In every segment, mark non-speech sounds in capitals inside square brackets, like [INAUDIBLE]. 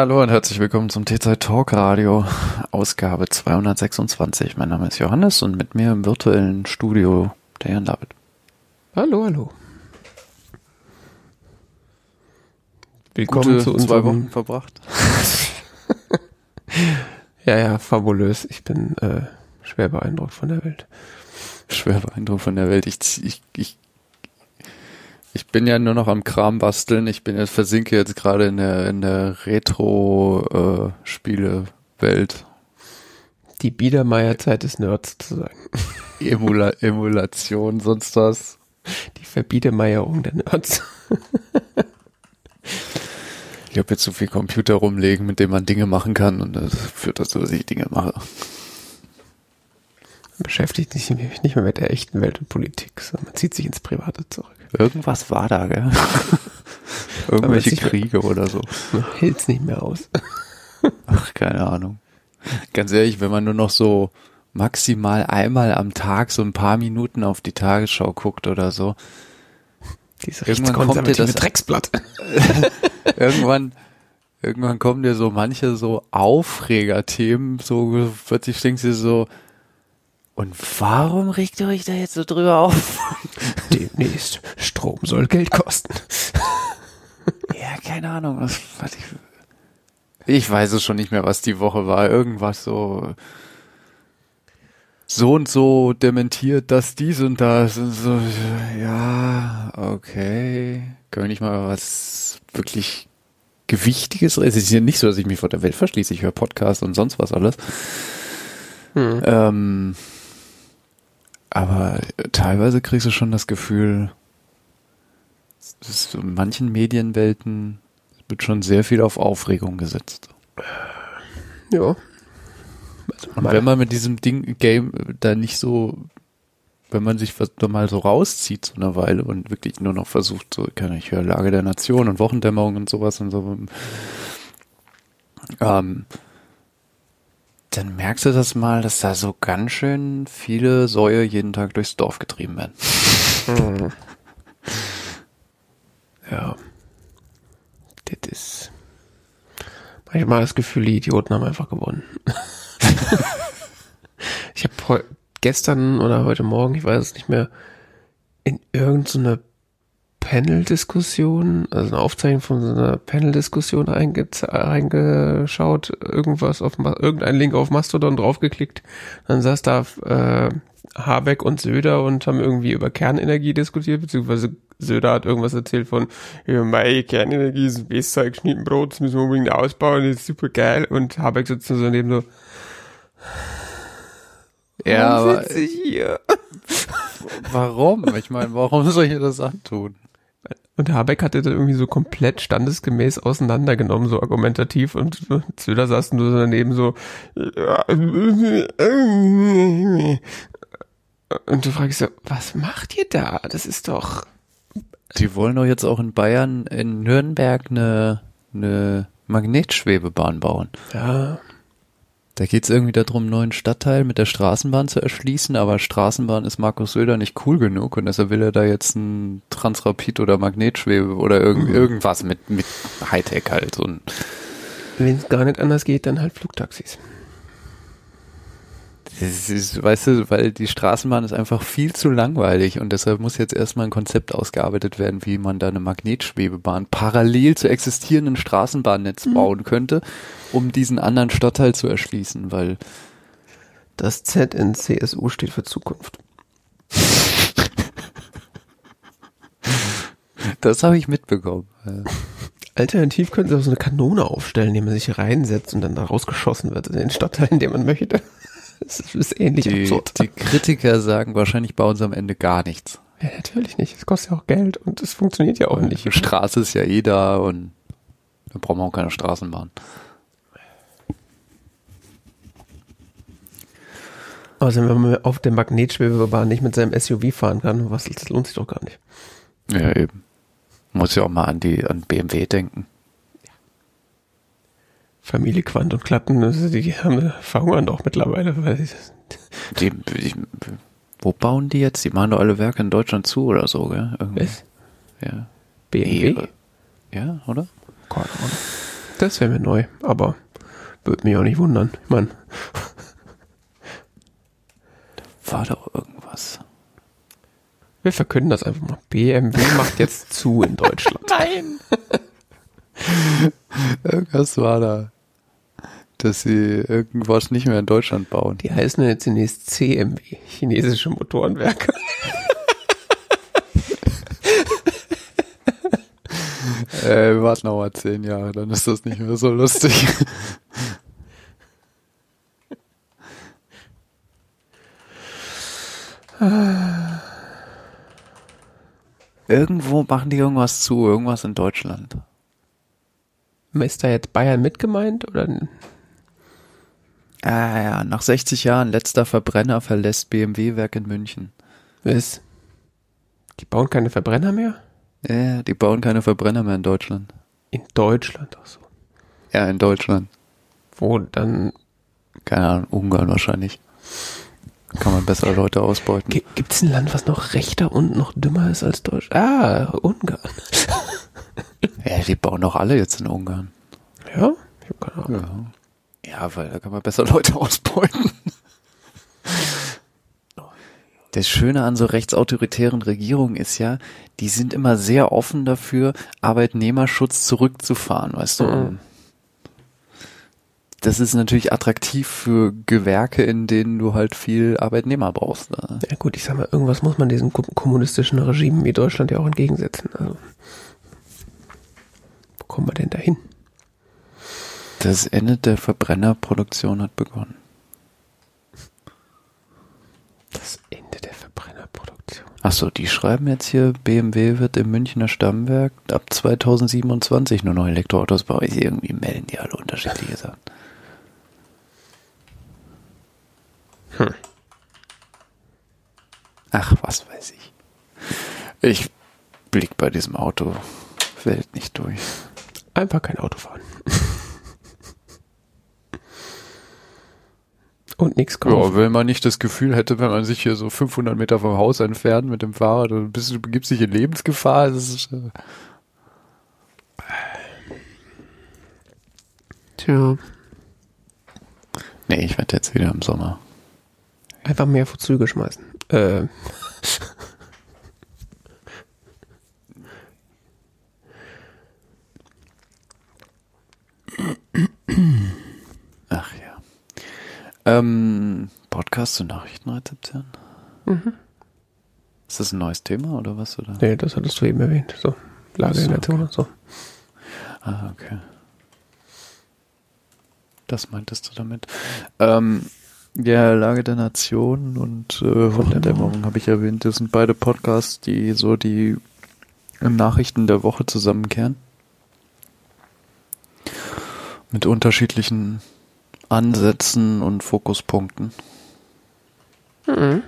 Hallo und herzlich willkommen zum T-Zeit Talk Radio, Ausgabe 226. Mein Name ist Johannes und mit mir im virtuellen Studio der Jan David. Hallo, hallo. Willkommen Gute zu unserem... zwei Wochen verbracht. [LAUGHS] ja, ja, fabulös. Ich bin äh, schwer beeindruckt von der Welt. Schwer beeindruckt von der Welt. Ich, ich, ich ich bin ja nur noch am Kram basteln. Ich bin jetzt versinke jetzt gerade in der in der Retro äh. Die Biedermeier-Zeit des Nerds sozusagen. Emula Emulation, sonst was. Die Verbiedermeierung der Nerds. ich habe jetzt so viel Computer rumlegen, mit dem man Dinge machen kann und das führt dazu, dass ich Dinge mache. Man beschäftigt sich nicht mehr mit der echten Welt und Politik, sondern man zieht sich ins Private zurück. Irgendwas war da, gell? [LAUGHS] Irgendwelche Kriege oder so. Hält's nicht mehr aus. Ach, keine Ahnung. Ganz ehrlich, wenn man nur noch so maximal einmal am Tag so ein paar Minuten auf die Tagesschau guckt oder so. Diese irgendwann kommt dir das Drecksblatt. [LAUGHS] irgendwann, irgendwann kommen dir so manche so Aufregerthemen, so plötzlich denkst du so, und warum regt ihr euch da jetzt so drüber auf? [LAUGHS] Demnächst. Strom soll Geld kosten. [LAUGHS] ja, keine Ahnung. Was, was ich, ich weiß es schon nicht mehr, was die Woche war. Irgendwas so so und so dementiert, dass dies und das und so. Ja, okay. Können wir nicht mal was wirklich Gewichtiges? Es ist ja nicht so, dass ich mich vor der Welt verschließe. Ich höre Podcasts und sonst was alles. Hm. Ähm, aber teilweise kriegst du schon das Gefühl, dass in manchen Medienwelten wird schon sehr viel auf Aufregung gesetzt. Ja. Also Und wenn man mit diesem Ding Game da nicht so, wenn man sich mal so rauszieht so eine Weile und wirklich nur noch versucht, so kann ich höre Lage der Nation und Wochendämmerung und sowas und so, ähm, dann merkst du das mal, dass da so ganz schön viele Säue jeden Tag durchs Dorf getrieben werden. Hm. [LAUGHS] Ja. Das ist. Manchmal das Gefühl, die Idioten haben einfach gewonnen. [LAUGHS] ich habe gestern oder heute Morgen, ich weiß es nicht mehr, in irgendeine Panel-Diskussion, also eine Aufzeichnung von so einer Panel-Diskussion reingeschaut, irgendwas auf irgendein Link auf Mastodon draufgeklickt, dann saß da äh, Habeck und Söder und haben irgendwie über Kernenergie diskutiert, beziehungsweise Söder hat irgendwas erzählt von, ja, meine Kernenergie ist besser geschnitten Brot, das müssen wir unbedingt ausbauen, das ist super geil. Und Habeck sitzt so neben so, ja, aber, hier? [LAUGHS] warum? Ich meine, warum soll ich das antun? Und Habeck hatte das irgendwie so komplett standesgemäß auseinandergenommen, so argumentativ. Und Söder saß nur so daneben so. Und du fragst so, was macht ihr da? Das ist doch. Die wollen doch jetzt auch in Bayern, in Nürnberg eine, eine Magnetschwebebahn bauen. Ja. Da geht es irgendwie darum, einen neuen Stadtteil mit der Straßenbahn zu erschließen, aber Straßenbahn ist Markus Söder nicht cool genug und deshalb will er da jetzt ein Transrapid oder Magnetschwebe oder irg mhm. irgendwas mit, mit Hightech halt. Wenn es gar nicht anders geht, dann halt Flugtaxis. Ist, weißt du, weil die Straßenbahn ist einfach viel zu langweilig und deshalb muss jetzt erstmal ein Konzept ausgearbeitet werden, wie man da eine Magnetschwebebahn parallel zu existierenden Straßenbahnnetz mhm. bauen könnte, um diesen anderen Stadtteil zu erschließen, weil das Z in CSU steht für Zukunft. [LAUGHS] das habe ich mitbekommen. Alternativ können sie auch so eine Kanone aufstellen, die man sich reinsetzt und dann da rausgeschossen wird in den Stadtteil, in dem man möchte. Das ist ähnlich die, absurd. Die Kritiker sagen wahrscheinlich bauen sie am Ende gar nichts. Ja, natürlich nicht. Es kostet ja auch Geld und es funktioniert ja auch nicht. Die Straße ist ja eh da und da brauchen wir auch keine Straßenbahn. Also wenn man auf der Magnetschwebebahn nicht mit seinem SUV fahren kann, was, das lohnt sich doch gar nicht. Ja, eben. Muss ja auch mal an die, an BMW denken. Familie Quant und Klatten, also die haben verhungern doch mittlerweile. Weil die, die, wo bauen die jetzt? Die machen doch alle Werke in Deutschland zu oder so, gell? Irgendwie. Was? Ja. BMW? Ja, oder? Keine Ahnung. Das wäre mir neu, aber würde mich auch nicht wundern. Ich meine, War doch irgendwas. wir verkünden das einfach mal. BMW macht jetzt zu in Deutschland. [LAUGHS] Nein! [LAUGHS] irgendwas war da. Dass sie irgendwas nicht mehr in Deutschland bauen. Die heißen jetzt zunächst CMW, chinesische Motorenwerke. [LAUGHS] Äh, wir warten noch mal zehn Jahre, dann ist das nicht mehr so lustig. [LAUGHS] Irgendwo machen die irgendwas zu, irgendwas in Deutschland. Ist da jetzt Bayern mitgemeint oder? Ah ja, nach 60 Jahren letzter Verbrenner verlässt BMW-Werk in München. Was? Die bauen keine Verbrenner mehr? Ja, die bauen keine Verbrenner mehr in Deutschland. In Deutschland auch so. Ja, in Deutschland. Wo dann Keine Ahnung, Ungarn wahrscheinlich. Kann man bessere Leute ausbeuten. Gibt es ein Land, was noch rechter und noch dümmer ist als Deutschland? Ah, Ungarn. [LAUGHS] Ja, die bauen doch alle jetzt in Ungarn. Ja? Ich hab keine Ahnung. Ja. Ja, weil da kann man besser [LAUGHS] Leute ausbeuten. Das Schöne an so rechtsautoritären Regierungen ist ja, die sind immer sehr offen dafür, Arbeitnehmerschutz zurückzufahren, weißt du? Mhm. Das ist natürlich attraktiv für Gewerke, in denen du halt viel Arbeitnehmer brauchst. Ne? Ja gut, ich sag mal, irgendwas muss man diesen ko- kommunistischen Regimen wie Deutschland ja auch entgegensetzen. Also, kommen wir denn dahin? Das Ende der Verbrennerproduktion hat begonnen. Das Ende der Verbrennerproduktion. Achso, die schreiben jetzt hier, BMW wird im Münchner Stammwerk ab 2027 nur noch Elektroautos bauen. Irgendwie melden die alle unterschiedliche Sachen. Hm. Ach, was weiß ich. Ich blick bei diesem Auto Welt nicht durch. Einfach kein Auto fahren. [LAUGHS] Und nichts Ja, kaufen. wenn man nicht das Gefühl hätte, wenn man sich hier so 500 Meter vom Haus entfernt mit dem Fahrrad und bist, du begibst dich in Lebensgefahr, das ist, äh, Tja, nee, ich werde jetzt wieder im Sommer. einfach mehr vor Züge schmeißen. Äh, [LAUGHS] [CLEARS THROAT] Ach ja. Ähm, Podcast zur Nachrichtenrezeption? Mhm. Ist das ein neues Thema oder was? Oder? nee, das hattest du eben erwähnt. So, Lage so, in der Zone. So. Ah, okay. Das meintest du damit. Ähm, ja, Lage der Nation und äh, von der Dämmerung habe ich erwähnt. Das sind beide Podcasts, die so die Nachrichten der Woche zusammenkehren. Mit unterschiedlichen Ansätzen und Fokuspunkten. Mhm.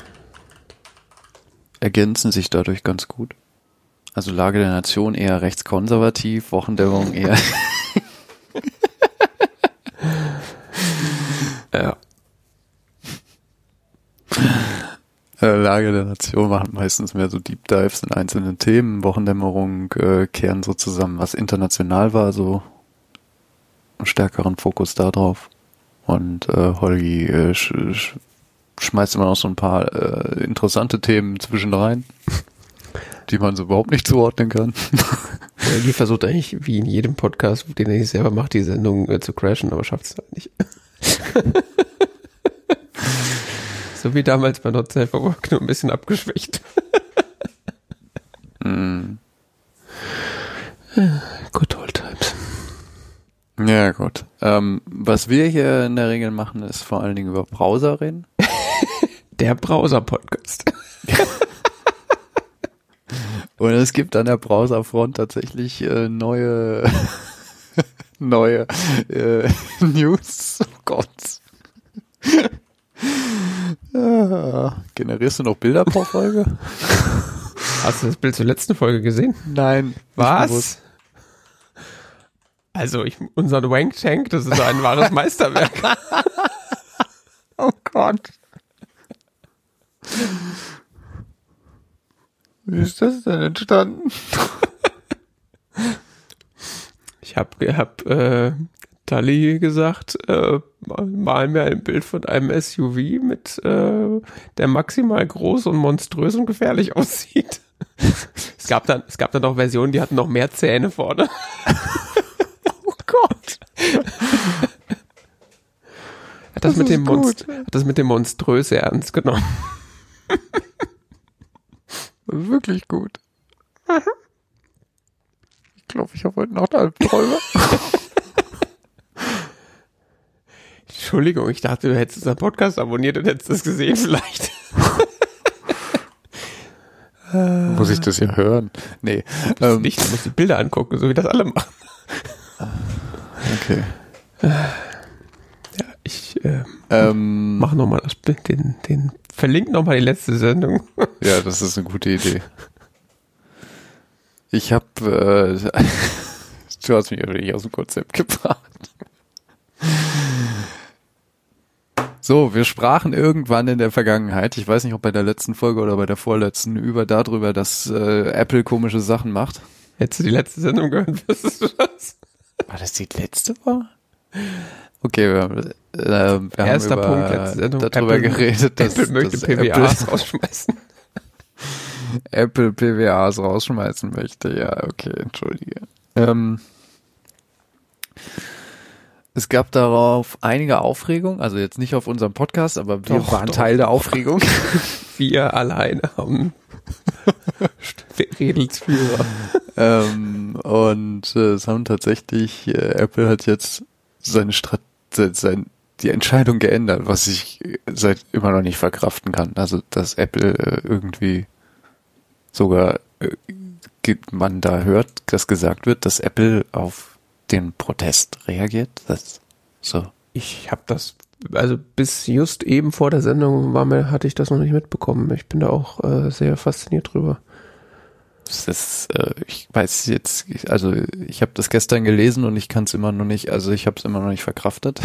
Ergänzen sich dadurch ganz gut. Also Lage der Nation eher rechtskonservativ, Wochendämmerung eher [LAUGHS] Ja. Äh, Lage der Nation machen meistens mehr so Deep Dives in einzelnen Themen. Wochendämmerung äh, kehren so zusammen, was international war, so stärkeren Fokus darauf. Und äh, Holgi äh, sch sch schmeißt immer noch so ein paar äh, interessante Themen zwischen rein, [LAUGHS] die man so überhaupt nicht zuordnen kann. Die versucht eigentlich, wie in jedem Podcast, den er nicht selber macht, die Sendung äh, zu crashen, aber schafft es halt nicht. [LAUGHS] so wie damals bei Not Safe for Work, nur ein bisschen abgeschwächt. [LAUGHS] mm. Times. Ja, gut. Ähm, was wir hier in der Regel machen, ist vor allen Dingen über Browser reden. [LAUGHS] Der Browser-Podcast. [LAUGHS] Und es gibt an der Browserfront tatsächlich äh, neue [LAUGHS] neue äh, News. Oh Gott. ah, generierst du noch Bilder pro Folge? Hast du das Bild zur letzten Folge gesehen? Nein. Was? Also, ich, unser Wank Tank, das ist ein wahres [LAUGHS] Meisterwerk. Oh Gott. Wie ist das denn entstanden? [LAUGHS] Ich hab, hab äh, Tully gesagt, äh, mal mir ein Bild von einem SUV mit, äh, der maximal groß und monströs und gefährlich [LAUGHS] aussieht. es gab dann, es gab dann noch Versionen, die hatten noch mehr Zähne vorne. Gott. Hat das, das mit dem Monst hat das mit dem Monströse ernst genommen. Wirklich gut. Ich glaube, ich habe heute Nacht Albträume. Entschuldigung, ich dachte, du hättest unseren Podcast abonniert und hättest das gesehen vielleicht. Muss ich das hier hören? Nee. Ähm, nicht, du musst die Bilder angucken, so wie das alle machen. Okay. Ja, ich äh, ähm, mach nochmal das den, den, verlink nochmal die letzte Sendung. [LAUGHS] Ja, das ist eine gute Idee. Ich habe, äh, [LAUGHS] du hast mich natürlich aus dem Konzept gebracht. So, wir sprachen irgendwann in der Vergangenheit, ich weiß nicht, ob bei der letzten Folge oder bei der vorletzten, über darüber, dass äh, Apple komische Sachen macht. Hättest du die letzte Sendung gehört, [LAUGHS] wüsstest du das? War das die letzte war? Okay, wir, haben, äh, wir Erster haben über, Punkt, letzte Sendung. darüber Apple, geredet, dass Apple möchte dass PWAs Apple, rausschmeißen. [LAUGHS] Apple PWAs rausschmeißen möchte, ja, okay, entschuldige. Ähm, es gab darauf einige Aufregung, also jetzt nicht auf unserem Podcast, aber wir doch, waren doch. Teil der Aufregung. [LAUGHS] wir alleine haben [LAUGHS] Redelsführer. [LAUGHS] ähm, und äh, es haben tatsächlich, äh, Apple hat jetzt seine Strat sein, die Entscheidung geändert, was ich seit immer noch nicht verkraften kann. Also, dass Apple äh, irgendwie sogar äh, man da hört, dass gesagt wird, dass Apple auf den Protest reagiert? Das so. Ich habe das, also bis just eben vor der Sendung war mir, hatte ich das noch nicht mitbekommen. Ich bin da auch äh, sehr fasziniert drüber. Das ist, äh, ich weiß jetzt, also ich habe das gestern gelesen und ich kann es immer noch nicht, also ich habe es immer noch nicht verkraftet.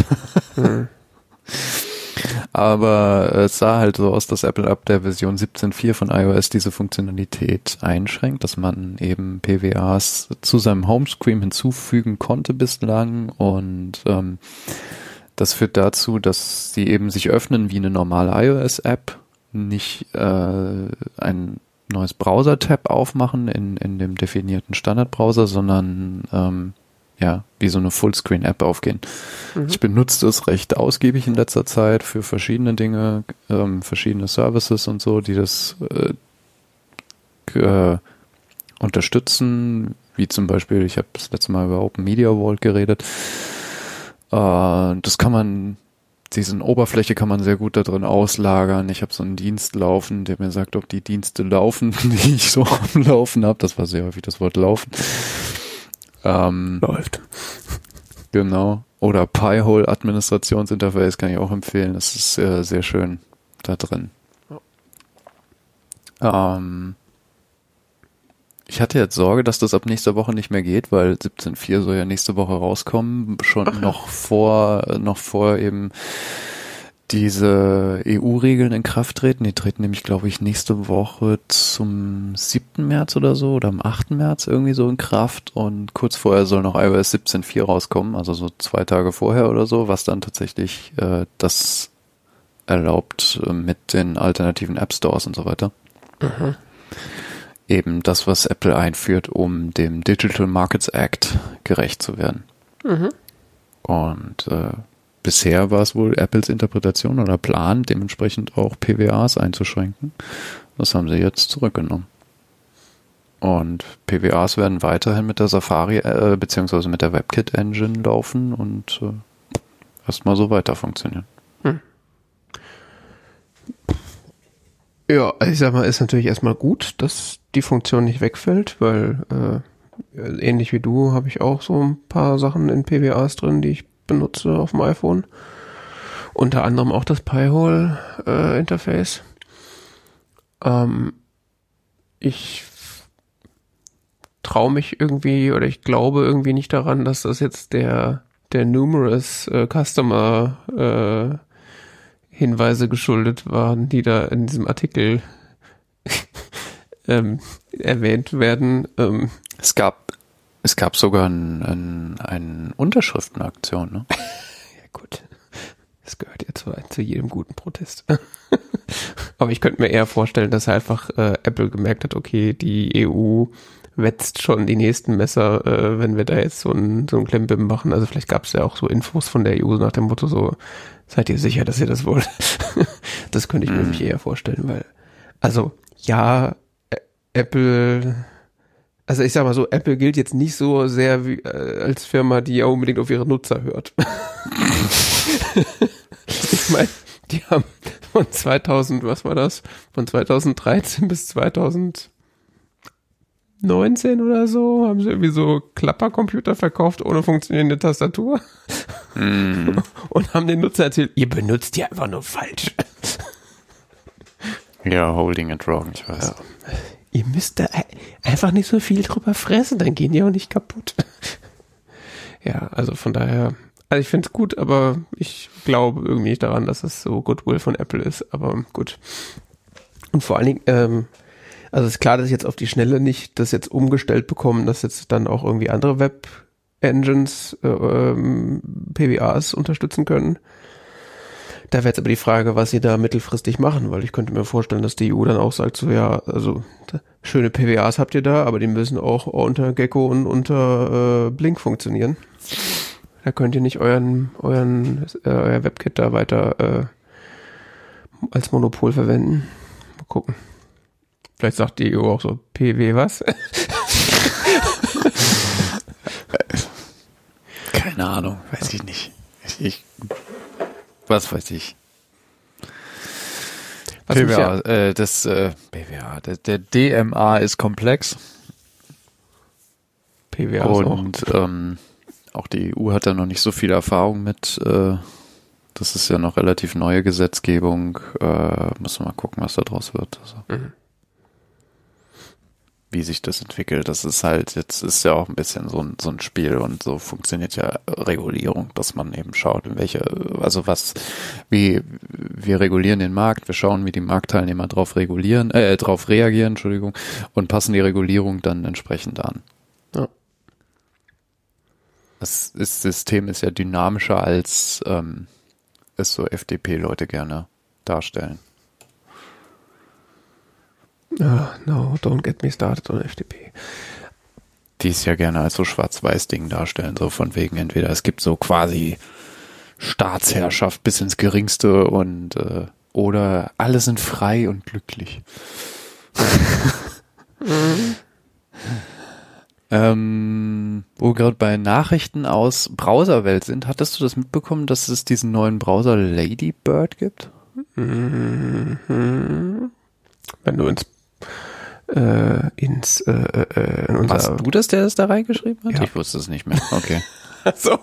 Mhm. [LAUGHS] Aber es sah halt so aus, dass Apple ab der Version 17.4 von iOS diese Funktionalität einschränkt, dass man eben PWAs zu seinem Homescreen hinzufügen konnte bislang und ähm, das führt dazu, dass sie eben sich öffnen wie eine normale iOS-App, nicht äh, ein neues Browser-Tab aufmachen in, in dem definierten Standardbrowser, sondern ähm, ja, wie so eine Fullscreen-App aufgehen. Mhm. Ich benutze das recht ausgiebig in letzter Zeit für verschiedene Dinge, ähm, verschiedene Services und so, die das äh, äh, unterstützen, wie zum Beispiel, ich habe das letzte Mal über Open Media Vault geredet. Äh, das kann man, diesen Oberfläche kann man sehr gut da drin auslagern. Ich habe so einen Dienst laufen, der mir sagt, ob die Dienste laufen, [LAUGHS] die ich so am Laufen habe. Das war sehr häufig das Wort laufen. Ähm, Läuft. Genau. Oder Pi-Hole Administrationsinterface kann ich auch empfehlen. Das ist äh, sehr schön da drin. Ähm, ich hatte jetzt Sorge, dass das ab nächster Woche nicht mehr geht, weil 17.4 soll ja nächste Woche rauskommen, schon Ach. noch vor, noch vor eben diese EU-Regeln in Kraft treten. Die treten nämlich, glaube ich, nächste Woche zum 7. März oder so oder am 8. März irgendwie so in Kraft und kurz vorher soll noch iOS 17.4 rauskommen, also so zwei Tage vorher oder so, was dann tatsächlich äh, das erlaubt äh, mit den alternativen App Stores und so weiter. Mhm. Eben das, was Apple einführt, um dem Digital Markets Act gerecht zu werden. Mhm. Und äh, bisher war es wohl Apples Interpretation oder Plan, dementsprechend auch PWAs einzuschränken. Das haben sie jetzt zurückgenommen. Und PWAs werden weiterhin mit der Safari äh, beziehungsweise mit der WebKit Engine laufen und äh, erstmal so weiter funktionieren. Hm. Ja, ich sag mal, ist natürlich erstmal gut, dass die Funktion nicht wegfällt, weil äh, ähnlich wie du habe ich auch so ein paar Sachen in PWAs drin, die ich benutze auf dem iPhone. Unter anderem auch das Pi-Hole-Interface. Äh, ähm, ich traue mich irgendwie oder ich glaube irgendwie nicht daran, dass das jetzt der der numerous äh, Customer äh, Hinweise geschuldet waren, die da in diesem Artikel ähm, erwähnt werden. Ähm, es gab Es gab sogar ein, ein, eine Unterschriftenaktion, ne? [LAUGHS] ja gut, das gehört ja zu, zu jedem guten Protest. [LAUGHS] Aber ich könnte mir eher vorstellen, dass einfach äh, Apple gemerkt hat, okay, die EU wetzt schon die nächsten Messer, äh, wenn wir da jetzt so ein, so ein Klembim machen. Also vielleicht gab es ja auch so Infos von der EU nach dem Motto so, seid ihr sicher, dass ihr das wollt? [LAUGHS] das könnte ich mir nämlich eher vorstellen, weil, also ja, Apple, also ich sag mal so, Apple gilt jetzt nicht so sehr wie, äh, als Firma, die ja unbedingt auf ihre Nutzer hört. [LAUGHS] ich meine, die haben von 2000, was war das? Von 2013 bis 2000 19 oder so haben sie irgendwie so Klappercomputer verkauft ohne funktionierende Tastatur mm. [LAUGHS] und haben den Nutzer erzählt, ihr benutzt die einfach nur falsch. Ja, holding it wrong, ich weiß. Ja. Ihr müsst da einfach nicht so viel drüber fressen, dann gehen die auch nicht kaputt. [LAUGHS] ja, also von daher, also ich finde es gut, aber ich glaube irgendwie nicht daran, dass es so Goodwill von Apple ist, aber gut. Und vor allen Dingen, ähm, also ist klar, dass ich jetzt auf die Schnelle nicht das jetzt umgestellt bekomme, dass jetzt dann auch irgendwie andere Web-Engines, äh, ähm, PWAs unterstützen können. Da wäre jetzt aber die Frage, was sie da mittelfristig machen, weil ich könnte mir vorstellen, dass die EU dann auch sagt, so ja, also schöne PWAs habt ihr da, aber die müssen auch unter Gecko und unter äh, Blink funktionieren. Da könnt ihr nicht euren, euren, äh, euer WebKit da weiter äh, als Monopol verwenden. Mal gucken. Vielleicht sagt die EU auch so, PW was? [LAUGHS] Keine Ahnung, weiß ich nicht. Ich, was weiß ich. Was PWA, äh, das äh, PWA, der, der, DMA ist komplex. PWA und auch. Ähm, auch die EU hat da noch nicht so viel Erfahrung mit. Äh, das ist ja noch relativ neue Gesetzgebung. Äh, muss man mal gucken, was da draus wird. Also. Mhm wie sich das entwickelt. Das ist halt, jetzt ist ja auch ein bisschen so ein, so ein Spiel und so funktioniert ja Regulierung, dass man eben schaut, in welche, also was, wie, wir regulieren den Markt, wir schauen, wie die Marktteilnehmer drauf regulieren, äh, drauf reagieren, Entschuldigung, und passen die Regulierung dann entsprechend an. Ja. Das ist, System ist ja dynamischer als ähm, es so FDP-Leute gerne darstellen. Oh, no, don't get me started on FDP. Die es ja gerne als so Schwarz-Weiß-Ding darstellen, so von wegen entweder es gibt so quasi Staatsherrschaft bis ins Geringste und äh, oder alle sind frei und glücklich. [LAUGHS] ähm, wo gerade bei Nachrichten aus Browserwelt sind, hattest du das mitbekommen, dass es diesen neuen Browser Ladybird gibt? Mhm. Wenn du ins äh, ins äh, äh, in unser Warst du das, der das da reingeschrieben hat? Ja. Ich wusste es nicht mehr. Okay. [LAUGHS] so.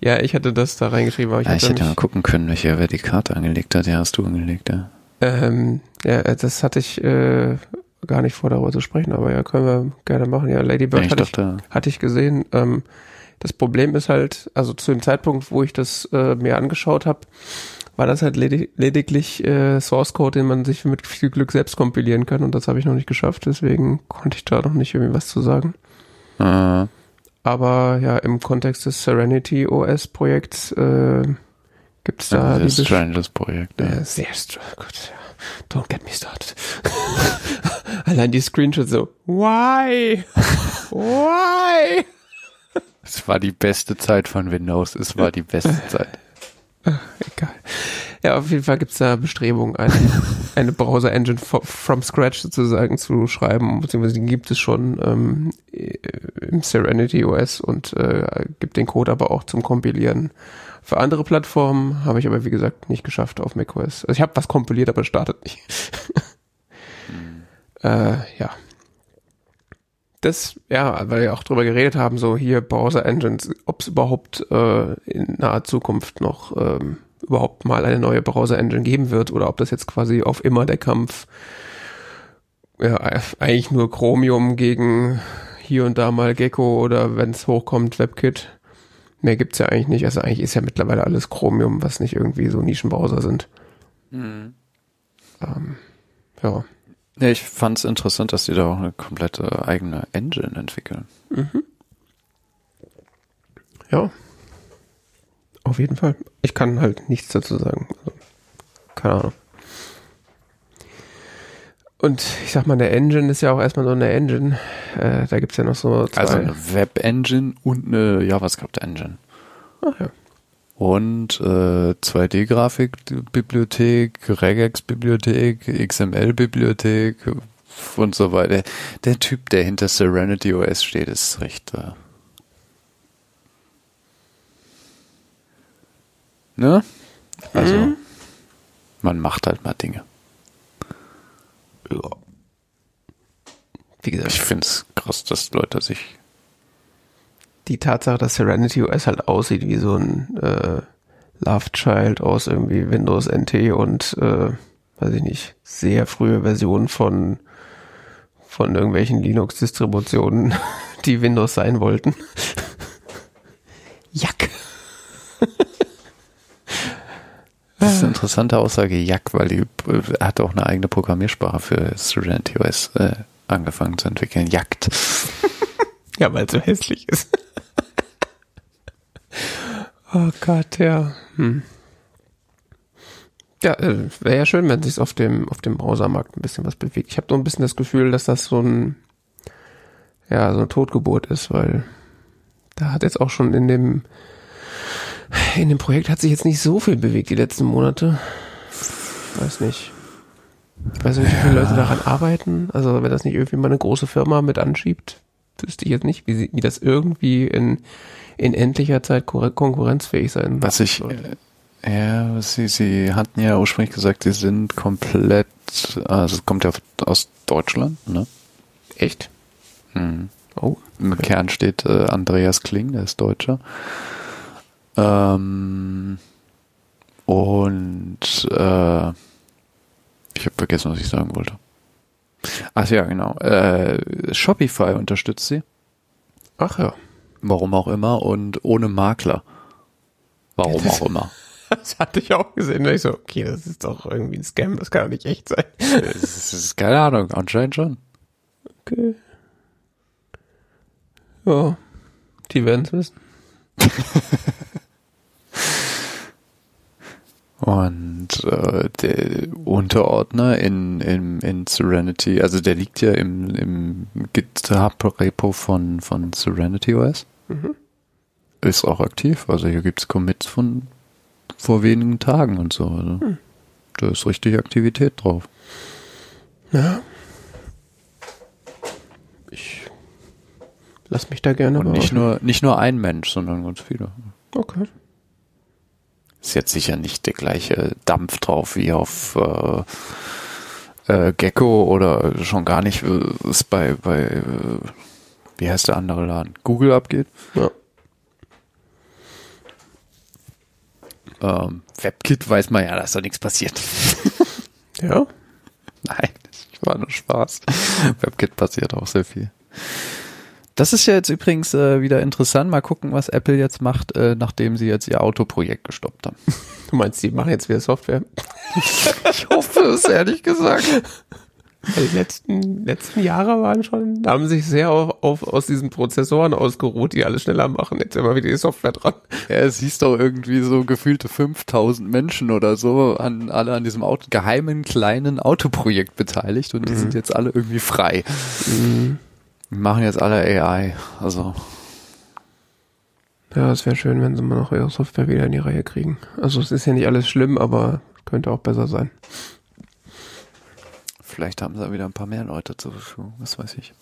Ja, ich hatte das da reingeschrieben, aber ich, ja, ich hätte mal gucken können, welcher wer die Karte angelegt hat. Ja, hast du angelegt, ja. Ähm, ja, das hatte ich äh, gar nicht vor, darüber zu sprechen, aber ja, können wir gerne machen. Ja, Lady Bird ja, hatte, dachte, ich, hatte ich gesehen. Ähm, das Problem ist halt, also zu dem Zeitpunkt, wo ich das äh, mir angeschaut habe, war das halt ledig lediglich äh, Source Code, den man sich mit viel Glück selbst kompilieren kann und das habe ich noch nicht geschafft, deswegen konnte ich da noch nicht irgendwie was zu sagen. Uh. Aber ja, im Kontext des Serenity OS Projekts äh, gibt es da ja, sehr stranges Projekt. Ja. Äh, sehr strange. Don't get me started. [LAUGHS] Allein die Screenshots so, why? Why? Es war die beste Zeit von Windows. Es war die beste [LAUGHS] Zeit. [LAUGHS] Egal. Ja, auf jeden Fall gibt es da Bestrebungen, eine, [LAUGHS] eine Browser-Engine from scratch sozusagen zu schreiben, beziehungsweise die gibt es schon ähm, im Serenity OS und äh, gibt den Code aber auch zum Kompilieren. Für andere Plattformen habe ich aber, wie gesagt, nicht geschafft auf macOS. Also ich habe was kompiliert, aber startet nicht. [LAUGHS] hm. äh, ja, das, ja, weil wir auch drüber geredet haben, so hier Browser Engines, ob es überhaupt äh, in naher Zukunft noch ähm, überhaupt mal eine neue Browser Engine geben wird oder ob das jetzt quasi auf immer der Kampf ja, eigentlich nur Chromium gegen hier und da mal Gecko oder wenn es hochkommt WebKit. Mehr gibt's ja eigentlich nicht. Also eigentlich ist ja mittlerweile alles Chromium, was nicht irgendwie so Nischenbrowser sind. Mhm. Ähm, ja. Ja, ich fand es interessant, dass die da auch eine komplette eigene Engine entwickeln. Mhm. Ja. Auf jeden Fall. Ich kann halt nichts dazu sagen. Also, keine Ahnung. Und ich sag mal, eine Engine ist ja auch erstmal so eine Engine. Äh, da gibt's ja noch so zwei. Also eine Web-Engine und eine JavaScript-Engine. Ach ja. Und äh, 2D-Grafik-Bibliothek, Regex-Bibliothek, XML-Bibliothek und so weiter. Der Typ, der hinter Serenity OS steht, ist recht. Äh, ne? Also, Mhm. man macht halt mal Dinge. ja. Wie gesagt, Ich finde es krass, dass Leute sich. Die Tatsache, dass Serenity OS halt aussieht wie so ein äh, Love Child aus irgendwie Windows NT und äh, weiß ich nicht, sehr frühe Versionen von von irgendwelchen Linux-Distributionen, [LAUGHS] die Windows sein wollten. Jack. [LAUGHS] Das ist eine interessante Aussage, Jack, weil die äh, hat auch eine eigene Programmiersprache für Serenity OS äh, angefangen zu entwickeln. Jagd. Ja, weil es so hässlich ist. [LAUGHS] oh Gott, ja. Hm. Ja, äh, wäre ja schön, wenn sich auf dem auf dem Browsermarkt ein bisschen was bewegt. Ich habe so ein bisschen das Gefühl, dass das so ein ja so eine Totgeburt ist, weil da hat jetzt auch schon in dem in dem Projekt hat sich jetzt nicht so viel bewegt die letzten Monate. Weiß nicht. Ich weiß nicht, wie viele Leute daran arbeiten. Also wenn das nicht irgendwie mal eine große Firma mit anschiebt, wüsste ich jetzt nicht, wie, sie, wie das irgendwie in, in endlicher Zeit konkurrenzfähig sein Was ich, sollte. äh, ja, sie, sie hatten ja ursprünglich gesagt, sie sind komplett, also es kommt ja aus Deutschland, ne? Echt? Mhm. Oh. Im Kern steht äh, Andreas Kling, der ist Deutscher. Ähm, und äh, ich habe vergessen, was ich sagen wollte. Ach ja, genau. Äh, Shopify unterstützt sie. Ach ja. Warum auch immer und ohne Makler. Warum auch immer. [LAUGHS] Das hatte ich auch gesehen. Ich so, okay, das ist doch irgendwie ein Scam, das kann doch nicht echt sein. Das ist keine Ahnung, anscheinend schon. Okay. Ja. Die werden es wissen. [LAUGHS] Und äh, der Unterordner in, in, in Serenity, also der liegt ja im, im GitHub-Repo von, von Serenity OS. Mhm. Ist auch aktiv. Also hier gibt's Commits von vor wenigen Tagen und so. Also Hm. Da ist richtig Aktivität drauf. Ja. Ich lass mich da gerne Und nicht nur, nicht nur ein Mensch, sondern ganz viele. Okay. Ist jetzt sicher nicht der gleiche Dampf drauf wie auf äh, äh, Gecko oder schon gar nicht, es bei, bei äh, wie heißt der andere Laden? Google abgeht. Ja. Ähm, WebKit weiß man ja, dass da nichts passiert. [LAUGHS] Ja. Nein, das war nur Spaß. WebKit passiert auch sehr viel. Das ist ja jetzt übrigens äh, wieder interessant. Mal gucken, was Apple jetzt macht, äh, nachdem sie jetzt ihr Autoprojekt gestoppt haben. [LAUGHS] Du meinst, die machen jetzt wieder Software? [LAUGHS] Ich hoffe es, ehrlich gesagt. Die letzten, letzten Jahre waren schon, da haben sich sehr auf, auf, aus diesen Prozessoren ausgeruht, die alles schneller machen. Jetzt immer wieder die Software dran. Ja, es hieß doch irgendwie so gefühlte 5000 Menschen oder so an alle an diesem Auto, geheimen kleinen Autoprojekt beteiligt und die sind jetzt alle irgendwie frei. Die machen jetzt alle AI. Also Ja, es wäre schön, wenn sie mal noch ihre Software wieder in die Reihe kriegen. Also es ist ja nicht alles schlimm, aber könnte auch besser sein. vielleicht haben sie wieder ein paar mehr Leute zur Verfügung. Was weiß ich.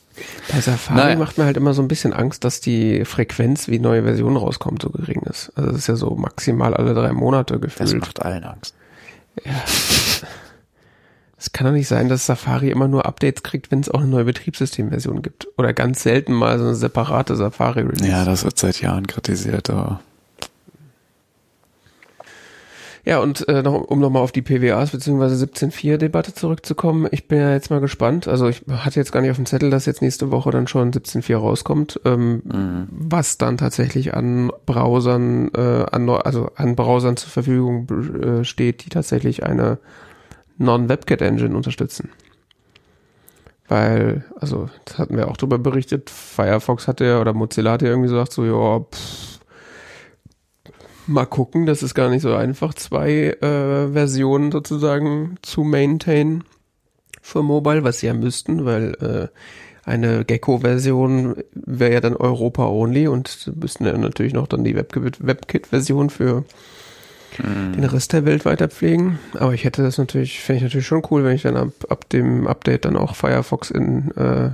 Bei Safari Naja. macht mir halt immer so ein bisschen Angst, dass die Frequenz, wie neue Versionen rauskommt, so gering ist. Also das ist ja so maximal alle drei Monate Das gefühlt. macht allen Angst. [LAUGHS] Es kann doch nicht sein, dass Safari immer nur Updates kriegt, wenn es auch eine neue Betriebssystemversion gibt. Oder ganz selten mal so eine separate Safari-Release. Ja, das wird seit Jahren kritisiert. Aber Ja, und äh, noch, um nochmal auf die PWAs bzw. 17.4-Debatte zurückzukommen, ich bin ja jetzt mal gespannt. Also ich hatte jetzt gar nicht auf dem Zettel, dass jetzt nächste Woche dann schon 17.4 rauskommt, ähm, was dann tatsächlich an Browsern, äh, an, also an Browsern zur Verfügung äh, steht, die tatsächlich eine Non-WebKit-Engine unterstützen. Weil, also, das hatten wir auch drüber berichtet, Firefox hatte ja, oder Mozilla hat ja irgendwie gesagt, so, ja, pff, mal gucken, das ist gar nicht so einfach, zwei äh, Versionen sozusagen zu maintain für Mobile, was sie ja müssten, weil äh, eine Gecko-Version wäre ja dann Europa-only und müssten ja natürlich noch dann die WebKit-Version für den Rest der Welt weiter pflegen. Aber ich hätte das natürlich, fände ich natürlich schon cool, wenn ich dann ab, ab dem Update dann auch Firefox in, äh,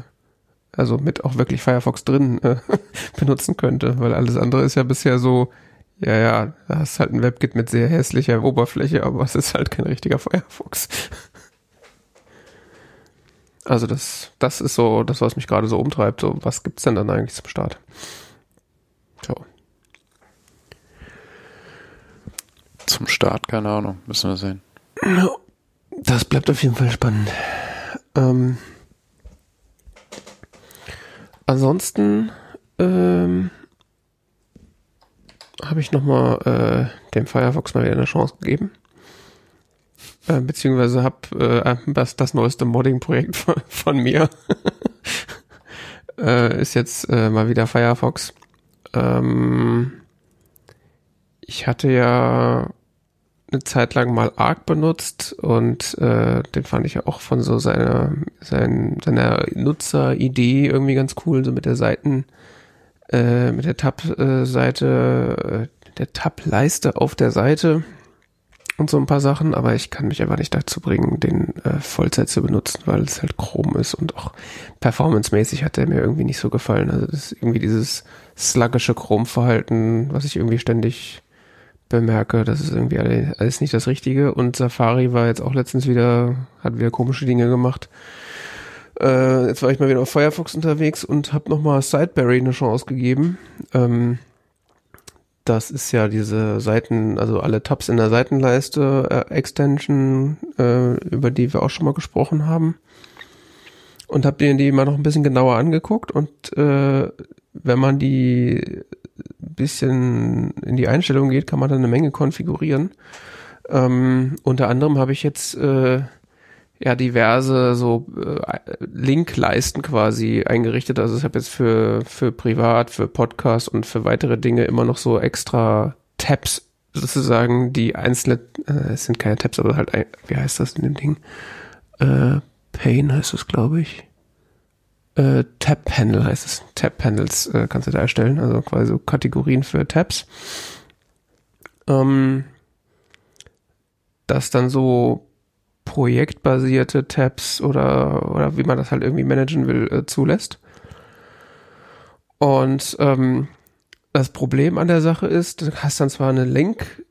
also mit auch wirklich Firefox drin äh, [LAUGHS] benutzen könnte, weil alles andere ist ja bisher so, ja, ja, da hast halt ein WebKit mit sehr hässlicher Oberfläche, aber es ist halt kein richtiger Firefox. Also das, das ist so das, was mich gerade so umtreibt. So, was gibt's denn dann eigentlich zum Start? Zum Start, keine Ahnung, müssen wir sehen. Das bleibt auf jeden Fall spannend. Ähm, ansonsten ähm, habe ich nochmal äh, dem Firefox mal wieder eine Chance gegeben. Äh, beziehungsweise habe äh, das, das neueste Modding-Projekt [LAUGHS] von, von mir. [LAUGHS] äh, ist jetzt äh, mal wieder Firefox. Ähm, ich hatte ja eine Zeit lang mal Arc benutzt und äh, den fand ich ja auch von so seiner, sein, seiner Nutzeridee irgendwie ganz cool, so mit der Seiten, äh, mit der Tab-Seite, äh, der Tab-Leiste auf der Seite und so ein paar Sachen, aber ich kann mich einfach nicht dazu bringen, den äh, Vollzeit zu benutzen, weil es halt Chrome ist und auch performancemäßig hat der mir irgendwie nicht so gefallen. Also das ist irgendwie dieses sluggische Chrome-Verhalten, was ich irgendwie ständig bemerke, das ist irgendwie alles nicht das Richtige und Safari war jetzt auch letztens wieder, hat wieder komische Dinge gemacht. Äh, jetzt war ich mal wieder auf Firefox unterwegs und habe nochmal Sideberry eine Chance gegeben. Ähm, das ist ja diese Seiten, also alle Tabs in der Seitenleiste äh, Extension, äh, über die wir auch schon mal gesprochen haben. Und habe dir die mal noch ein bisschen genauer angeguckt und äh, wenn man die bisschen in die Einstellung geht, kann man dann eine Menge konfigurieren. Ähm, unter anderem habe ich jetzt äh, ja diverse so äh, Linkleisten quasi eingerichtet. Also ich habe jetzt für für privat, für Podcast und für weitere Dinge immer noch so extra Tabs sozusagen, die einzelne, äh, es sind keine Tabs, aber halt, ein, wie heißt das in dem Ding? Äh, Pane heißt es, glaube ich. Äh, Tab Panel heißt es. Tab Panels äh, kannst du da erstellen, also quasi so Kategorien für Tabs. Ähm, das dann so projektbasierte Tabs oder, oder wie man das halt irgendwie managen will, äh, zulässt. Und ähm, das Problem an der Sache ist, du hast dann zwar eine Link,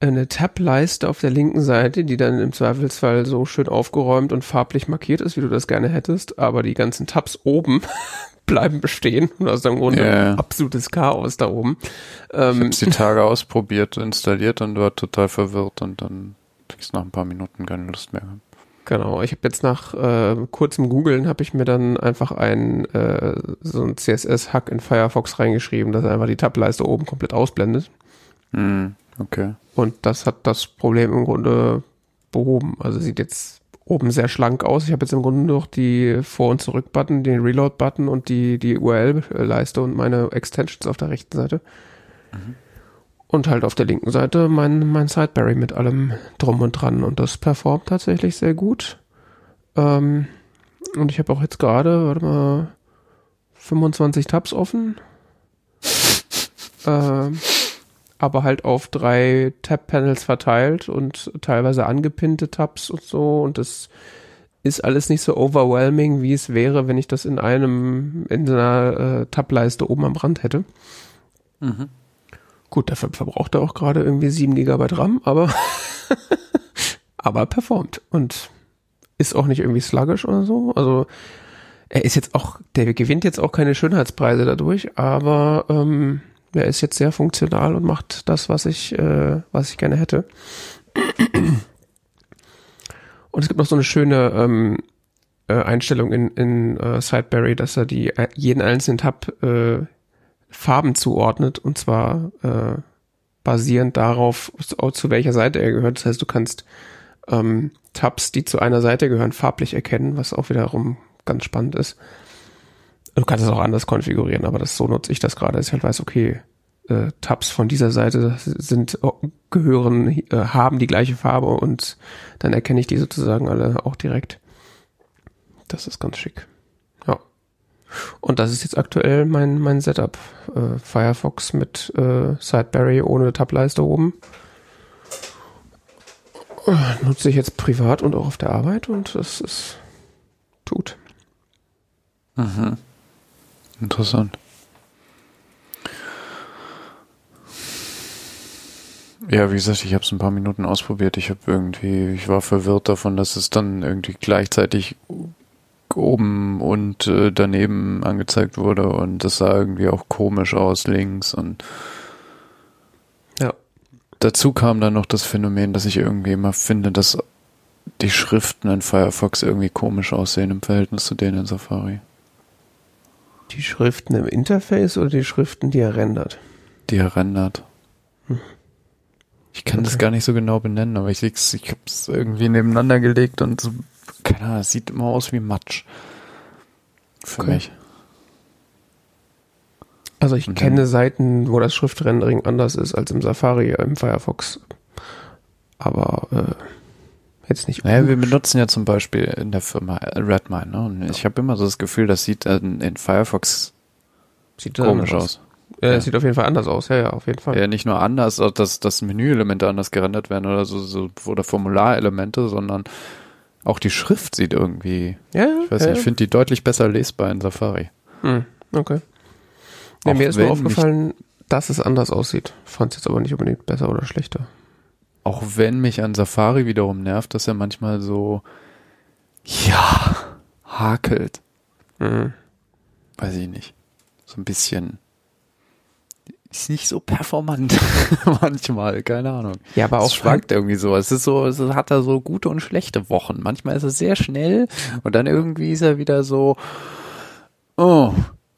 eine Tab-Leiste auf der linken Seite, die dann im Zweifelsfall so schön aufgeräumt und farblich markiert ist, wie du das gerne hättest, aber die ganzen Tabs oben [LAUGHS] bleiben bestehen. Und ist im Grunde yeah. absolutes Chaos da oben. Ähm, ich habe die [LAUGHS] Tage ausprobiert, installiert und war total verwirrt und dann kriegst nach ein paar Minuten keine Lust mehr. Genau, ich habe jetzt nach äh, kurzem Googeln habe ich mir dann einfach ein äh, so ein CSS-Hack in Firefox reingeschrieben, dass er einfach die Tableiste oben komplett ausblendet. Mm, okay. Und das hat das Problem im Grunde behoben. Also sieht jetzt oben sehr schlank aus. Ich habe jetzt im Grunde noch die Vor- und Zurück-Button, den Reload-Button und die, die URL-Leiste und meine Extensions auf der rechten Seite. Mhm. Und halt auf der linken Seite mein, mein Sideberry mit allem drum und dran. Und das performt tatsächlich sehr gut. Ähm, und ich habe auch jetzt gerade, warte mal, 25 Tabs offen. [LAUGHS] ähm, aber halt auf drei Tab-Panels verteilt und teilweise angepinnte Tabs und so. Und das ist alles nicht so overwhelming, wie es wäre, wenn ich das in einem, in einer äh, Tab-Leiste oben am Rand hätte. Mhm. Gut, dafür verbraucht er auch gerade irgendwie 7 GB RAM, aber, [LAUGHS] aber performt und ist auch nicht irgendwie sluggish oder so. Also er ist jetzt auch, der gewinnt jetzt auch keine Schönheitspreise dadurch, aber ähm, er ist jetzt sehr funktional und macht das, was ich, äh, was ich gerne hätte. Und es gibt noch so eine schöne ähm, äh, Einstellung in, in äh, Sideberry, dass er die äh, jeden einzelnen Tab äh, Farben zuordnet und zwar äh, basierend darauf, zu welcher Seite er gehört. Das heißt, du kannst ähm, Tabs, die zu einer Seite gehören, farblich erkennen, was auch wiederum ganz spannend ist. Du kannst es auch anders konfigurieren, aber das so nutze ich das gerade, dass ich halt weiß, okay, äh, Tabs von dieser Seite sind gehören äh, haben die gleiche Farbe und dann erkenne ich die sozusagen alle auch direkt. Das ist ganz schick. Ja. Und das ist jetzt aktuell mein mein Setup. Äh, Firefox mit äh, Sideberry ohne Tableiste oben. Nutze ich jetzt privat und auch auf der Arbeit und das ist tut. Mhm. Interessant. Ja, wie gesagt, ich habe es ein paar Minuten ausprobiert. Ich habe irgendwie, ich war verwirrt davon, dass es dann irgendwie gleichzeitig oben und äh, daneben angezeigt wurde und das sah irgendwie auch komisch aus links und ja. Dazu kam dann noch das Phänomen, dass ich irgendwie immer finde, dass die Schriften in Firefox irgendwie komisch aussehen im Verhältnis zu denen in Safari. Die Schriften im Interface oder die Schriften, die er rendert? Die er rendert. Hm. Ich kann okay. das gar nicht so genau benennen, aber ich, ich habe es irgendwie nebeneinander gelegt und so, keine Ahnung, es sieht immer aus wie Matsch. Für okay. mich. Also ich und kenne Seiten, wo das Schriftrendering anders ist als im Safari, im Firefox. Aber äh, jetzt nicht. Naja, wir benutzen ja zum Beispiel in der Firma Redmine. Ne? Und ja. ich habe immer so das Gefühl, das sieht in, in Firefox sieht komisch aus. aus. Ja, ja. sieht auf jeden Fall anders aus, ja, ja, auf jeden Fall. Ja, nicht nur anders, dass, dass Menüelemente anders gerendert werden oder so, so oder Formularelemente, sondern auch die Schrift sieht irgendwie, ja, ich weiß ja, nicht, ich finde die deutlich besser lesbar in Safari. Hm, okay. Ja, mir ist nur aufgefallen, dass es anders aussieht. Fand es jetzt aber nicht unbedingt besser oder schlechter. Auch wenn mich an Safari wiederum nervt, dass er manchmal so, ja, hakelt. Mhm. Weiß ich nicht. So ein bisschen ist nicht so performant [LAUGHS] [LAUGHS] manchmal, keine Ahnung. Ja, aber auch es schwankt irgendwie so. Es ist so, es hat da so gute und schlechte Wochen. Manchmal ist es sehr schnell und dann irgendwie ist er wieder so, oh,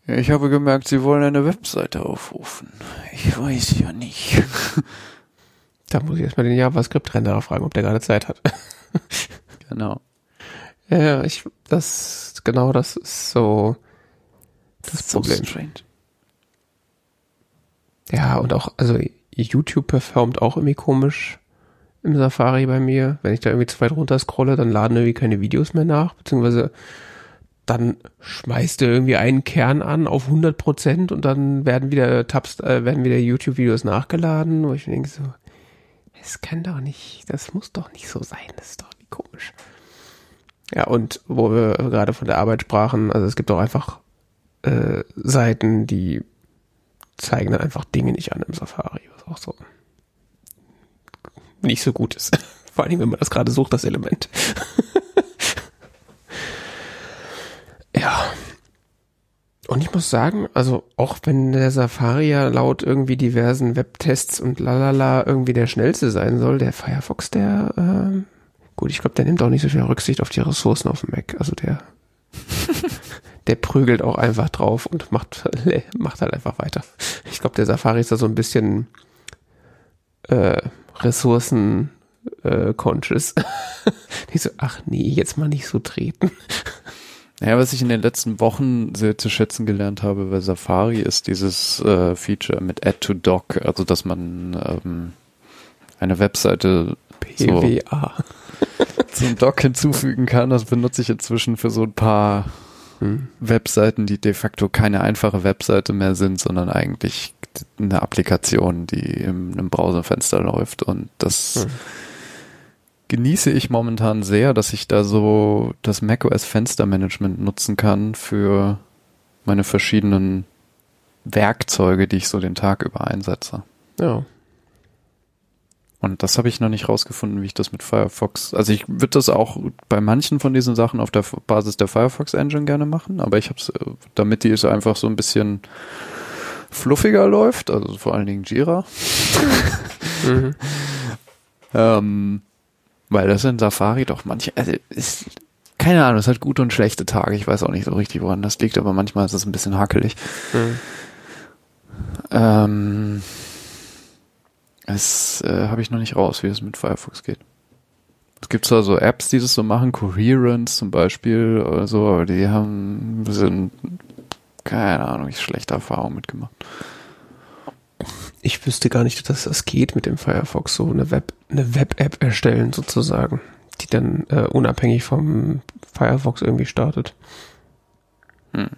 ich habe gemerkt, Sie wollen eine Webseite aufrufen. Ich weiß ja nicht. [LAUGHS] Da muss ich erstmal den JavaScript-Renderer fragen, ob der gerade Zeit hat. [LAUGHS] genau. Ja, ich, das, genau, das ist so das, das Problem. Strange. Ja, und auch, also YouTube performt auch irgendwie komisch im Safari bei mir. Wenn ich da irgendwie zu weit runter scrolle, dann laden irgendwie keine Videos mehr nach, beziehungsweise dann schmeißt er irgendwie einen Kern an auf 100 Prozent und dann werden wieder Tabs, äh, werden wieder YouTube-Videos nachgeladen, wo ich denke so, es kann doch nicht, das muss doch nicht so sein, das ist doch komisch. Ja, und wo wir gerade von der Arbeit sprachen, also es gibt auch einfach äh, Seiten, die zeigen dann einfach Dinge nicht an im Safari, was auch so nicht so gut ist. [LAUGHS] Vor allem, wenn man das gerade sucht, das Element. [LAUGHS] ja. Und ich muss sagen, also auch wenn der Safari ja laut irgendwie diversen Webtests und lalala irgendwie der schnellste sein soll, der Firefox, der, äh, gut, ich glaube, der nimmt auch nicht so viel Rücksicht auf die Ressourcen auf dem Mac. Also der [LAUGHS] der prügelt auch einfach drauf und macht, [LAUGHS] macht halt einfach weiter. Ich glaube, der Safari ist da so ein bisschen äh, Ressourcen äh, conscious. [LAUGHS] ich so, ach nee, jetzt mal nicht so treten. Ja, was ich in den letzten Wochen sehr zu schätzen gelernt habe bei Safari ist dieses äh, Feature mit Add to Doc, also dass man ähm, eine Webseite PWA so zum Doc hinzufügen kann. Das benutze ich inzwischen für so ein paar hm. Webseiten, die de facto keine einfache Webseite mehr sind, sondern eigentlich eine Applikation, die in einem Browserfenster läuft. Und das hm. Genieße ich momentan sehr, dass ich da so das macOS Fenstermanagement nutzen kann für meine verschiedenen Werkzeuge, die ich so den Tag über einsetze. Ja. Und das habe ich noch nicht rausgefunden, wie ich das mit Firefox. Also ich würde das auch bei manchen von diesen Sachen auf der Basis der Firefox Engine gerne machen, aber ich habe es, äh, damit die so einfach so ein bisschen fluffiger läuft, also vor allen Dingen Jira. mhm. [LAUGHS] ähm, weil das in Safari doch manche, also ist, keine Ahnung, es hat gute und schlechte Tage. Ich weiß auch nicht so richtig, woran das liegt, aber manchmal ist es ein bisschen hakelig. Mhm. Ähm, das äh, habe ich noch nicht raus, wie es mit Firefox geht. Es gibt zwar so Apps, die das so machen, Coherence zum Beispiel oder so, aber die haben ein bisschen, keine Ahnung, ich schlechte Erfahrungen mitgemacht. Ich wüsste gar nicht, dass das geht mit dem Firefox, so eine Web, eine Web-App erstellen sozusagen, die dann äh, unabhängig vom Firefox irgendwie startet. Hm.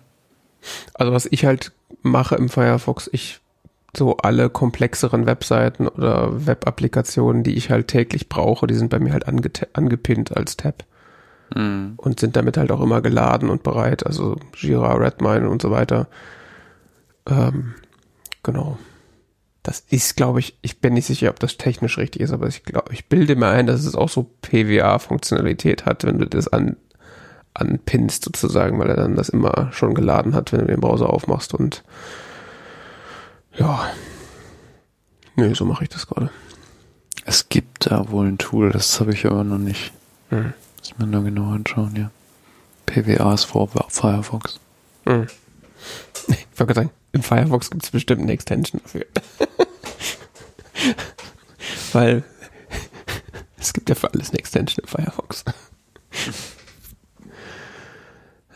Also was ich halt mache im Firefox, ich so alle komplexeren Webseiten oder Web-Applikationen, die ich halt täglich brauche, die sind bei mir halt ange angepinnt als Tab. Mhm. Und sind damit halt auch immer geladen und bereit. Also Jira, Redmine und so weiter. Ähm, genau. Das ist, glaube ich, ich bin nicht sicher, ob das technisch richtig ist, aber ich glaube, ich bilde mir ein, dass es auch so PWA-Funktionalität hat, wenn du das an, anpinnst sozusagen, weil er dann das immer schon geladen hat, wenn du den Browser aufmachst und ja. Nee, so mache ich das gerade. Es gibt da wohl ein Tool, das habe ich aber noch nicht. Hm. Muss mir nur genau anschauen, ja. PWAs vor Firefox. Hm. [LAUGHS] Ich wollte sagen, im Firefox gibt es bestimmt eine Extension dafür. [LAUGHS] Weil es gibt ja für alles eine Extension im Firefox.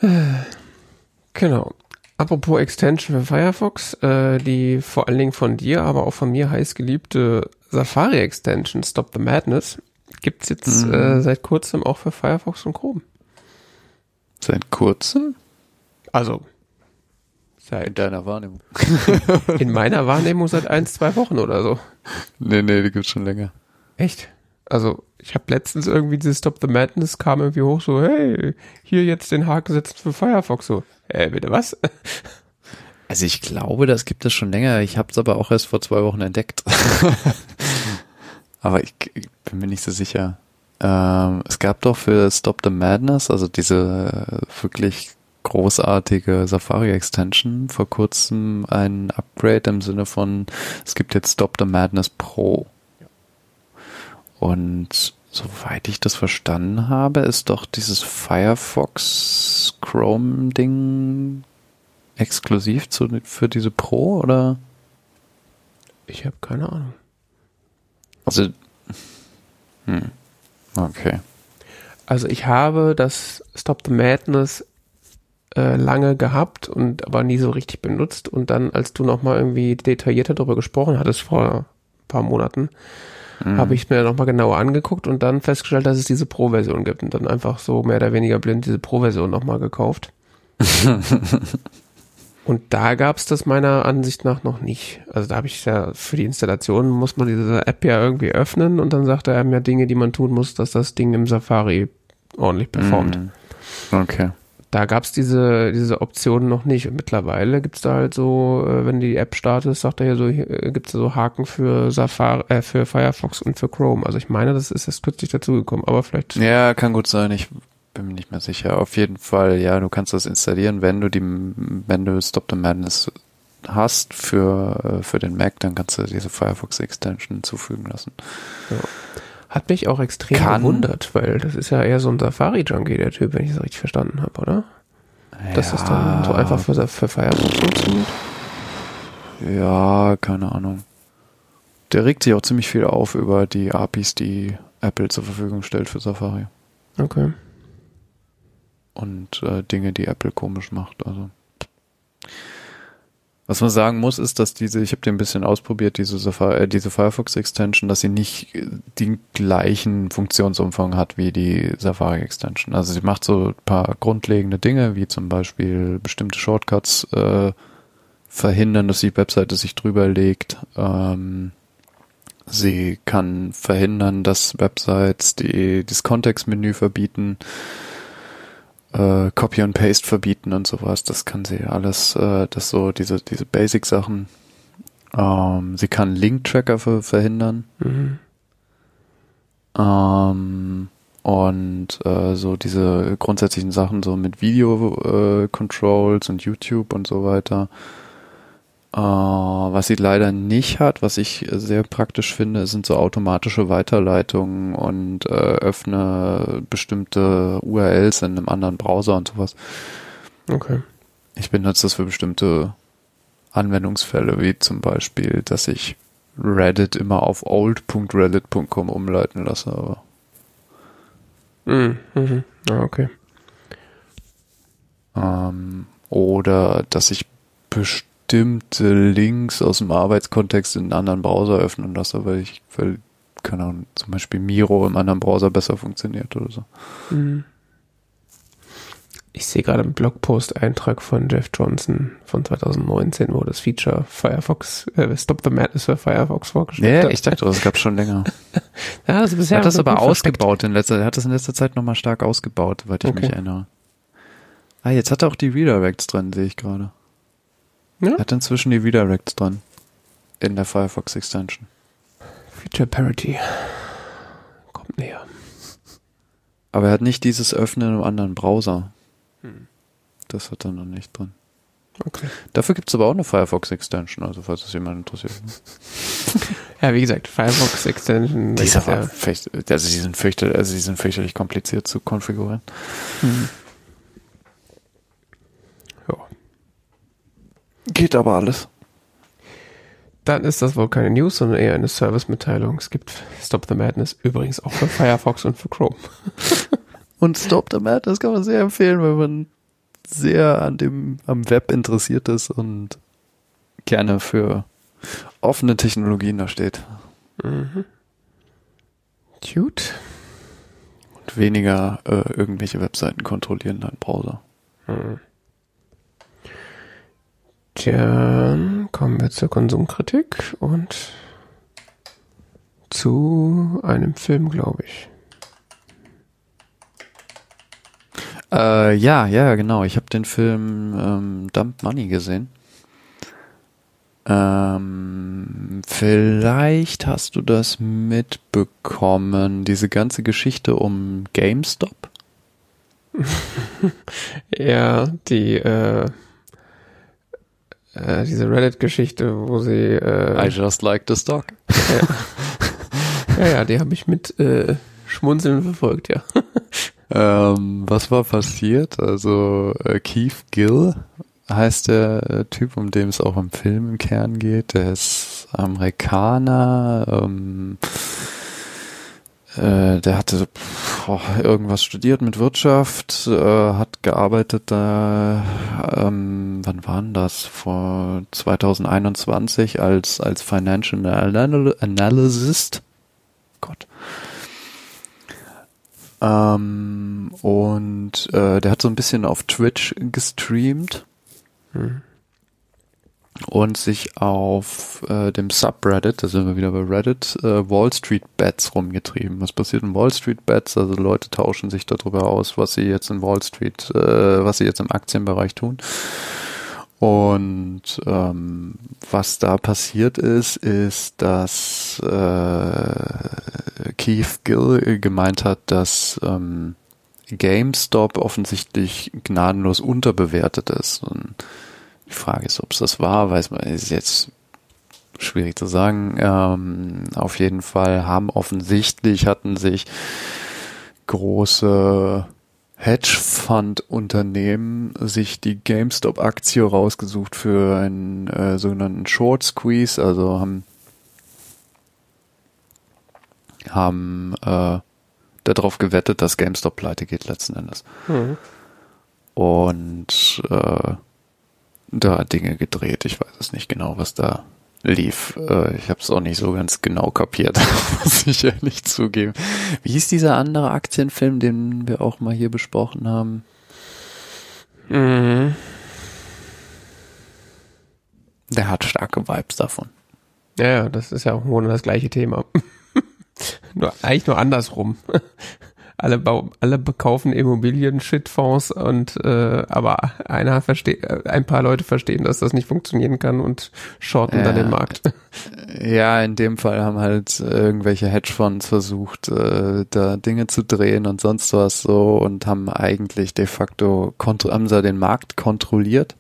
[SIGHS] genau. Apropos Extension für Firefox, äh, die vor allen Dingen von dir, aber auch von mir heiß geliebte Safari Extension Stop the Madness gibt's jetzt mhm. äh, seit kurzem auch für Firefox und Chrome. Seit kurzem? Also seit in deiner Wahrnehmung. [LAUGHS] in meiner Wahrnehmung seit ein, zwei Wochen oder so. Nee, nee, die gibt's schon länger. Echt? Also ich habe letztens irgendwie dieses Stop the Madness kam irgendwie hoch so, hey, hier jetzt den Haken setzen für Firefox so. Äh, bitte was? [LAUGHS] Also ich glaube, das gibt es schon länger. Ich habe es aber auch erst vor zwei Wochen entdeckt. [LAUGHS] aber ich, ich, bin mir nicht so sicher. Ähm, es gab doch für Stop the Madness, also diese wirklich großartige Safari Extension, vor kurzem ein Upgrade im Sinne von, es gibt jetzt Stop the Madness Pro. Und soweit ich das verstanden habe, ist doch dieses Firefox Chrome Ding exklusiv zu, für diese Pro oder? Ich habe keine Ahnung. Also, hm, okay. Also ich habe das Stop the Madness äh, lange gehabt und aber nie so richtig benutzt und dann, als du nochmal irgendwie detaillierter darüber gesprochen hattest vor ein paar Monaten, mhm. habe ich mir nochmal genauer angeguckt und dann festgestellt, dass es diese Pro-Version gibt und dann einfach so mehr oder weniger blind diese Pro-Version nochmal gekauft. [LAUGHS] und da gab es das meiner Ansicht nach noch nicht. Also da habe ich ja für die Installation muss man diese App ja irgendwie öffnen und dann sagt er einem ja Dinge, die man tun muss, dass das Ding im Safari ordentlich performt. Mhm. Okay da gab es diese, diese Option noch nicht. Und mittlerweile gibt es da halt so, äh, wenn die App startet, sagt er ja so, äh, gibt es so Haken für Safari, äh, für Firefox und für Chrome. Also ich meine, das ist jetzt kürzlich dazugekommen, aber vielleicht. Ja, kann gut sein. Ich bin mir nicht mehr sicher. Auf jeden Fall, ja, du kannst das installieren, wenn du die, wenn du Stop the Madness hast für, äh, für den Mac, dann kannst du diese Firefox Extension hinzufügen lassen. Ja. Hat mich auch extrem Kann. gewundert, weil das ist ja eher so ein Safari-Junkie, der Typ, wenn ich das richtig verstanden habe, oder? Ja. Dass das dann so einfach für, für Firefox funktioniert? Ja, keine Ahnung. Der regt sich auch ziemlich viel auf über die APIs, die Apple zur Verfügung stellt für Safari. Okay. Und äh, Dinge, die Apple komisch macht. Also was man sagen muss, ist, dass diese, ich habe den ein bisschen ausprobiert, diese, Safari, äh, diese Firefox Extension, dass sie nicht den gleichen Funktionsumfang hat wie die Safari Extension. Also sie macht so ein paar grundlegende Dinge, wie zum Beispiel bestimmte Shortcuts äh, verhindern, dass die Webseite sich drüber legt. Ähm, sie kann verhindern, dass Websites die, das Kontextmenü verbieten äh, Copy und Paste verbieten und sowas. Das kann sie alles, äh, das so, diese, diese Basic-Sachen. Ähm, sie kann Link-Tracker ver verhindern. Mhm. Ähm, und äh, so diese grundsätzlichen Sachen so mit Video-Controls äh, und YouTube und so weiter. Äh, was sie leider nicht hat, was ich sehr praktisch finde, sind so automatische Weiterleitungen und äh, öffne bestimmte URLs in einem anderen Browser und sowas. Okay. Ich benutze das für bestimmte Anwendungsfälle, wie zum Beispiel, dass ich Reddit immer auf old.reddit.com umleiten lasse, aber. Mhm. Mhm. Ah, okay. Ähm, oder dass ich bestimmte bestimmte Links aus dem Arbeitskontext in einen anderen Browser öffnen lasse, weil ich, weil, keine Ahnung, zum Beispiel Miro im anderen Browser besser funktioniert oder so. Mhm. Ich sehe gerade einen Blogpost-Eintrag von Jeff Johnson von 2019, wo das Feature Firefox, äh, Stop the Madness für Firefox vorgestellt Ja, ich dachte, das gab schon länger. [LAUGHS] ja, also bisher Er hat das aber versteckt. ausgebaut in letzter, er hat das in letzter Zeit nochmal stark ausgebaut, soweit ich Okay. mich erinnere. Ah, jetzt hat er auch die Redirects dran, sehe ich gerade. Ja? Er hat inzwischen die Redirects dran. In der Firefox Extension. Feature Parity. Kommt näher. Aber er hat nicht dieses Öffnen im anderen Browser. Hm. Das hat er noch nicht drin. Okay. Dafür gibt's aber auch eine Firefox Extension, also falls es jemand interessiert. [LAUGHS] Ja, wie gesagt, Firefox Extension. Die, ist aber ja, also die sind fürchterlich, also die sind fürchterlich kompliziert zu konfigurieren. hm. Geht aber alles. Dann ist das wohl keine News, sondern eher eine Service-Mitteilung. Es gibt Stop the Madness übrigens auch für Firefox und für Chrome. [LAUGHS] Und Stop the Mad, das kann man sehr empfehlen, wenn man sehr an dem, am Web interessiert ist und gerne für offene Technologien da steht. Mhm. Cute. Und weniger äh, irgendwelche Webseiten kontrollieren deinen Browser. Mhm. Dann kommen wir zur Konsumkritik und zu einem Film, glaube ich. Äh, ja, ja, genau. Ich habe den Film ähm, Dump Money gesehen. Ähm, vielleicht hast du das mitbekommen, diese ganze Geschichte um GameStop. [LAUGHS] Ja, die, äh, äh, diese Reddit-Geschichte, wo sie, äh, I just like the stock. ja, ja, die habe ich mit äh, Schmunzeln verfolgt, ja. Ähm, was war passiert? Also äh, Keith Gill heißt der äh, Typ, um den es auch im Film im Kern geht. Der ist Amerikaner. Ähm, äh, der hatte pff, oh, irgendwas studiert mit Wirtschaft, äh, hat gearbeitet da. Ähm, wann war denn das? Vor 2021 als als Financial Anal Analyst. Gott. Ähm, und äh, der hat so ein bisschen auf Twitch gestreamt Hm. Und sich auf äh, dem Subreddit, da sind wir wieder bei Reddit, äh, Wall Street Bets rumgetrieben. Was passiert in Wall Street Bets? Also Leute tauschen sich darüber aus, was sie jetzt in Wall Street, äh, was sie jetzt im Aktienbereich tun. Und ähm, was da passiert ist, ist, dass äh, Keith Gill gemeint hat, dass ähm, GameStop offensichtlich gnadenlos unterbewertet ist. Und die Frage ist, ob es das war, weiß man, ist jetzt schwierig zu sagen. Ähm, auf jeden Fall haben offensichtlich hatten sich große Hedgefund-Unternehmen sich die GameStop-Aktie rausgesucht für einen äh, sogenannten Short Squeeze, also haben haben äh, darauf gewettet, dass GameStop pleite geht letzten Endes. Mhm. Und äh, da Dinge gedreht. Ich weiß es nicht genau, was da lief. Äh, ich habe es auch nicht so ganz genau kapiert, [LAUGHS] muss ich ehrlich zugeben. Wie hieß dieser andere Aktienfilm, den wir auch mal hier besprochen haben? Mhm. Der hat starke Vibes davon. Ja, das ist ja auch Grunde das gleiche Thema. [LAUGHS] nur, eigentlich nur andersrum. Alle, bau, alle bekaufen Immobilien, Shitfonds und äh, aber einer versteht, äh, ein paar Leute verstehen, dass das nicht funktionieren kann und shorten dann Ja. den Markt. Ja, in dem Fall haben halt irgendwelche Hedgefonds versucht, äh, da Dinge zu drehen und sonst was so und haben eigentlich de facto haben sie den Markt kontrolliert.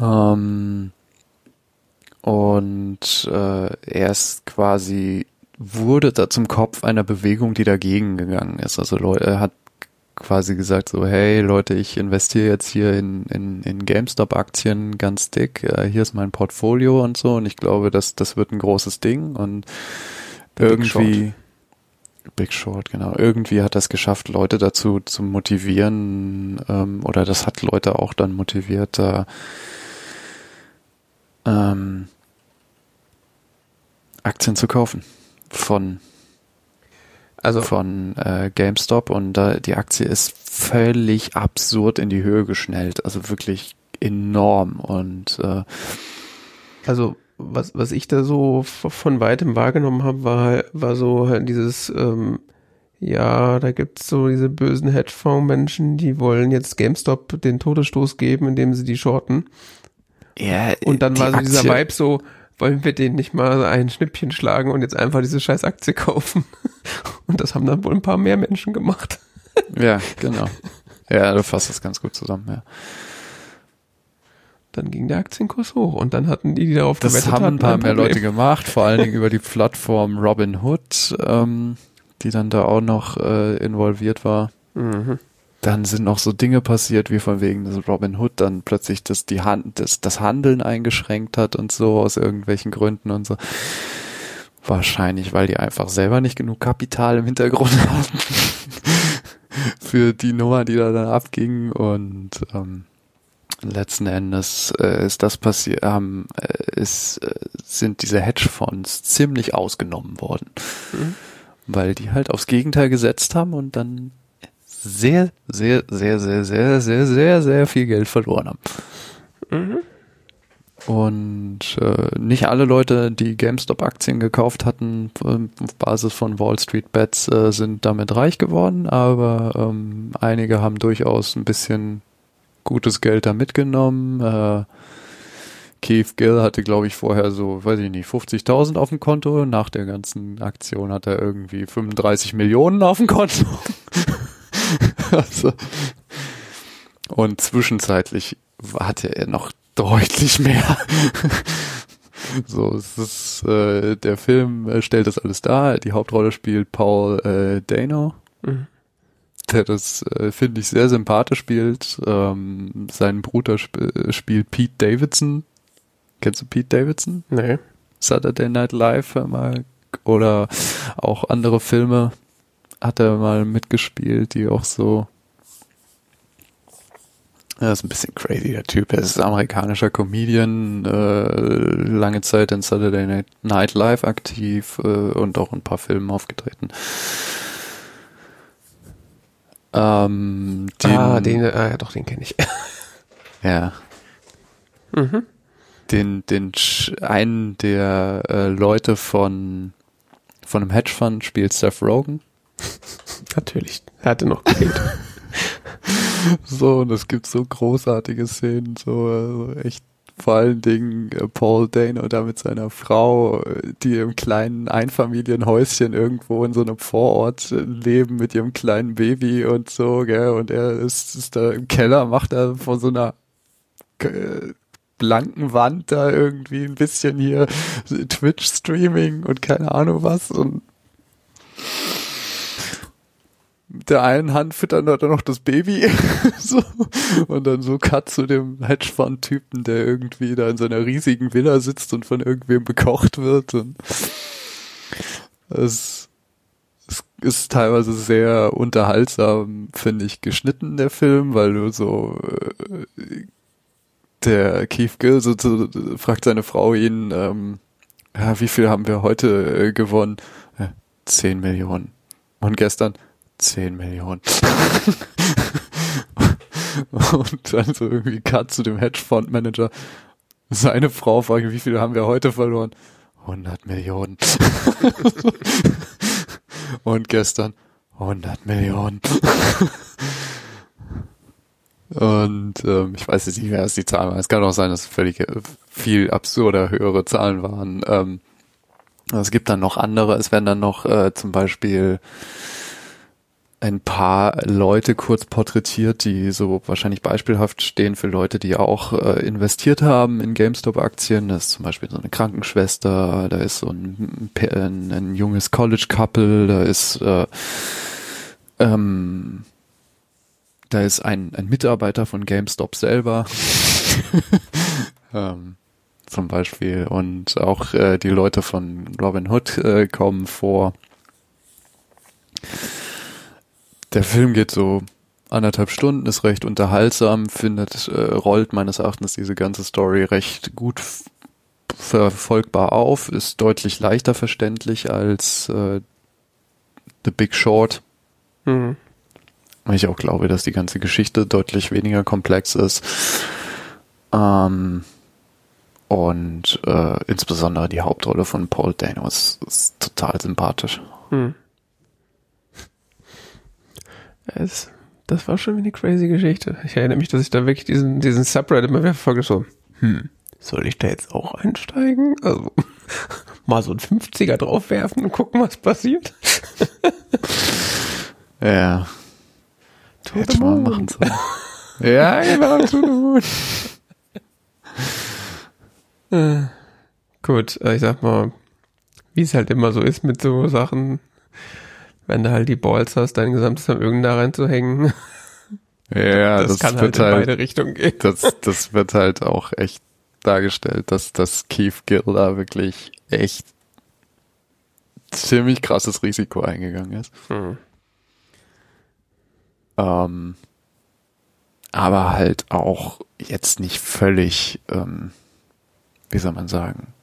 Ähm, und äh, er ist quasi wurde da zum Kopf einer Bewegung, die dagegen gegangen ist. Also Leute, er hat quasi gesagt so, hey Leute, ich investiere jetzt hier in, in, in GameStop-Aktien ganz dick, äh, hier ist mein Portfolio und so. Und ich glaube, dass das wird ein großes Ding. Und Big irgendwie Big Short, genau. Irgendwie hat das geschafft, Leute dazu zu motivieren, ähm, oder das hat Leute auch dann motiviert, da ähm, Aktien zu kaufen von Also von äh, GameStop und äh, die Aktie ist völlig absurd in die Höhe geschnellt, also wirklich enorm und äh, Also was, was ich da so von weitem wahrgenommen habe, war, war so halt dieses, ähm, ja, da gibt's so diese bösen Hedgefonds-Menschen, die wollen jetzt GameStop den Todesstoß geben, indem sie die shorten. ja, Und dann war so dieser Aktie- Vibe so, wollen wir denen nicht mal ein Schnippchen schlagen und jetzt einfach diese scheiß Aktie kaufen. [LAUGHS] Und das haben dann wohl ein paar mehr Menschen gemacht. Ja, genau. Ja, du fasst das ganz gut zusammen, ja. Dann ging der Aktienkurs hoch und dann hatten die, die darauf Das gewettet haben ein paar mehr. Leute gemacht, vor allen Dingen über die Plattform Robinhood, ähm, die dann da auch noch äh, involviert war. Mhm. Dann sind noch so Dinge passiert, wie von wegen, dass Robinhood dann plötzlich das, die Hand, das, das Handeln eingeschränkt hat und so aus irgendwelchen Gründen und so. Wahrscheinlich, weil die einfach selber nicht genug Kapital im Hintergrund [LAUGHS] hatten für die Nummer, die da dann abging und ähm, letzten Endes äh, ist das passiert, ähm, äh, ist, äh, sind diese Hedgefonds ziemlich ausgenommen worden, Mhm. weil die halt aufs Gegenteil gesetzt haben und dann sehr, sehr, sehr, sehr, sehr, sehr, sehr, sehr viel Geld verloren haben. Mhm. Und äh, nicht alle Leute, die GameStop-Aktien gekauft hatten, ähm, auf Basis von Wall Street Bets, äh, sind damit reich geworden, aber ähm, einige haben durchaus ein bisschen gutes Geld da mitgenommen. Äh, Keith Gill hatte, glaube ich, vorher so, weiß ich nicht, 50.000 auf dem Konto. Nach der ganzen Aktion hat er irgendwie 35 Millionen auf dem Konto. [LAUGHS] also, und zwischenzeitlich hatte er noch deutlich mehr. [LAUGHS] so, es ist, äh, der Film äh, stellt das alles dar. Die Hauptrolle spielt Paul äh, Dano, Mhm. der das, äh, finde ich, sehr sympathisch spielt. Ähm, sein Bruder sp äh, spielt Pete Davidson. Kennst du Pete Davidson? Nee. Saturday Night Live mal, oder auch andere Filme hat er mal mitgespielt, die auch so er ist ein bisschen crazy, der Typ. Er ist amerikanischer Comedian, äh, lange Zeit in Saturday Night- Live aktiv äh, und auch in ein paar Filmen aufgetreten. Ähm, ah, den, ah, ja, doch, den kenne ich. [LAUGHS] Ja, mhm. den, den einen der äh, Leute von von einem Hedgefonds spielt Seth Rogen. [LAUGHS] Natürlich. Er hatte noch Geld. [LAUGHS] So, und es gibt so großartige Szenen, so also echt vor allen Dingen äh, Paul Dano da mit seiner Frau, die im kleinen Einfamilienhäuschen irgendwo in so einem Vorort äh, leben mit ihrem kleinen Baby und so, gell, und er ist, ist da im Keller, macht da vor so einer äh, blanken Wand da irgendwie ein bisschen hier Twitch-Streaming und keine Ahnung was und mit der einen Hand füttern er dann noch das Baby [LAUGHS] so und dann so Cut zu dem Hedgefonds-Typen, der irgendwie da in seiner riesigen Villa sitzt und von irgendwem bekocht wird und es, es ist teilweise sehr unterhaltsam, finde ich, geschnitten, der Film, weil du so äh, der Keith Gill so, so fragt seine Frau ihn, ähm, wie viel haben wir heute äh, gewonnen? Ja, 10 Millionen. Und gestern 10 Millionen. [LAUGHS] Und dann so irgendwie Cut zu dem Hedgefondsmanager. Seine Frau fragt, wie viel haben wir heute verloren? 100 Millionen. [LAUGHS] Und gestern 100 Millionen. Und ähm, ich weiß jetzt nicht mehr, was die Zahlen waren. Es kann auch sein, dass völlig äh, viel absurder höhere Zahlen waren. Ähm, es gibt dann noch andere. Es werden dann noch äh, zum Beispiel ein paar Leute kurz porträtiät, die so wahrscheinlich beispielhaft stehen für Leute, die auch äh, investiert haben in GameStop-Aktien. Das ist zum Beispiel so eine Krankenschwester, da ist so ein, ein, ein junges College-Couple, da ist äh, ähm, da ist ein, ein Mitarbeiter von GameStop selber. [LAUGHS] ähm, zum Beispiel. Und auch äh, die Leute von Robin Hood äh, kommen vor. Der Film geht so anderthalb Stunden, ist recht unterhaltsam, findet, äh, rollt meines Erachtens diese ganze Story recht gut verfolgbar auf, ist deutlich leichter verständlich als äh, The Big Short. Mhm. Weil ich auch glaube, dass die ganze Geschichte deutlich weniger komplex ist. Ähm, und äh, insbesondere die Hauptrolle von Paul Dano ist, ist total sympathisch. Hm. Es, das war schon eine crazy Geschichte. Ich erinnere mich, dass ich da wirklich diesen, diesen Subreddit immer wieder verfolge, so, hm, soll ich da jetzt auch einsteigen? Also, [LAUGHS] mal so ein 50er draufwerfen und gucken, was passiert? [LAUGHS] Ja. To Hätte mal machen sollen. [LAUGHS] ja, genau, to the moon. Äh, Gut, äh, ich sag mal, wie es halt immer so ist mit so Sachen, wenn du halt die Balls hast, dein gesamtes Vermögen da reinzuhängen, [LAUGHS] Ja, das, das, kann halt wird in halt, beide Richtungen gehen. das, das wird halt auch echt dargestellt, dass das Keith Gill da wirklich echt ziemlich krasses Risiko eingegangen ist. Hm. Ähm, aber halt auch jetzt nicht völlig, ähm, wie soll man sagen,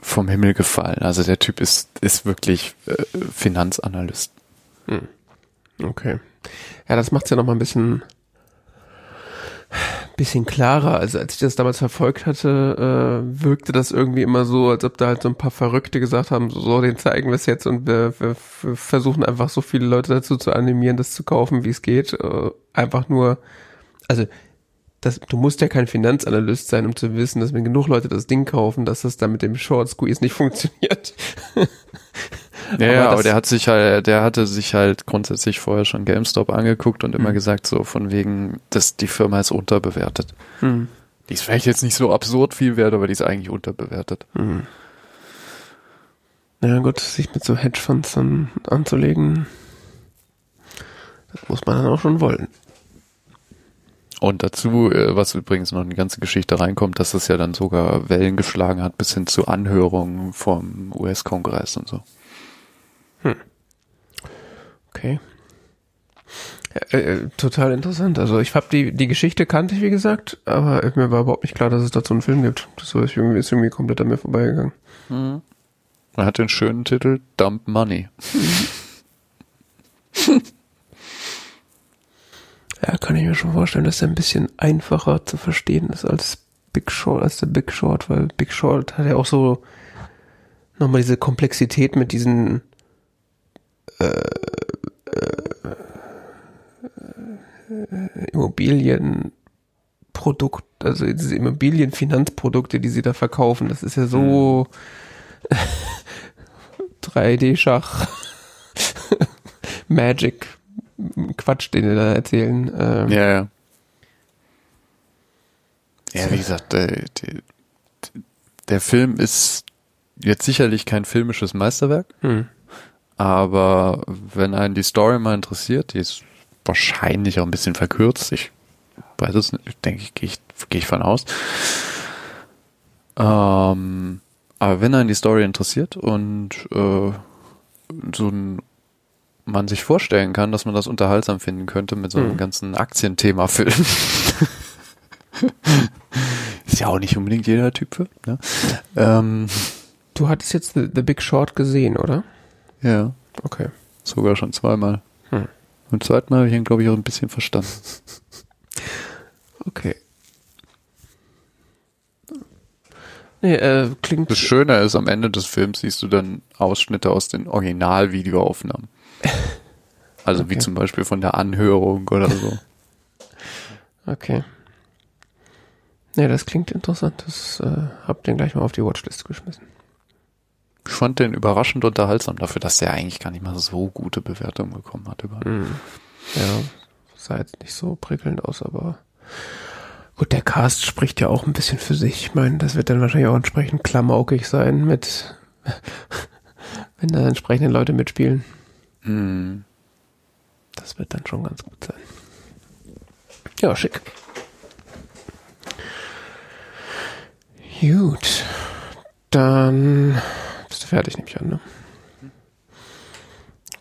vom Himmel gefallen. Also der Typ ist, ist wirklich äh, Finanzanalyst. Okay. Ja, das macht's ja noch mal ein bisschen bisschen klarer. Also als ich das damals verfolgt hatte, äh, wirkte das irgendwie immer so, als ob da halt so ein paar Verrückte gesagt haben, so, so den zeigen wir es jetzt und wir, wir, wir versuchen einfach so viele Leute dazu zu animieren, das zu kaufen, wie es geht. Äh, einfach nur, also das, du musst ja kein Finanzanalyst sein, um zu wissen, dass wenn genug Leute das Ding kaufen, dass das dann mit dem Short Squeeze nicht [LAUGHS] funktioniert. Ja, Aber ja, aber der hat sich halt, der hatte sich halt grundsätzlich vorher schon GameStop angeguckt und immer Mhm. gesagt, so von wegen, dass die Firma ist unterbewertet. Hm. Die ist vielleicht jetzt nicht so absurd viel wert, aber die ist eigentlich unterbewertet. Hm. Ja gut, sich mit so Hedgefonds dann anzulegen, das muss man dann auch schon wollen. Und dazu, äh, was übrigens noch in die ganze Geschichte reinkommt, dass das ja dann sogar Wellen geschlagen hat bis hin zu Anhörungen vom US-Kongress und so. Okay. Ja, äh, total interessant. Also ich habe die die Geschichte kannte ich wie gesagt, aber mir war überhaupt nicht klar, dass es dazu einen Film gibt. Das ist irgendwie, ist irgendwie komplett an mir vorbeigegangen. Er hat den schönen Titel Dump Money. [LAUGHS] Ja, kann ich mir schon vorstellen, dass er ein bisschen einfacher zu verstehen ist als Big Short, als der Big Short, weil Big Short hat ja auch so nochmal diese Komplexität mit diesen äh, äh, Immobilienprodukt, also diese Immobilienfinanzprodukte, die sie da verkaufen, das ist ja so [LAUGHS] 3D-Schach, Magic, Quatsch, den die da erzählen. Ähm, Ja, ja. Ja, wie gesagt, der, der, der Film ist jetzt sicherlich kein filmisches Meisterwerk, Hm. Aber wenn einen die Story mal interessiert, die ist wahrscheinlich auch ein bisschen verkürzt, ich weiß es nicht, denke ich, gehe ich, gehe ich von aus. Ähm, aber wenn einen die Story interessiert und äh, so ein man sich vorstellen kann, dass man das unterhaltsam finden könnte mit so einem Mhm. ganzen Aktienthema-Film. [LAUGHS] Ist ja auch nicht unbedingt jeder Typ für. Ne? Ähm, Du hattest jetzt The, The Big Short gesehen, oder? Ja, Okay. sogar schon zweimal. Hm. Und zweimal habe ich ihn, glaube ich, auch ein bisschen verstanden. [LAUGHS] Okay. Nee, äh, klingt. Das Schöne ist, am Ende des Films siehst du dann Ausschnitte aus den Originalvideoaufnahmen. [LAUGHS] Also wie Okay. zum Beispiel von der Anhörung oder so. [LAUGHS] Okay. Nee, das klingt interessant. Das äh, hab den gleich mal auf die Watchlist geschmissen. Ich fand den überraschend unterhaltsam dafür, dass der eigentlich gar nicht mal so gute Bewertungen bekommen hat. Überall. Hm. Ja, sah jetzt nicht so prickelnd aus, aber gut, der Cast spricht ja auch ein bisschen für sich. Ich meine, das wird dann wahrscheinlich auch entsprechend klamaukig sein mit, [LAUGHS] wenn da entsprechende Leute mitspielen. Hm. Das wird dann schon ganz gut sein. Ja, schick. Gut. Dann bist du fertig, nehme ich an, ne?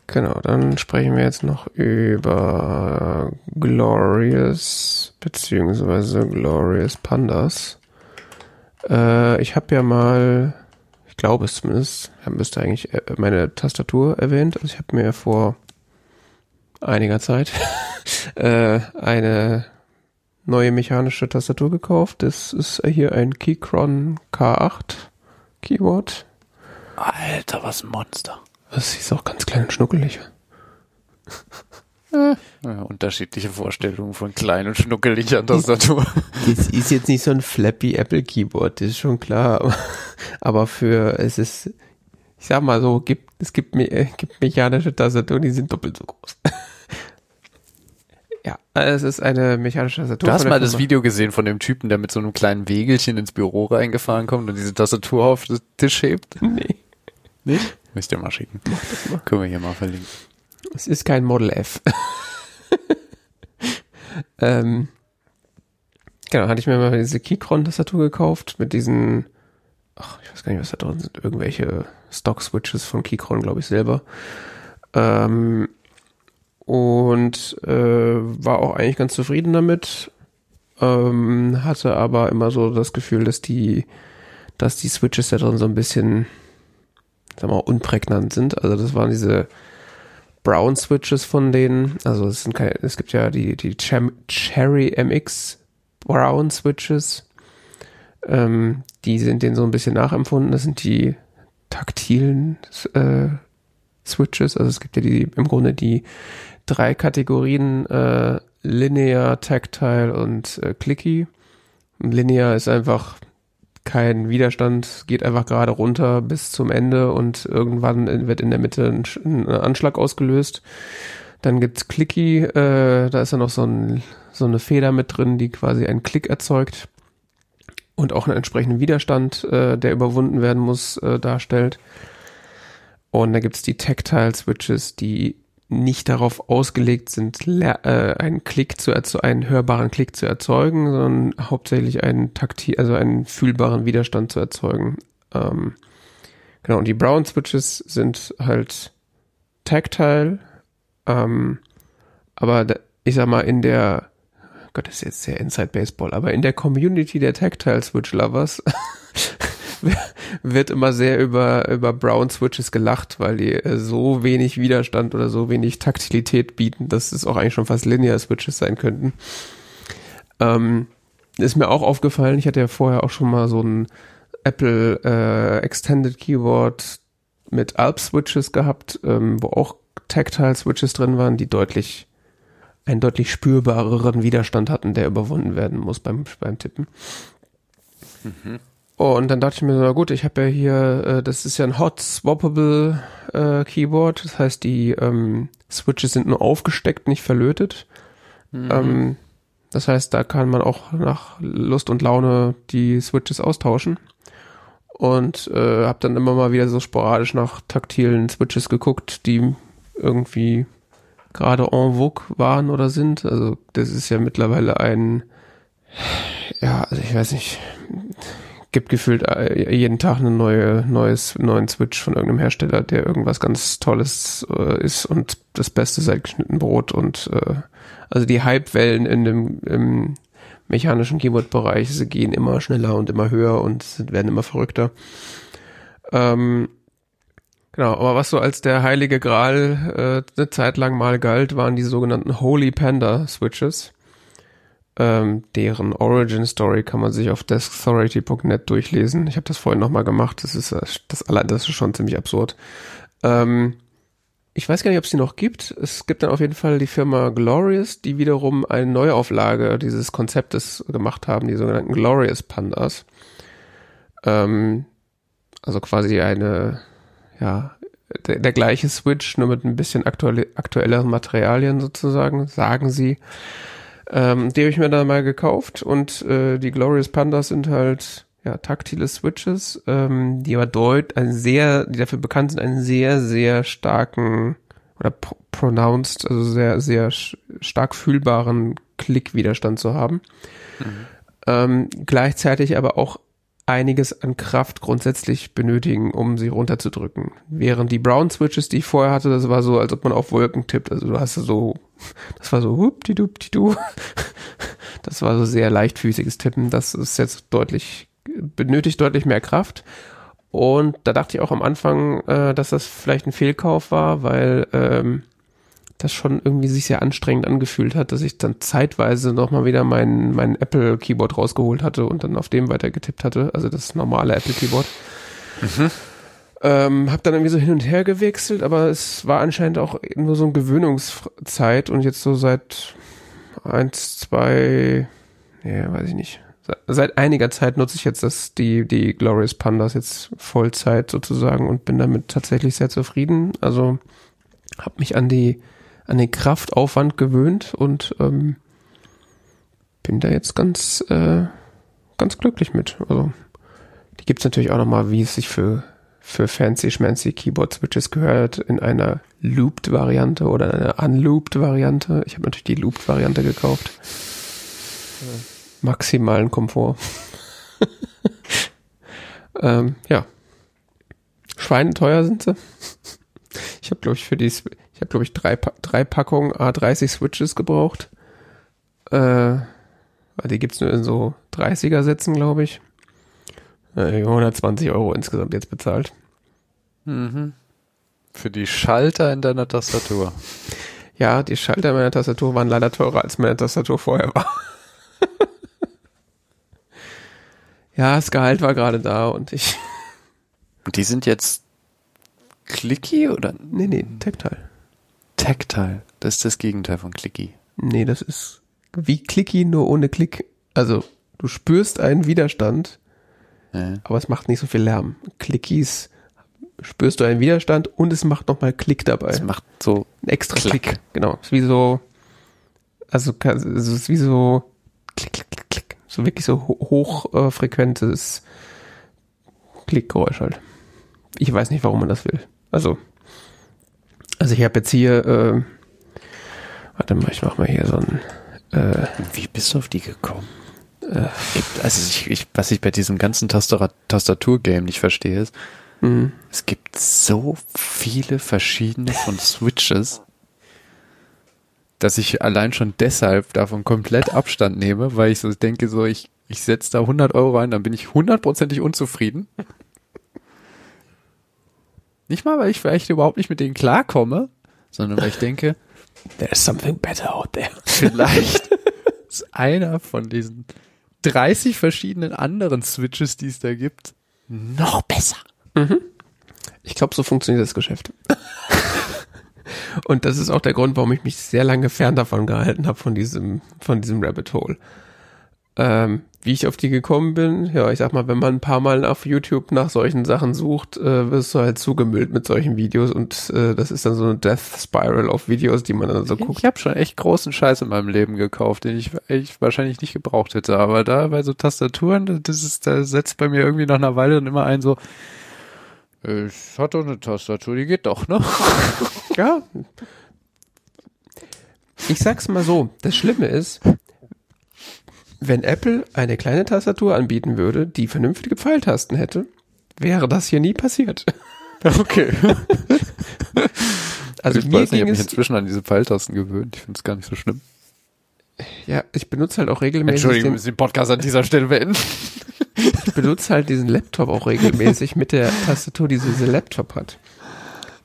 Genau, dann sprechen wir jetzt noch über Glorious beziehungsweise Glorious Pandas. Äh, ich habe ja mal, ich glaube es zumindest, müsste eigentlich äh, meine Tastatur erwähnt. Also ich habe mir vor einiger Zeit [LAUGHS] äh, eine neue mechanische Tastatur gekauft. Das ist hier ein Keychron K8 Keyboard. Alter, was ein Monster. Das ist auch ganz klein und schnuckelig. Ja, unterschiedliche Vorstellungen von klein und schnuckeliger Tastatur. Das ist jetzt nicht so ein flappy Apple Keyboard, das ist schon klar. Aber für, es ist, ich sag mal so, gibt, es gibt, äh, gibt mechanische Tastaturen, die sind doppelt so groß. Ja, es ist eine mechanische Tastatur. Du hast mal das Video gesehen von dem Typen, der mit so einem kleinen Wegelchen ins Büro reingefahren kommt und diese Tastatur auf den Tisch hebt? Nee. Nicht? Müsst ihr mal schicken. Mal. Können wir hier mal verlinken. Es ist kein Model F. [LAUGHS] ähm, genau, hatte ich mir mal diese Keychron-Tastatur gekauft mit diesen, ach, ich weiß gar nicht, was da drin sind, irgendwelche Stock-Switches von Keychron, glaube ich, selber. Ähm, und äh, war auch eigentlich ganz zufrieden damit. Ähm, hatte aber immer so das Gefühl, dass die, dass die Switches da drin so ein bisschen, sag mal, unprägnant sind. Also das waren diese Brown Switches von denen. Also es sind keine, es gibt ja die, die Cherry MX Brown Switches. Ähm, die sind denen so ein bisschen nachempfunden. Das sind die taktilen äh, Switches. Also es gibt ja die im Grunde die drei Kategorien äh, Linear, Tactile und äh, Clicky. Linear ist einfach kein Widerstand, geht einfach gerade runter bis zum Ende und irgendwann wird in der Mitte ein, ein Anschlag ausgelöst. Dann gibt's Clicky, äh, da ist ja noch so, ein, so eine Feder mit drin, die quasi einen Klick erzeugt und auch einen entsprechenden Widerstand, äh, der überwunden werden muss, äh, darstellt. Und da gibt's die Tactile Switches, die nicht darauf ausgelegt sind, äh, einen Klick zu einen hörbaren Klick zu erzeugen, sondern hauptsächlich einen taktil, also einen fühlbaren Widerstand zu erzeugen. Ähm, genau, und die Brown Switches sind halt tactile, ähm, aber da, ich sag mal, in der, Gott, das ist jetzt sehr Inside Baseball, aber in der Community der Tactile Switch Lovers [LAUGHS] [LAUGHS] wird immer sehr über, über Brown Switches gelacht, weil die äh, so wenig Widerstand oder so wenig Taktilität bieten, dass es auch eigentlich schon fast Linear Switches sein könnten. Ähm, ist mir auch aufgefallen, ich hatte ja vorher auch schon mal so ein Apple äh, Extended Keyboard mit Alp Switches gehabt, ähm, wo auch Tactile Switches drin waren, die deutlich einen deutlich spürbareren Widerstand hatten, der überwunden werden muss beim, beim Tippen. Mhm. Und dann dachte ich mir so, na gut, ich habe ja hier, äh, das ist ja ein Hot Swappable äh, Keyboard, das heißt, die ähm, Switches sind nur aufgesteckt, nicht verlötet. Mhm. Ähm, das heißt, da kann man auch nach Lust und Laune die Switches austauschen. Und äh, habe dann immer mal wieder so sporadisch nach taktilen Switches geguckt, die irgendwie gerade en vogue waren oder sind. Also das ist ja mittlerweile ein, ja, also ich weiß nicht, gibt gefühlt äh, jeden Tag einen neue, neues, neuen Switch von irgendeinem Hersteller, der irgendwas ganz Tolles äh, ist und das Beste seit geschnitten Brot und äh, also die Hypewellen in dem im mechanischen Keyboard-Bereich sie gehen immer schneller und immer höher und werden immer verrückter. Ähm, genau, aber was so als der heilige Gral äh, eine Zeit lang mal galt, waren die sogenannten Holy Panda Switches. Ähm, deren Origin Story kann man sich auf deskauthority.net durchlesen. Ich habe das vorhin nochmal gemacht. Das ist das allein, das ist schon ziemlich absurd. Ähm, ich weiß gar nicht, ob es die noch gibt. Es gibt dann auf jeden Fall die Firma Glorious, die wiederum eine Neuauflage dieses Konzeptes gemacht haben, die sogenannten Glorious Pandas. Ähm, also quasi eine, ja, der, der gleiche Switch, nur mit ein bisschen aktuelle, aktuelleren Materialien sozusagen, sagen sie. Ähm, die habe ich mir dann mal gekauft und äh, die Glorious Pandas sind halt ja taktile Switches, ähm, die aber deut ein sehr, die dafür bekannt sind, einen sehr sehr starken oder pr pronounced, also sehr sehr stark fühlbaren Klickwiderstand zu haben. Mhm. Ähm, gleichzeitig aber auch einiges an Kraft grundsätzlich benötigen, um sie runterzudrücken. Während die Brown Switches, die ich vorher hatte, das war so, als ob man auf Wolken tippt. Also du hast so, das war so die du Das war so sehr leichtfüßiges Tippen. Das ist jetzt deutlich benötigt deutlich mehr Kraft. Und da dachte ich auch am Anfang, äh, dass das vielleicht ein Fehlkauf war, weil ähm, das schon irgendwie sich sehr anstrengend angefühlt hat, dass ich dann zeitweise nochmal wieder mein, mein Apple Keyboard rausgeholt hatte und dann auf dem weiter getippt hatte, also das normale Apple Keyboard. Mhm. Ähm, hab dann irgendwie so hin und her gewechselt, aber es war anscheinend auch nur so eine Gewöhnungszeit und jetzt so seit eins, zwei, ja, weiß ich nicht. Seit einiger Zeit nutze ich jetzt das, die, die Glorious Pandas jetzt Vollzeit sozusagen und bin damit tatsächlich sehr zufrieden. Also habe mich an die an den Kraftaufwand gewöhnt und ähm, bin da jetzt ganz, äh, ganz glücklich mit. Also die gibt's natürlich auch nochmal, wie es sich für, für fancy schmancy Keyboard Switches gehört, in einer Looped Variante oder einer Unlooped Variante. Ich habe natürlich die Looped Variante gekauft. Maximalen Komfort. [LAUGHS] ähm, ja. Schweineteuer sind sie. Ich habe, glaube ich, für die, ich habe, glaube ich, drei, drei Packungen A30 Switches gebraucht. Äh, die gibt's nur in so 30er Sätzen, glaube ich. Äh, 120 Euro insgesamt jetzt bezahlt. Mhm. Für die Schalter in deiner Tastatur. Ja, die Schalter in meiner Tastatur waren leider teurer, als meine Tastatur vorher war. [LAUGHS] ja, das Gehalt war gerade da und ich. Die sind jetzt clicky oder? Nee, nee, Tactile. Tactile. Das ist das Gegenteil von clicky. Nee, das ist wie clicky, nur ohne Klick. Also, du spürst einen Widerstand, ja. aber es macht nicht so viel Lärm. Clickies spürst du einen Widerstand und es macht nochmal Klick dabei. Es macht so ein extra Klick. Klick. Genau. Es ist wie so, also es ist wie so Klick, Klick, Klick, Klick. So wirklich so hochfrequentes äh, Klickgeräusch halt. Ich weiß nicht, warum man das will. Also, also ich habe jetzt hier, äh, warte mal, ich mach mal hier so ein. Äh, Wie bist du auf die gekommen? Äh, also ich, ich, was ich bei diesem ganzen Tastatur-Game nicht verstehe, ist, mhm. es gibt so viele verschiedene von Switches, dass ich allein schon deshalb davon komplett Abstand nehme, weil ich so denke, so ich, ich setze da 100 Euro rein, dann bin ich hundertprozentig unzufrieden. Nicht mal, weil ich vielleicht überhaupt nicht mit denen klarkomme, sondern weil ich denke, there's something better out there. Vielleicht [LAUGHS] ist einer von diesen 30 verschiedenen anderen Switches, die es da gibt, noch besser. Mhm. Ich glaube, so funktioniert das Geschäft. [LAUGHS] Und das ist auch der Grund, warum ich mich sehr lange fern davon gehalten habe, von diesem, von diesem Rabbit Hole. Ähm, wie ich auf die gekommen bin, ja, ich sag mal, wenn man ein paar Mal auf YouTube nach solchen Sachen sucht, äh, wirst du halt zugemüllt mit solchen Videos und äh, das ist dann so eine Death Spiral auf Videos, die man dann so guckt. Ich habe schon echt großen Scheiß in meinem Leben gekauft, den ich, ich wahrscheinlich nicht gebraucht hätte, aber da bei so Tastaturen, das ist, da setzt bei mir irgendwie nach einer Weile dann immer ein so, ich hatte eine Tastatur, die geht doch, ne? [LAUGHS] ja. Ich sag's mal so, das Schlimme ist, wenn Apple eine kleine Tastatur anbieten würde, die vernünftige Pfeiltasten hätte, wäre das hier nie passiert. [LAUGHS] Okay. [LAUGHS] also ich mir weiß nicht, ich habe mich inzwischen an diese Pfeiltasten gewöhnt. Ich finde es gar nicht so schlimm. Ja, ich benutze halt auch regelmäßig. Entschuldigung, wir müssen den Podcast an dieser Stelle beenden. ich benutze halt diesen Laptop auch regelmäßig mit der Tastatur, die diese Laptop hat.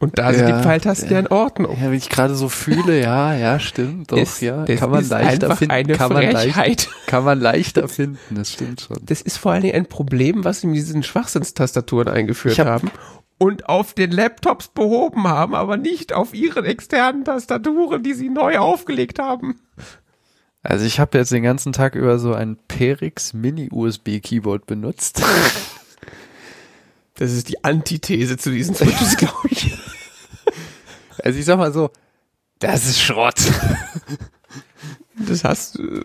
Und da sind ja, die Pfeiltasten ja, in Ordnung. Ja, wenn ich gerade so fühle, ja, ja, stimmt, doch, ist, ja, kann man leichter finden, kann man, leicht, kann man leichter finden, das stimmt schon. Das ist vor allen Dingen ein Problem, was sie mit diesen Schwachsinnstastaturen eingeführt hab, haben und auf den Laptops behoben haben, aber nicht auf ihren externen Tastaturen, die sie neu aufgelegt haben. Also ich habe jetzt den ganzen Tag über so ein Perix Mini USB Keyboard benutzt. Das ist die Antithese zu diesen Switches, [LAUGHS] glaube ich. Also ich sag mal so, das ist Schrott. [LAUGHS] Das hast du.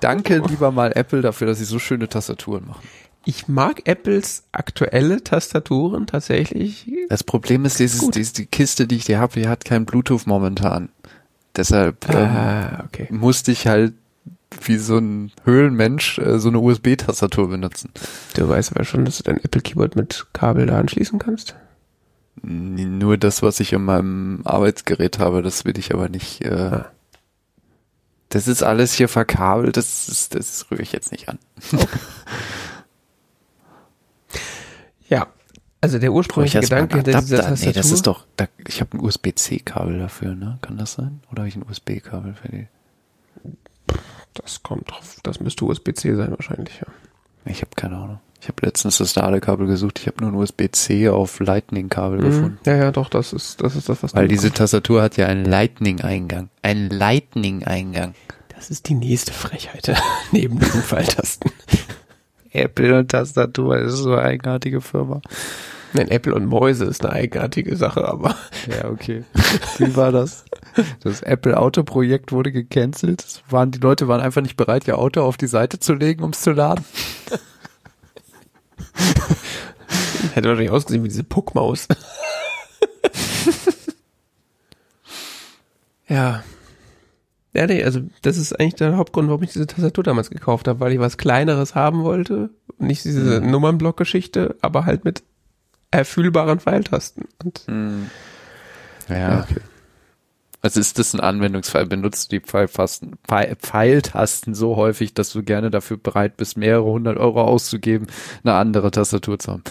Danke lieber mal Apple dafür, dass sie so schöne Tastaturen machen. Ich mag Apples aktuelle Tastaturen tatsächlich. Das Problem ist, dieses, dieses, die Kiste, die ich dir habe, die hat kein Bluetooth momentan. Deshalb ah, ähm, okay. musste ich halt wie so ein Höhlenmensch äh, so eine USB-Tastatur benutzen. Du weißt aber schon, dass du dein Apple Keyboard mit Kabel da anschließen kannst? Nur das, was ich in meinem Arbeitsgerät habe, das will ich aber nicht. Äh, ah. Das ist alles hier verkabelt, das, ist, das rühre ich jetzt nicht an. Also der ursprüngliche Gedanke hinter dieser? Tastatur. Nee, das ist doch, da, ich habe ein USB-C-Kabel dafür, ne? Kann das sein? Oder habe ich ein USB-Kabel für die? das kommt drauf. Das müsste USB-C sein wahrscheinlich, ja. Ich habe keine Ahnung. Ich habe letztens das Ladekabel gesucht. Ich habe nur ein USB-C auf Lightning-Kabel gefunden. Mhm. Ja, ja, doch, das ist das, ist das was Weil diese. Tastatur hat ja einen Lightning-Eingang. Einen Lightning-Eingang. Das ist die nächste Frechheit [LAUGHS] neben diesen Pfeiltasten. Apple und Tastatur, das ist so eine eigenartige Firma. Nein, Apple und Mäuse ist eine eigenartige Sache, aber Ja, okay. Wie war das? Das Apple Auto Projekt wurde gecancelt. Waren, die Leute waren einfach nicht bereit, ihr Auto auf die Seite zu legen, um es zu laden. [LAUGHS] hätte wahrscheinlich ausgesehen wie diese Puckmaus. [LAUGHS] ja. Ja, nee, also das ist eigentlich der Hauptgrund, warum ich diese Tastatur damals gekauft habe, weil ich was Kleineres haben wollte. Nicht diese Mhm. Nummernblock-Geschichte, aber halt mit erfühlbaren Pfeiltasten. Und Ja, Ja. okay. Also ist das ein Anwendungsfall? Benutzt du die Pfeiltasten, Pfeil- Pfeiltasten so häufig, dass du gerne dafür bereit bist, mehrere hundert Euro auszugeben, eine andere Tastatur zu haben?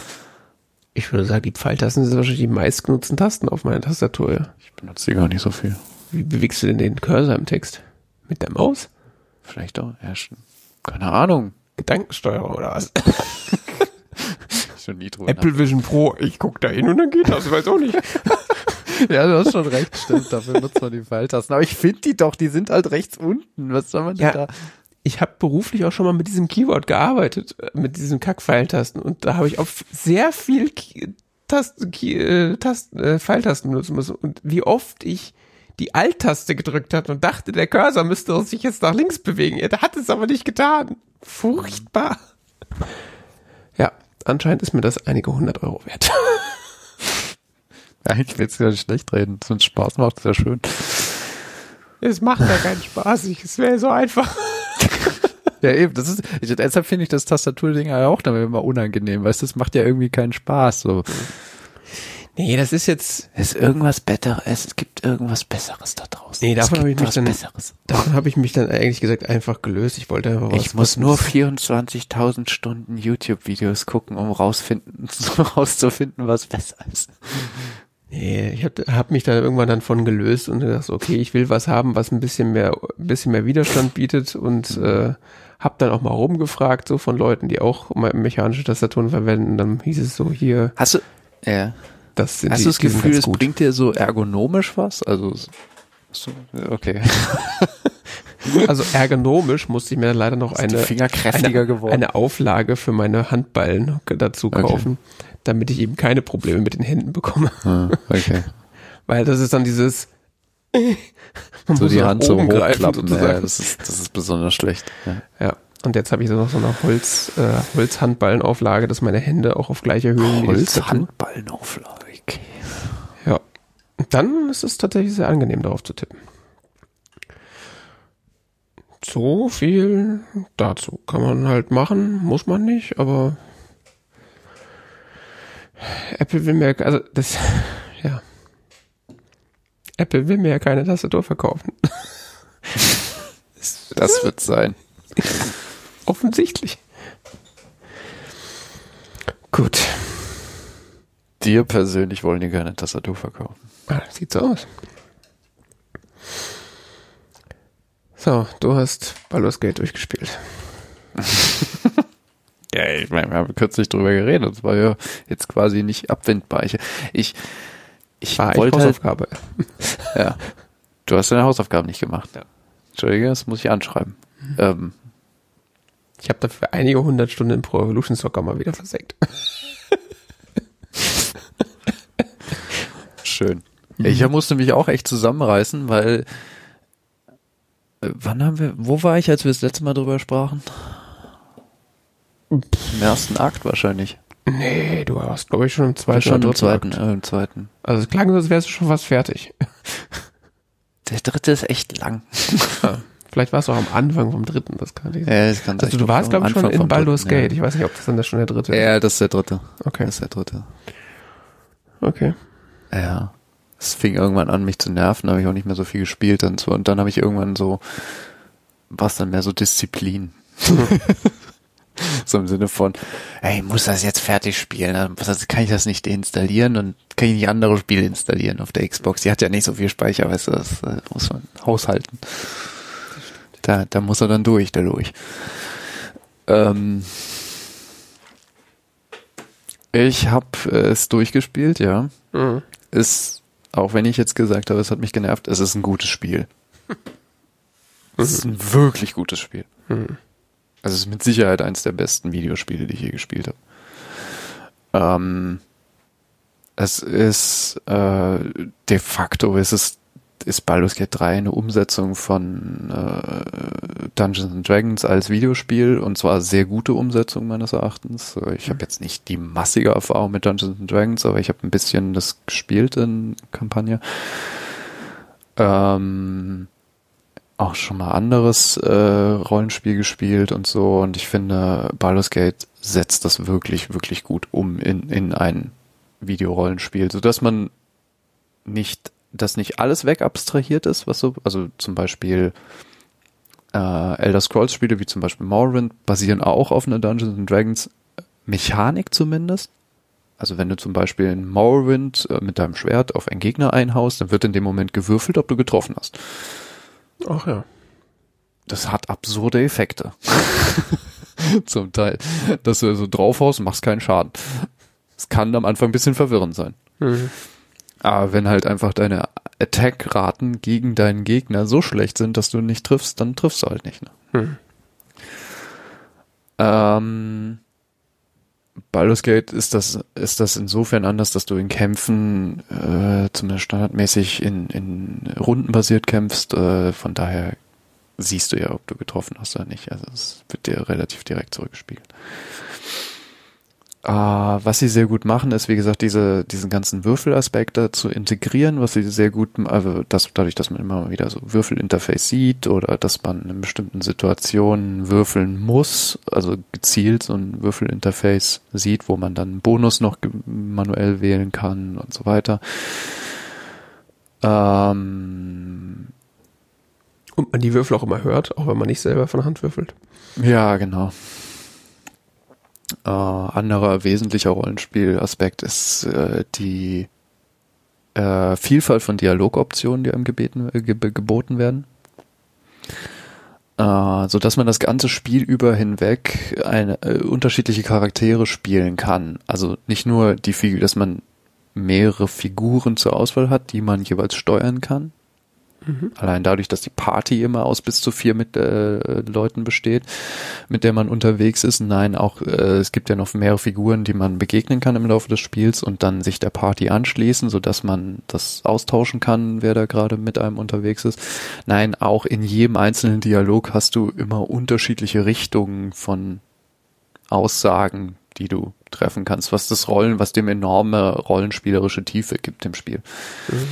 ich würde sagen, die Pfeiltasten sind wahrscheinlich die meistgenutzten Tasten auf meiner Tastatur. Ja. Ich benutze die gar nicht so viel. Wie bewegst du denn den Cursor im Text? Mit der Maus? Vielleicht auch. Ja, schon. Keine Ahnung. Gedankensteuerung oder was? [LAUGHS] [LAUGHS] Schon nie drüber Apple Vision Pro, ich guck da hin und dann geht das, ich weiß auch nicht. [LAUGHS] Ja, du hast schon recht, stimmt. Dafür nutzt man die Pfeiltasten. Aber ich finde die doch, die sind halt rechts unten. Was soll man denn Ja. da? Ich habe beruflich auch schon mal mit diesem Keyword gearbeitet, äh, mit diesen Kack-Pfeiltasten und da habe ich auf sehr viel Ki- Tasten, Ki- äh, Tasten, äh, Pfeiltasten benutzen müssen und wie oft ich die Alt-Taste gedrückt hatte und dachte, der Cursor müsste sich jetzt nach links bewegen. Er hat es aber nicht getan. Furchtbar. Ja, anscheinend ist mir das einige hundert Euro wert. [LAUGHS] Ja, ich will jetzt gar nicht schlecht reden. Wenn es Spaß macht, ist ja schön. Es macht ja keinen Spaß. Ich- Es wäre so einfach. Ja, eben, das ist, ich, deshalb finde ich das Tastaturding ja auch dann immer unangenehm, weißt du, das macht ja irgendwie keinen Spaß, so. Nee, das ist jetzt, Es ist irgendwas Besseres, es gibt irgendwas Besseres da draußen. Nee, davon es habe ich mich dann- Besseres. davon habe ich mich dann eigentlich gesagt einfach gelöst. Ich wollte einfach was. Ich muss was- nur 24.000 Stunden YouTube-Videos gucken, um rausfinden, [LAUGHS] rauszufinden, was besser ist. Nee, ich habe hab mich da irgendwann dann von gelöst und gedacht, okay, ich will was haben, was ein bisschen mehr, ein bisschen mehr Widerstand bietet und äh, habe dann auch mal rumgefragt, so von Leuten, die auch me- mechanische Tastaturen verwenden. Dann hieß es so, hier, Hast du, ja. das sind Hast die, du das Gefühl, es bringt dir so ergonomisch was? Also, so, okay. [LAUGHS] Also ergonomisch musste ich mir dann leider noch eine, eine, eine Auflage für meine Handballen dazu Okay. Damit ich eben keine Probleme mit den Händen bekomme. Ah, okay. [LAUGHS] Weil das ist dann dieses [LAUGHS] man So muss die Hand so hochklappen, ja, sozusagen. das ist, das ist besonders schlecht. Ja. Ja. Und jetzt habe ich so noch so eine Holz, äh, Holzhandballenauflage, dass meine Hände auch auf gleicher Höhe Tattoo. Holzhandballenauflage, okay. Ja. Und Dann ist es tatsächlich sehr angenehm, darauf zu tippen. So viel dazu. Kann man halt machen, muss man nicht, aber Apple will mir, also das, [LAUGHS] ja. Apple will mir ja keine Tastatur verkaufen. [LAUGHS] Das wird sein. [LAUGHS] Offensichtlich. Gut. Dir persönlich wollen die keine Tastatur verkaufen. Ah, sieht so aus. So, du hast Baldur's Gate durchgespielt. Ja, ich meine, wir haben kürzlich drüber geredet. Das war ja jetzt quasi nicht abwendbar. Ich, ich, ich War wollte eigentlich halt, Hausaufgabe. [LAUGHS] ja. Du hast deine Hausaufgaben nicht gemacht. Ja. Entschuldige, das muss ich anschreiben. Ähm, Ich habe dafür einige hundert Stunden in Pro Evolution Soccer mal wieder versenkt. [LAUGHS] schön. Ich musste mich auch echt zusammenreißen, weil äh, wann haben wir, wo war ich, als wir das letzte Mal drüber sprachen? Im ersten Akt wahrscheinlich. Nee, du warst, glaube ich, schon im zweiten schon im zweiten, äh, im zweiten. Also es klang so, als wärst du schon fast fertig. [LAUGHS] Der dritte ist echt lang. [LAUGHS] Vielleicht warst du auch am Anfang vom dritten, das kann ich Ja, das kann Also du warst, glaube ich, schon in Baldur's Gate. Ich weiß nicht, ob das dann schon der dritte ist. ja, das ist der dritte. Okay, Das ist der dritte. okay. Ja. Es fing irgendwann an, mich zu nerven, habe ich auch nicht mehr so viel gespielt und so. Und dann habe ich irgendwann so, war es dann mehr so Disziplin. [LAUGHS] [LAUGHS] So im Sinne von, ey, muss das jetzt fertig spielen, dann kann ich das nicht deinstallieren und kann ich nicht andere Spiele installieren auf der Xbox. Die hat ja nicht so viel Speicher, weißt du, das äh, muss man haushalten. Da, da muss er dann durch, der durch. Ähm, ich habe es durchgespielt, ja. Mhm. Ist, auch wenn ich jetzt gesagt habe, es hat mich genervt, es ist ein gutes Spiel. [LAUGHS] es ist ein wirklich gutes Spiel. Mhm. Also es ist mit Sicherheit eines der besten Videospiele, die ich je gespielt habe. Ähm, es ist äh, de facto ist es ist Baldur's Gate 3 eine Umsetzung von äh, Dungeons and Dragons als Videospiel und zwar sehr gute Umsetzung meines Erachtens. Ich habe jetzt nicht die massige Erfahrung mit Dungeons and Dragons, aber ich habe ein bisschen das gespielt in Kampagne. Ähm, auch schon mal anderes äh, Rollenspiel gespielt und so und ich finde Baldur's Gate setzt das wirklich wirklich gut um in in ein Videorollenspiel, so dass man nicht dass nicht alles wegabstrahiert ist, was so also zum Beispiel äh, Elder Scrolls Spiele wie zum Beispiel Morrowind basieren auch auf einer Dungeons and Dragons Mechanik zumindest. Also wenn du zum Beispiel in Morrowind äh, mit deinem Schwert auf einen Gegner einhaust, dann wird in dem Moment gewürfelt, ob du getroffen hast. Ach ja. Das hat absurde Effekte. [LAUGHS] Zum Teil. Dass du so draufhaust machst keinen Schaden. Es kann am Anfang ein bisschen verwirrend sein. Mhm. Aber wenn halt einfach deine Attack-Raten gegen deinen Gegner so schlecht sind, dass du nicht triffst, dann triffst du halt nicht. Ne? Mhm. Ähm, Baldur's Gate ist das, ist das insofern anders, dass du in Kämpfen äh, zumindest standardmäßig in, in Runden basiert kämpfst. Äh, von daher siehst du ja, ob du getroffen hast oder nicht. Also es wird dir relativ direkt zurückgespiegelt. Uh, was sie sehr gut machen, ist, wie gesagt, diese, diesen ganzen Würfelaspekte zu integrieren, was sie sehr gut, also das, dadurch, dass man immer wieder so Würfelinterface sieht oder dass man in bestimmten Situationen würfeln muss, also gezielt so ein Würfelinterface sieht, wo man dann einen Bonus noch manuell wählen kann und so weiter. Ähm, und man die Würfel auch immer hört, auch wenn man nicht selber von Hand würfelt. Ja, genau. Äh, anderer wesentlicher Rollenspielaspekt ist äh, die äh, Vielfalt von Dialogoptionen, die einem gebeten, äh, ge geboten werden. Äh, so dass man das ganze Spiel über hinweg eine, äh, unterschiedliche Charaktere spielen kann. Also nicht nur die Figur, dass man mehrere Figuren zur Auswahl hat, die man jeweils steuern kann, Mhm. Allein dadurch, dass die Party immer aus bis zu vier mit, äh, Leuten besteht, mit der man unterwegs ist. Nein, auch äh, es gibt ja noch mehrere Figuren, die man begegnen kann im Laufe des Spiels und dann sich der Party anschließen, so dass man das austauschen kann, wer da gerade mit einem unterwegs ist. Nein, auch in jedem einzelnen Dialog hast du immer unterschiedliche Richtungen von Aussagen, die du treffen kannst, was das Rollen, was dem enorme rollenspielerische Tiefe gibt im Spiel. Mhm.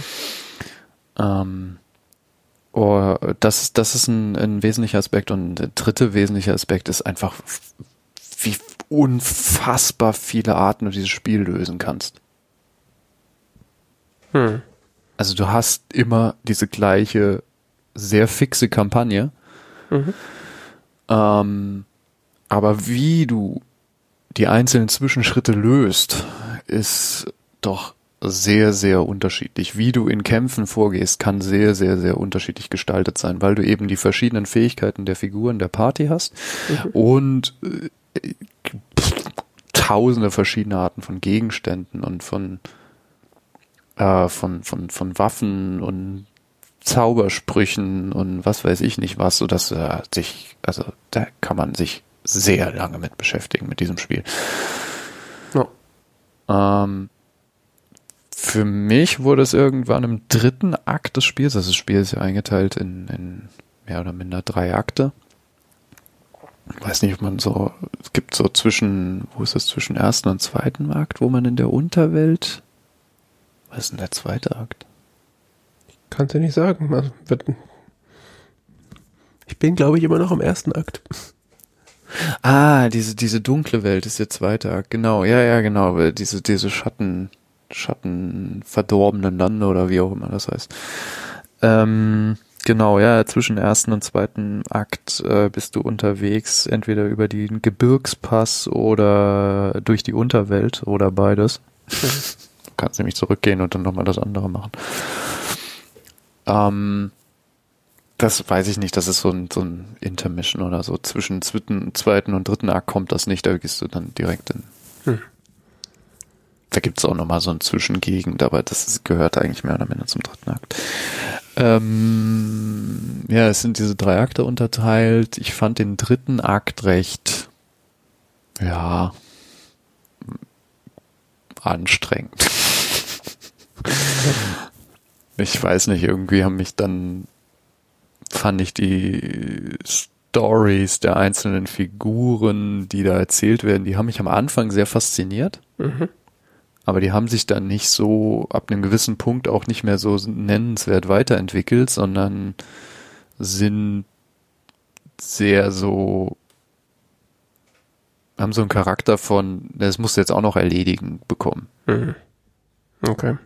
Ähm, Oh, das, das ist ein, ein wesentlicher Aspekt und der dritte wesentliche Aspekt ist einfach, wie unfassbar viele Arten du dieses Spiel lösen kannst. Hm. Also du hast immer diese gleiche, sehr fixe Kampagne. Mhm. Ähm, aber wie du die einzelnen Zwischenschritte löst, ist doch sehr, sehr unterschiedlich. Wie du in Kämpfen vorgehst, kann sehr, sehr, sehr unterschiedlich gestaltet sein, weil du eben die verschiedenen Fähigkeiten der Figuren der Party hast mhm. und äh, tausende verschiedene Arten von Gegenständen und von, äh, von, von, von Waffen und Zaubersprüchen und was weiß ich nicht was, so dass äh, sich, also da kann man sich sehr lange mit beschäftigen mit diesem Spiel. Ja. Ähm, für mich wurde es irgendwann im dritten Akt des Spiels, also das Spiel ist ja eingeteilt in, in mehr oder minder drei Akte. Ich weiß nicht, ob man so, es gibt so zwischen, wo ist das, zwischen ersten und zweiten Akt, wo man in der Unterwelt, was ist denn der zweite Akt? Kannst du nicht sagen. Also, ich bin, glaube ich, immer noch im ersten Akt. Ah, diese, diese dunkle Welt ist der zweite Akt, genau, ja, ja, genau, diese, diese Schatten, Schatten verdorbenen Lande oder wie auch immer das heißt. Ähm, Genau, ja, zwischen ersten und zweiten Akt äh, bist du unterwegs, entweder über den Gebirgspass oder durch die Unterwelt oder beides. du kannst nämlich zurückgehen und dann nochmal das andere machen. Ähm, das weiß ich nicht, das ist so ein, so ein Intermission oder so. Zwischen zweiten, zweiten und dritten Akt kommt das nicht, da gehst du dann direkt in. Hm. Da gibt's auch nochmal so ein Zwischengegend, aber das ist, gehört eigentlich mehr oder minder zum dritten Akt. Ähm, ja, es sind diese drei Akte unterteilt. Ich fand den dritten Akt recht, ja, anstrengend. [LAUGHS] ich weiß nicht, irgendwie haben mich dann, fand ich die Stories der einzelnen Figuren, die da erzählt werden, die haben mich am Anfang sehr fasziniert. Mhm. Aber die haben sich dann nicht so ab einem gewissen Punkt auch nicht mehr so nennenswert weiterentwickelt, sondern sind sehr so, haben so einen Charakter von, das musst du jetzt auch noch erledigen bekommen. Mhm. Okay.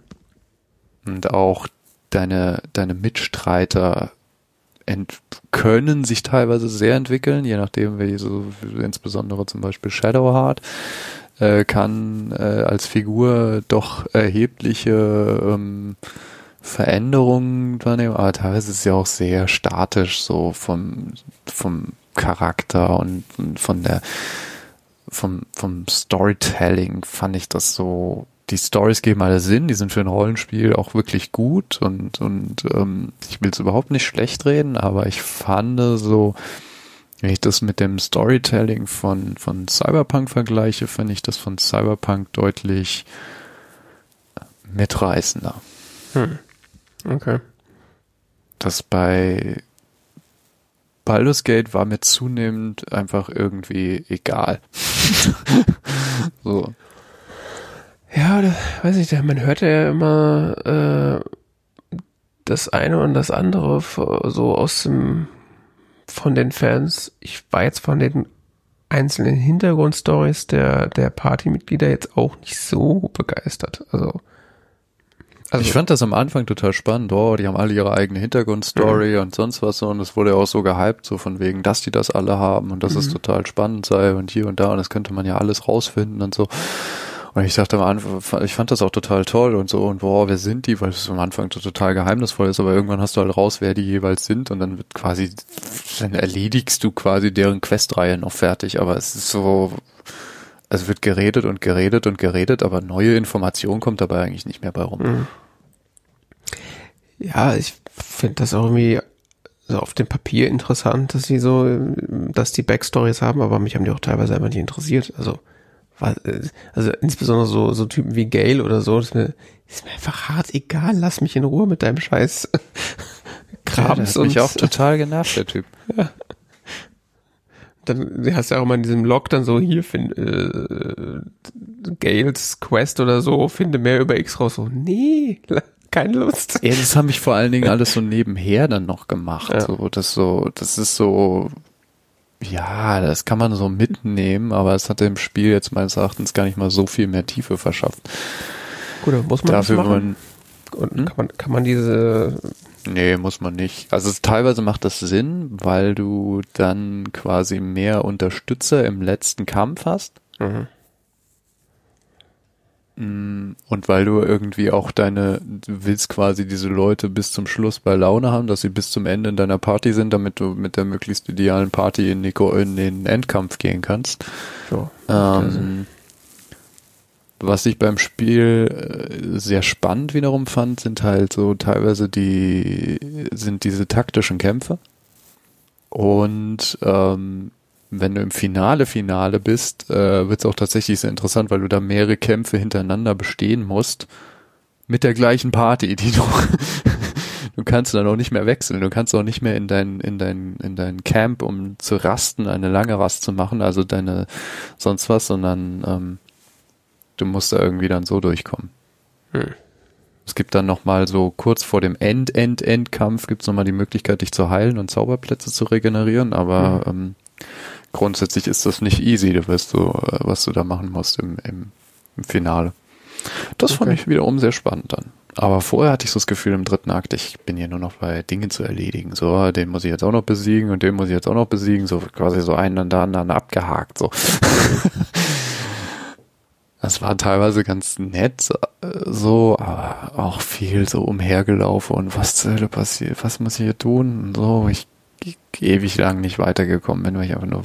Und auch deine, deine Mitstreiter können sich teilweise sehr entwickeln, je nachdem, wie so, insbesondere zum Beispiel Shadowheart äh, kann äh, als Figur doch erhebliche ähm, Veränderungen wahrnehmen, aber teilweise ist ja auch sehr statisch, so vom, vom Charakter und, und von der, vom, vom Storytelling fand ich das so, die Stories geben alle Sinn, die sind für ein Rollenspiel auch wirklich gut und, und ähm, ich will es überhaupt nicht schlecht reden, aber ich fand so, wenn ich das mit dem Storytelling von, von Cyberpunk vergleiche, finde ich das von Cyberpunk deutlich mitreißender. Hm. Okay. Das bei Baldur's Gate war mir zunehmend einfach irgendwie egal. [LAUGHS] so. Ja, da, weiß ich, man hört ja immer äh, das eine und das andere so aus dem von den Fans, ich war jetzt von den einzelnen Hintergrundstories der, der Partymitglieder jetzt auch nicht so begeistert. Also, also ich fand das am Anfang total spannend. Oh, die haben alle ihre eigene Hintergrundstory mhm. und sonst was so. Und es wurde ja auch so gehypt, so von wegen, dass die das alle haben und dass mhm. es total spannend sei und hier und da. Und das könnte man ja alles rausfinden und so. Und ich dachte am Anfang, ich fand das auch total toll und so und boah, wer sind die? Weil es am Anfang so total geheimnisvoll ist, aber irgendwann hast du halt raus, wer die jeweils sind und dann wird quasi, dann erledigst du quasi deren Questreihe noch fertig, aber es ist so, es wird geredet und geredet und geredet, aber neue Information kommt dabei eigentlich nicht mehr bei rum. Mhm. Ja, ich finde das auch irgendwie so auf dem Papier interessant, dass sie so, dass die Backstories haben, aber mich haben die auch teilweise einfach nicht interessiert. Also also insbesondere so, so Typen wie Gail oder so, ist mir, ist mir einfach hart egal, lass mich in Ruhe mit deinem Scheiß [LAUGHS] Krams. Ja, und mich auch total genervt, der Typ. [LAUGHS] Ja. Dann hast du ja auch mal in diesem Log dann so, hier, find, äh, Gales Quest oder so, finde mehr über X raus. So, nee, keine Lust. Ja, das haben ich vor allen Dingen alles so nebenher dann noch gemacht. Ja. So, das so, das ist so, ja, das kann man so mitnehmen, aber es hat dem Spiel jetzt meines Erachtens gar nicht mal so viel mehr Tiefe verschafft. Gut, muss man Dafür das machen? Man, hm? kann man, kann man diese Nee, muss man nicht. Also es, teilweise macht das Sinn, weil du dann quasi mehr Unterstützer im letzten Kampf hast. Mhm. Mm, und weil du irgendwie auch deine, du willst quasi diese Leute bis zum Schluss bei Laune haben, dass sie bis zum Ende in deiner Party sind, damit du mit der möglichst idealen Party in, Nico, in den Endkampf gehen kannst. So, ähm, was ich beim Spiel äh, sehr spannend wiederum fand, sind halt so teilweise die, sind diese taktischen Kämpfe. Und ähm, wenn du im Finale Finale bist, äh, wird es auch tatsächlich sehr interessant, weil du da mehrere Kämpfe hintereinander bestehen musst mit der gleichen Party, die du [LAUGHS] du kannst dann auch nicht mehr wechseln, du kannst auch nicht mehr in dein in dein in dein Camp, um zu rasten, eine lange Rast zu machen, also deine sonst was, sondern ähm, du musst da irgendwie dann so durchkommen. Hm. Es gibt dann nochmal so kurz vor dem End, End, Endkampf gibt's nochmal die Möglichkeit, dich zu heilen und Zauberplätze zu regenerieren, aber hm. ähm, grundsätzlich ist das nicht easy, was du, was du da machen musst im, im, im Finale. Das okay. fand ich wiederum sehr spannend dann. Aber vorher hatte ich so das Gefühl im dritten Akt, ich bin hier nur noch bei Dingen zu erledigen. So, den muss ich jetzt auch noch besiegen und den muss ich jetzt auch noch besiegen. So quasi so einen an der anderen abgehakt. So. [LAUGHS] Das war teilweise ganz nett, so, aber auch viel so umhergelaufen und was zur Hölle passiert, was muss ich hier tun? Und so, ich, ich ewig lang nicht weitergekommen bin, weil ich einfach nur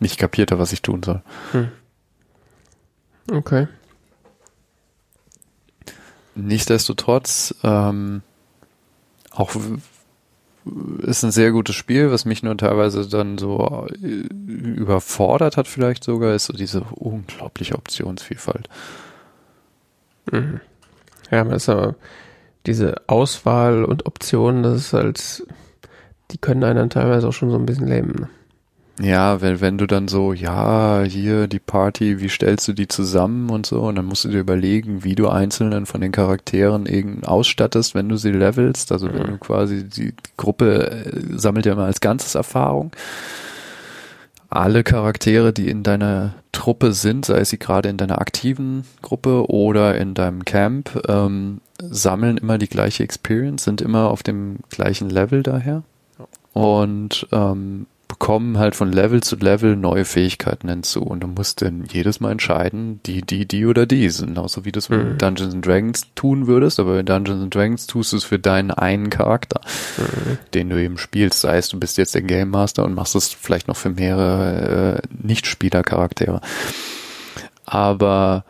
nicht kapiert habe, was ich tun soll. Hm. Okay. Nichtsdestotrotz, ähm, auch ist ein sehr gutes Spiel, was mich nur teilweise dann so äh, überfordert hat vielleicht sogar, ist so diese unglaubliche Optionsvielfalt. Mhm. Ja, aber ist aber diese Auswahl und Optionen, das ist halt, die können einen dann teilweise auch schon so ein bisschen lähmen. Ne? Ja, wenn, wenn du dann so, ja, hier die Party, wie stellst du die zusammen und so, und dann musst du dir überlegen, wie du einzelnen von den Charakteren eben ausstattest, wenn du sie levelst. Also wenn du quasi die Gruppe äh, sammelt ja immer als ganzes Erfahrung. Alle Charaktere, die in deiner Truppe sind, sei es sie gerade in deiner aktiven Gruppe oder in deinem Camp, ähm, sammeln immer die gleiche Experience, sind immer auf dem gleichen Level daher. Und ähm, bekommen halt von Level zu Level neue Fähigkeiten hinzu und du musst dann jedes Mal entscheiden, die, die, die oder die sind, genauso wie du es mhm. in Dungeons and Dragons tun würdest, aber in Dungeons and Dragons tust du es für deinen einen Charakter, mhm. den du eben spielst, sei es du bist jetzt der Game Master und machst es vielleicht noch für mehrere äh, Nicht-Spieler-Charaktere. Aber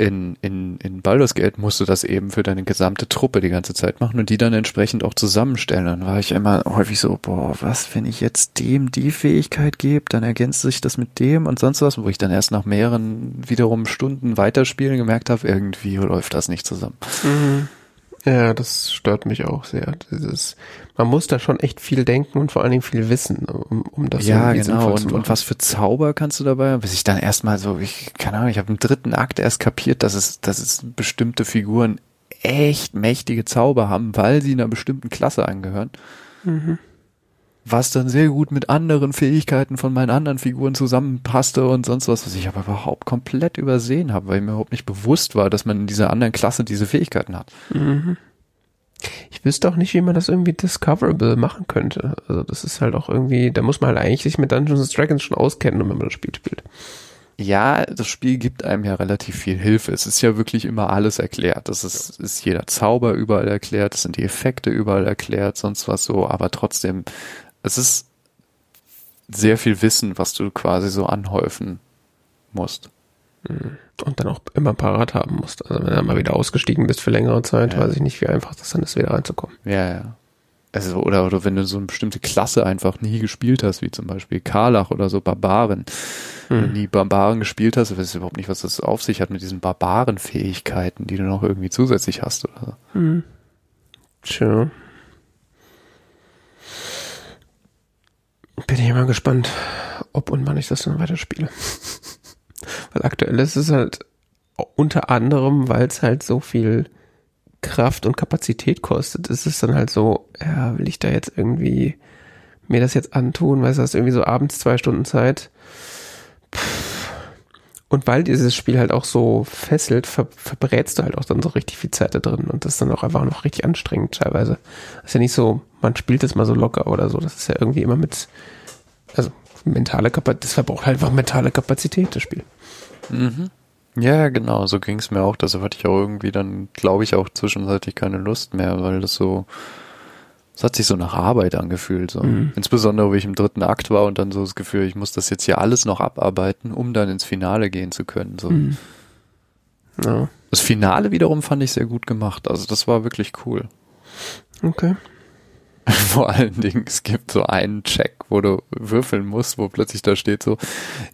in, in, in Baldur's Gate musst du das eben für deine gesamte Truppe die ganze Zeit machen und die dann entsprechend auch zusammenstellen. Dann war ich immer häufig so, boah, was, wenn ich jetzt dem die Fähigkeit gebe, dann ergänzt sich das mit dem und sonst was, wo ich dann erst nach mehreren wiederum Stunden weiterspielen gemerkt habe, irgendwie läuft das nicht zusammen. Mhm. Ja, das stört mich auch sehr. Dieses, man muss da schon echt viel denken und vor allen Dingen viel wissen, um, um das ja genau. Und, und was für Zauber kannst du dabei? Bis ich dann erstmal so, ich keine Ahnung, ich habe im dritten Akt erst kapiert, dass es, dass es bestimmte Figuren echt mächtige Zauber haben, weil sie einer bestimmten Klasse angehören. Mhm was dann sehr gut mit anderen Fähigkeiten von meinen anderen Figuren zusammenpasste und sonst was, was ich aber überhaupt komplett übersehen habe, weil mir überhaupt nicht bewusst war, dass man in dieser anderen Klasse diese Fähigkeiten hat. Mhm. Ich wüsste auch nicht, wie man das irgendwie discoverable machen könnte. Also das ist halt auch irgendwie, da muss man halt eigentlich sich mit Dungeons Dragons schon auskennen, wenn man das Spiel spielt. Ja, das Spiel gibt einem ja relativ viel Hilfe. Es ist ja wirklich immer alles erklärt. Das ist, ist jeder Zauber überall erklärt, es sind die Effekte überall erklärt, sonst was so, aber trotzdem es ist sehr viel Wissen, was du quasi so anhäufen musst. Mhm. Und dann auch immer parat haben musst. Also wenn du mal wieder ausgestiegen bist für längere Zeit, ja. weiß ich nicht, wie einfach das dann ist, wieder reinzukommen. Ja, ja. Also, oder, oder wenn du so eine bestimmte Klasse einfach nie gespielt hast, wie zum Beispiel Karlach oder so Barbaren. Hm. Wenn du nie Barbaren gespielt hast, du weißt überhaupt nicht, was das auf sich hat mit diesen Barbaren-Fähigkeiten, die du noch irgendwie zusätzlich hast oder so. Hm. Sure. Bin ich mal gespannt, ob und wann ich das dann weiterspiele. [LAUGHS] weil aktuell ist es halt unter anderem, weil es halt so viel Kraft und Kapazität kostet, ist es dann halt so, ja, will ich da jetzt irgendwie mir das jetzt antun, weil du, hast irgendwie so abends zwei Stunden Zeit. Und weil dieses Spiel halt auch so fesselt, ver verbrätst du halt auch dann so richtig viel Zeit da drin und das ist dann auch einfach noch richtig anstrengend teilweise. Das ist ja nicht so, man spielt es mal so locker oder so. Das ist ja irgendwie immer mit, also mentale Kapazität, das verbraucht halt einfach mentale Kapazität, das Spiel. Mhm. Ja, genau, so ging es mir auch. Deshalb hatte ich auch irgendwie dann, glaube ich, auch zwischenzeitlich keine Lust mehr, weil das so, es hat sich so nach Arbeit angefühlt. So. Mhm. Insbesondere, wo ich im dritten Akt war und dann so das Gefühl, ich muss das jetzt hier alles noch abarbeiten, um dann ins Finale gehen zu können. So. Mhm. Ja. Das Finale wiederum fand ich sehr gut gemacht. Also das war wirklich cool. Okay. [LAUGHS] Vor allen Dingen, es gibt so einen Check, wo du würfeln musst, wo plötzlich da steht so,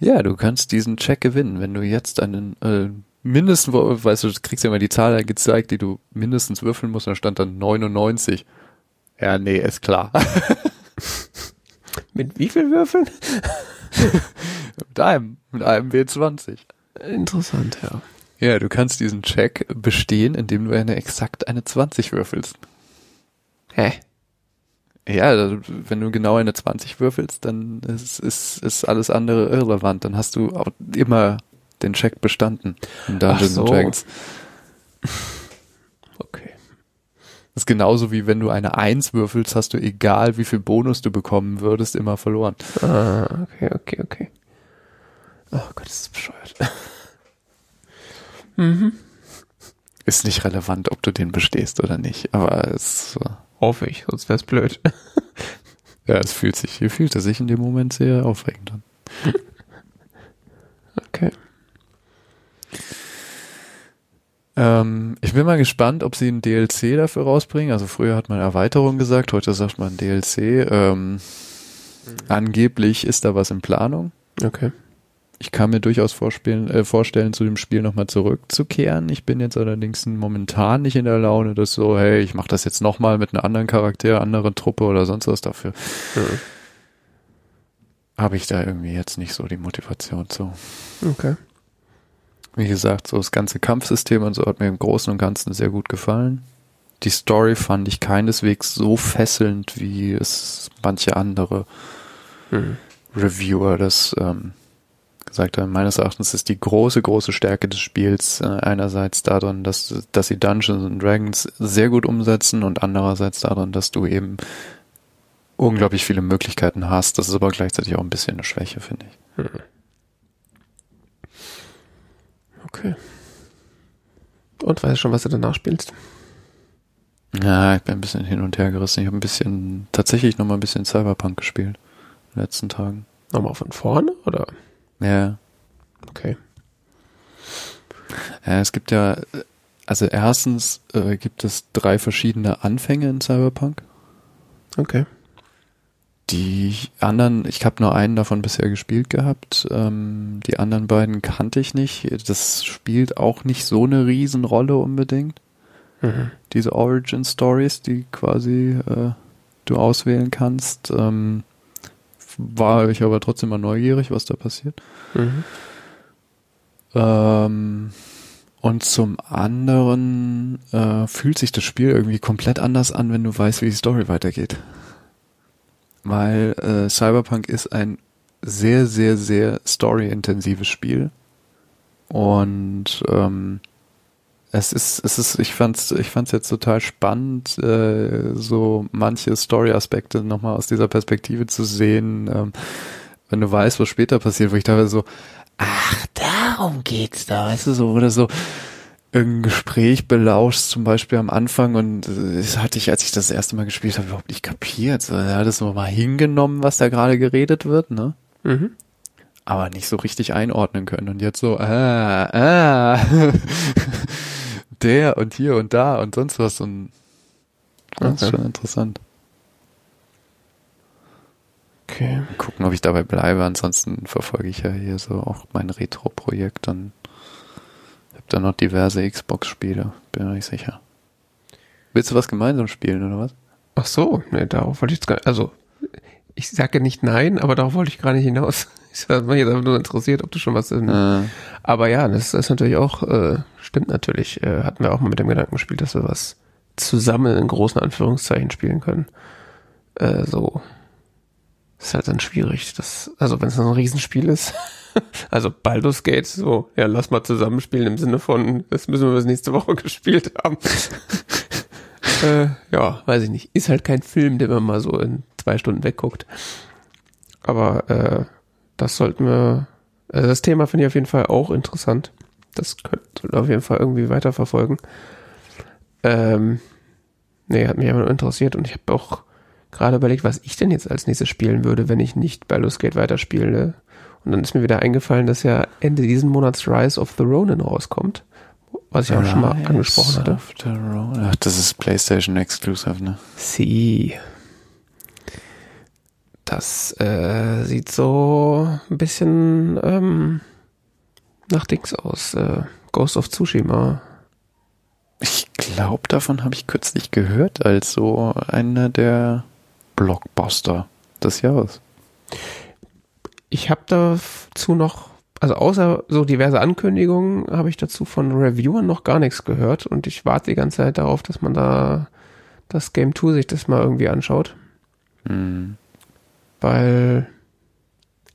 ja, du kannst diesen Check gewinnen, wenn du jetzt einen äh, mindestens, weißt du, du kriegst ja immer die Zahl gezeigt, die du mindestens würfeln musst, und da stand dann 99. Ja, nee, ist klar. mit wie viel Würfeln? [LAUGHS] mit einem, mit einem W20. Interessant, ja. Ja, du kannst diesen Check bestehen, indem du eine exakt eine 20 würfelst. Hä? Ja, wenn du genau eine 20 würfelst, dann ist, ist, ist alles andere irrelevant. Dann hast du auch immer den Check bestanden in Dungeons so. Dragons. [LAUGHS] Okay. Das ist genauso wie wenn du eine Eins würfelst, hast du egal wie viel Bonus du bekommen würdest, immer verloren. Ah, okay, okay, okay. Oh Gott, das ist bescheuert. [LAUGHS] mhm. Ist nicht relevant, ob du den bestehst oder nicht, aber es. Hoffe ich, sonst wär's blöd. Ja, es fühlt sich, hier fühlt er sich in dem Moment sehr aufregend an. [LAUGHS] Ähm, ich bin mal gespannt, ob sie ein DLC dafür rausbringen. Also früher hat man Erweiterung gesagt, heute sagt man DLC. Ähm, Angeblich ist da was in Planung. Okay. Ich kann mir durchaus vorspielen, äh, vorstellen, zu dem Spiel nochmal zurückzukehren. Ich bin jetzt allerdings momentan nicht in der Laune, dass so, hey, ich mache das jetzt nochmal mit einem anderen Charakter, anderen Truppe oder sonst was dafür. Mhm. Habe ich da irgendwie jetzt nicht so die Motivation zu. Okay. Wie gesagt, so das ganze Kampfsystem und so hat mir im Großen und Ganzen sehr gut gefallen. Die Story fand ich keineswegs so fesselnd, wie es manche andere Mhm. Reviewer das ähm, gesagt haben. Meines Erachtens ist die große, große Stärke des Spiels äh, einerseits darin, dass, dass sie Dungeons and Dragons sehr gut umsetzen und andererseits darin, dass du eben unglaublich viele Möglichkeiten hast. Das ist aber gleichzeitig auch ein bisschen eine Schwäche, finde ich. Okay. Und weißt du schon, was du danach spielst? Ja, ich bin ein bisschen hin und her gerissen. Ich habe ein bisschen, tatsächlich noch mal ein bisschen Cyberpunk gespielt in den letzten Tagen. Nochmal von vorne, oder? Ja, Okay. Ja, es gibt ja, also erstens äh, gibt es drei verschiedene Anfänge in Cyberpunk. Okay. Die anderen, ich habe nur einen davon bisher gespielt gehabt. Ähm, die anderen beiden kannte ich nicht. Das spielt auch nicht so eine Riesenrolle unbedingt. Mhm. Diese Origin Stories, die quasi äh, du auswählen kannst. Ähm, war ich aber trotzdem mal neugierig, was da passiert. Mhm. Ähm, und zum anderen äh, fühlt sich das Spiel irgendwie komplett anders an, wenn du weißt, wie die Story weitergeht. Weil äh, Cyberpunk ist ein sehr, sehr, sehr story-intensives Spiel. Und ähm, es ist, es ist, ich fand's, ich fand's jetzt total spannend, äh, so manche Story-Aspekte nochmal aus dieser Perspektive zu sehen, ähm, wenn du weißt, was später passiert, wo ich da so, ach, darum geht's da, weißt du, so, oder so irgendein Gespräch belauscht, zum Beispiel am Anfang und äh, das hatte ich, als ich das erste Mal gespielt habe, überhaupt nicht kapiert. Er hat es nur mal hingenommen, was da gerade geredet wird, ne? Mhm. aber nicht so richtig einordnen können. Und jetzt so, ah, ah, [LAUGHS] der und hier und da und sonst was. Und das ist Okay. schon interessant. Okay. Mal gucken, ob ich dabei bleibe. Ansonsten verfolge ich ja hier so auch mein Retro-Projekt und habe dann noch diverse Xbox-Spiele. Bin mir nicht sicher. Willst du was gemeinsam spielen oder was? Ach so, ne, darauf wollte ich jetzt gar also ich sage nicht nein, aber darauf wollte ich gar nicht hinaus. [LAUGHS] Ich war mich jetzt einfach nur interessiert, ob du schon was in, Äh, Aber ja, das ist natürlich auch, äh, stimmt natürlich, äh, hatten wir auch mal mit dem Gedanken gespielt, dass wir was zusammen in großen Anführungszeichen spielen können. Äh, so. Ist halt dann schwierig. Das, also wenn es ein Riesenspiel ist, [LAUGHS] [LAUGHS] also Baldur's Gate, so, ja, lass mal zusammenspielen im Sinne von, das müssen wir bis nächste Woche [LAUGHS] gespielt haben. [LAUGHS] äh, ja, weiß ich nicht. Ist halt kein Film, den man mal so in zwei Stunden wegguckt. Aber äh, das sollten wir, also das Thema finde ich auf jeden Fall auch interessant. Das könnte auf jeden Fall irgendwie weiterverfolgen. Ähm, nee, hat mich einfach nur interessiert und ich habe auch gerade überlegt, was ich denn jetzt als nächstes spielen würde, wenn ich nicht Baldur's Gate weiterspiele. Und dann ist mir wieder eingefallen, dass ja Ende diesen Monats Rise of the Ronin rauskommt, was ich auch schon mal Rise angesprochen hatte. of the Ronin. Ach, das ist PlayStation Exclusive, ne? Sie. Das äh, sieht so ein bisschen ähm, nach Dings aus. Äh, Ghost of Tsushima. Ich glaube, davon habe ich kürzlich gehört, als so einer der Blockbuster des Jahres. Ich habe dazu noch, also außer so diverse Ankündigungen, habe ich dazu von Reviewern noch gar nichts gehört und ich warte die ganze Zeit darauf, dass man da das Game 2 sich das mal irgendwie anschaut. Hm. Weil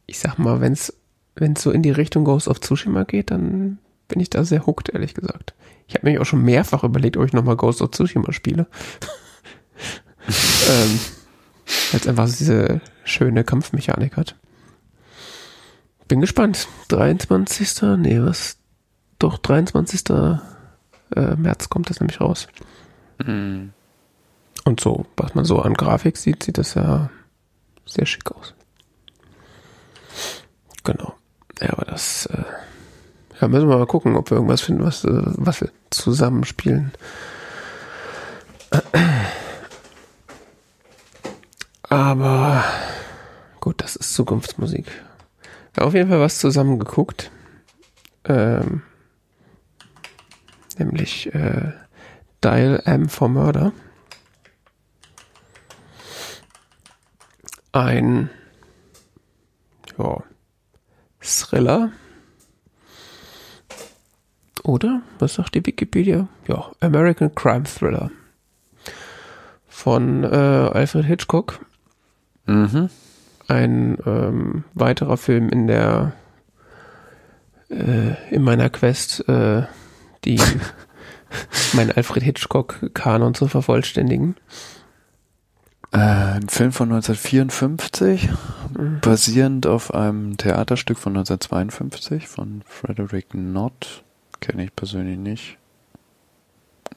ich sag mal, wenn's wenn's so in die Richtung Ghost of Tsushima geht, dann bin ich da sehr hooked, ehrlich gesagt. Ich habe mich auch schon mehrfach überlegt, ob ich nochmal Ghost of Tsushima spiele. [LAUGHS] ähm, Weil es einfach diese schöne Kampfmechanik hat. Bin gespannt. 23. Nee, was? Doch, 23. Äh, März kommt das nämlich raus. Mhm. Und so, was man so an Grafik sieht, sieht das ja sehr schick aus. Genau. Ja, aber das, äh, ja, müssen wir mal gucken, ob wir irgendwas finden, was, äh, was wir zusammenspielen. Aber gut, das ist Zukunftsmusik. Auf jeden Fall was zusammengeguckt. Ähm, nämlich äh, Dial M for Murder. Ein ja, Thriller. Oder? Was sagt die Wikipedia? Ja, American Crime Thriller. Von äh, Alfred Hitchcock. Mhm. Ein ähm, weiterer Film in der äh, in meiner Quest, äh, die [LAUGHS] mein Alfred Hitchcock-Kanon zu vervollständigen. Äh, ein Film von 1954, Mhm. basierend auf einem Theaterstück von 1952 von Frederick Knott. Kenne ich persönlich nicht.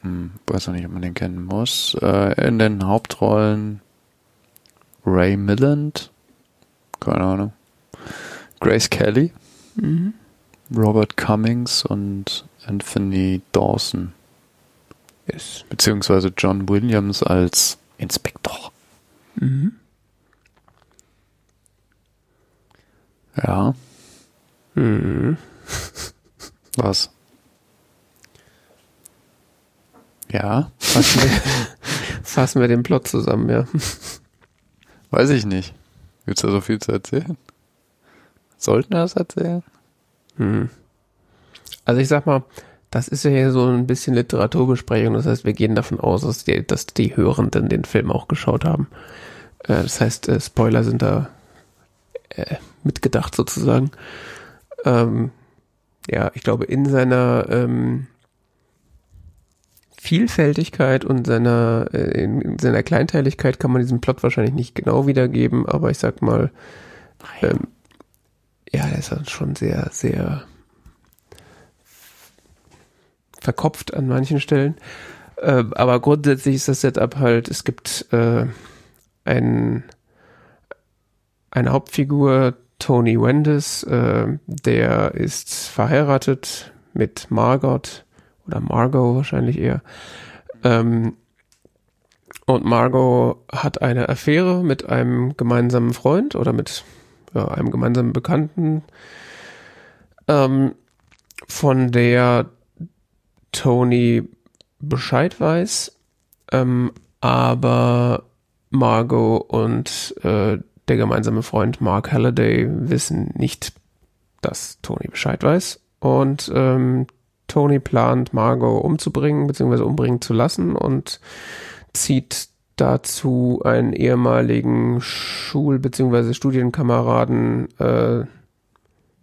Hm, weiß auch nicht, ob man den kennen muss. Äh, in den Hauptrollen Ray Milland, keine Ahnung. Grace Kelly, Mhm. Robert Cummings und Anthony Dawson. Yes. Beziehungsweise John Williams als Inspektor. Mhm. Ja, Mhm. [LAUGHS] was? Ja, Fassen [LAUGHS] wir, fassen wir den Plot zusammen, ja. weiß ich nicht. Gibt's da so viel zu erzählen? Sollten wir das erzählen? Hm. Also ich sag mal, das ist ja hier so ein bisschen Literaturbesprechung. Das heißt, wir gehen davon aus, dass die, dass die Hörenden den Film auch geschaut haben. Äh, das heißt, äh, Spoiler sind da äh, mitgedacht sozusagen. Ähm, ja, ich glaube, in seiner ähm, Vielfältigkeit und seiner, äh, in, in seiner Kleinteiligkeit kann man diesen Plot wahrscheinlich nicht genau wiedergeben, aber ich sag mal, ähm, ja, er ist halt schon sehr, sehr verkopft an manchen Stellen. Äh, aber grundsätzlich ist das Setup halt, es gibt äh, ein, eine Hauptfigur, Tony Wendes, äh, der ist verheiratet mit Margot oder Margot wahrscheinlich eher. Ähm, und Margot hat eine Affäre mit einem gemeinsamen Freund oder mit ja, einem gemeinsamen Bekannten, ähm, von der Tony Bescheid weiß, ähm, aber Margot und äh, der gemeinsame Freund Mark Halliday wissen nicht, dass Tony Bescheid weiß. Und ähm, Tony plant, Margot umzubringen, beziehungsweise umbringen zu lassen und zieht dazu einen ehemaligen Schul- beziehungsweise Studienkameraden äh,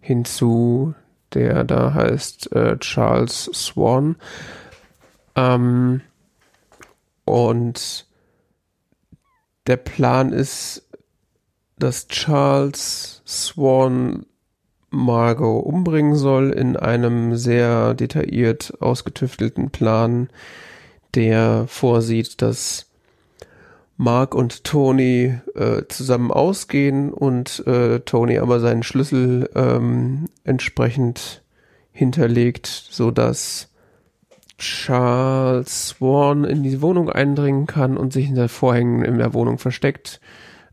hinzu, der da heißt äh, Charles Swan. Ähm, und der Plan ist, dass Charles Swan Margot umbringen soll in einem sehr detailliert ausgetüftelten Plan, der vorsieht, dass Mark und Tony äh, zusammen ausgehen und äh, Tony aber seinen Schlüssel ähm, entsprechend hinterlegt, so dass Charles Swan in die Wohnung eindringen kann und sich hinter Vorhängen in der Wohnung versteckt.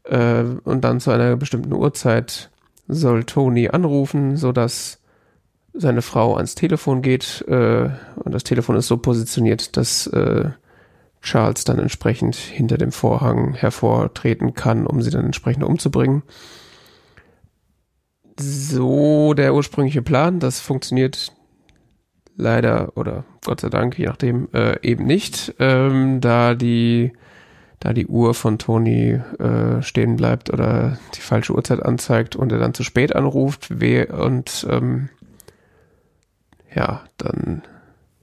Äh, und dann zu einer bestimmten Uhrzeit soll Tony anrufen, so dass seine Frau ans Telefon geht äh, und das Telefon ist so positioniert, dass äh, Charles dann entsprechend hinter dem Vorhang hervortreten kann, um sie dann entsprechend umzubringen. So der ursprüngliche Plan, das funktioniert leider oder Gott sei Dank, je nachdem, äh, eben nicht, ähm, da die da die Uhr von Tony äh, stehen bleibt oder die falsche Uhrzeit anzeigt und er dann zu spät anruft weh und ähm, ja, dann,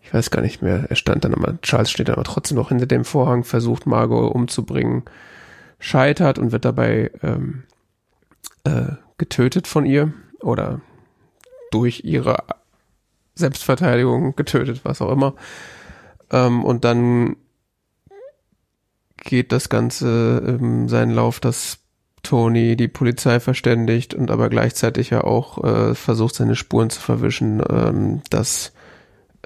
ich weiß gar nicht mehr, er stand dann aber, Charles steht dann aber trotzdem noch hinter dem Vorhang, versucht Margot umzubringen, scheitert und wird dabei ähm, äh, getötet von ihr oder durch ihre Selbstverteidigung getötet, was auch immer. Ähm, und dann geht das Ganze ähm, seinen Lauf, dass Tony die Polizei verständigt und aber gleichzeitig ja auch äh, versucht, seine Spuren zu verwischen, ähm, dass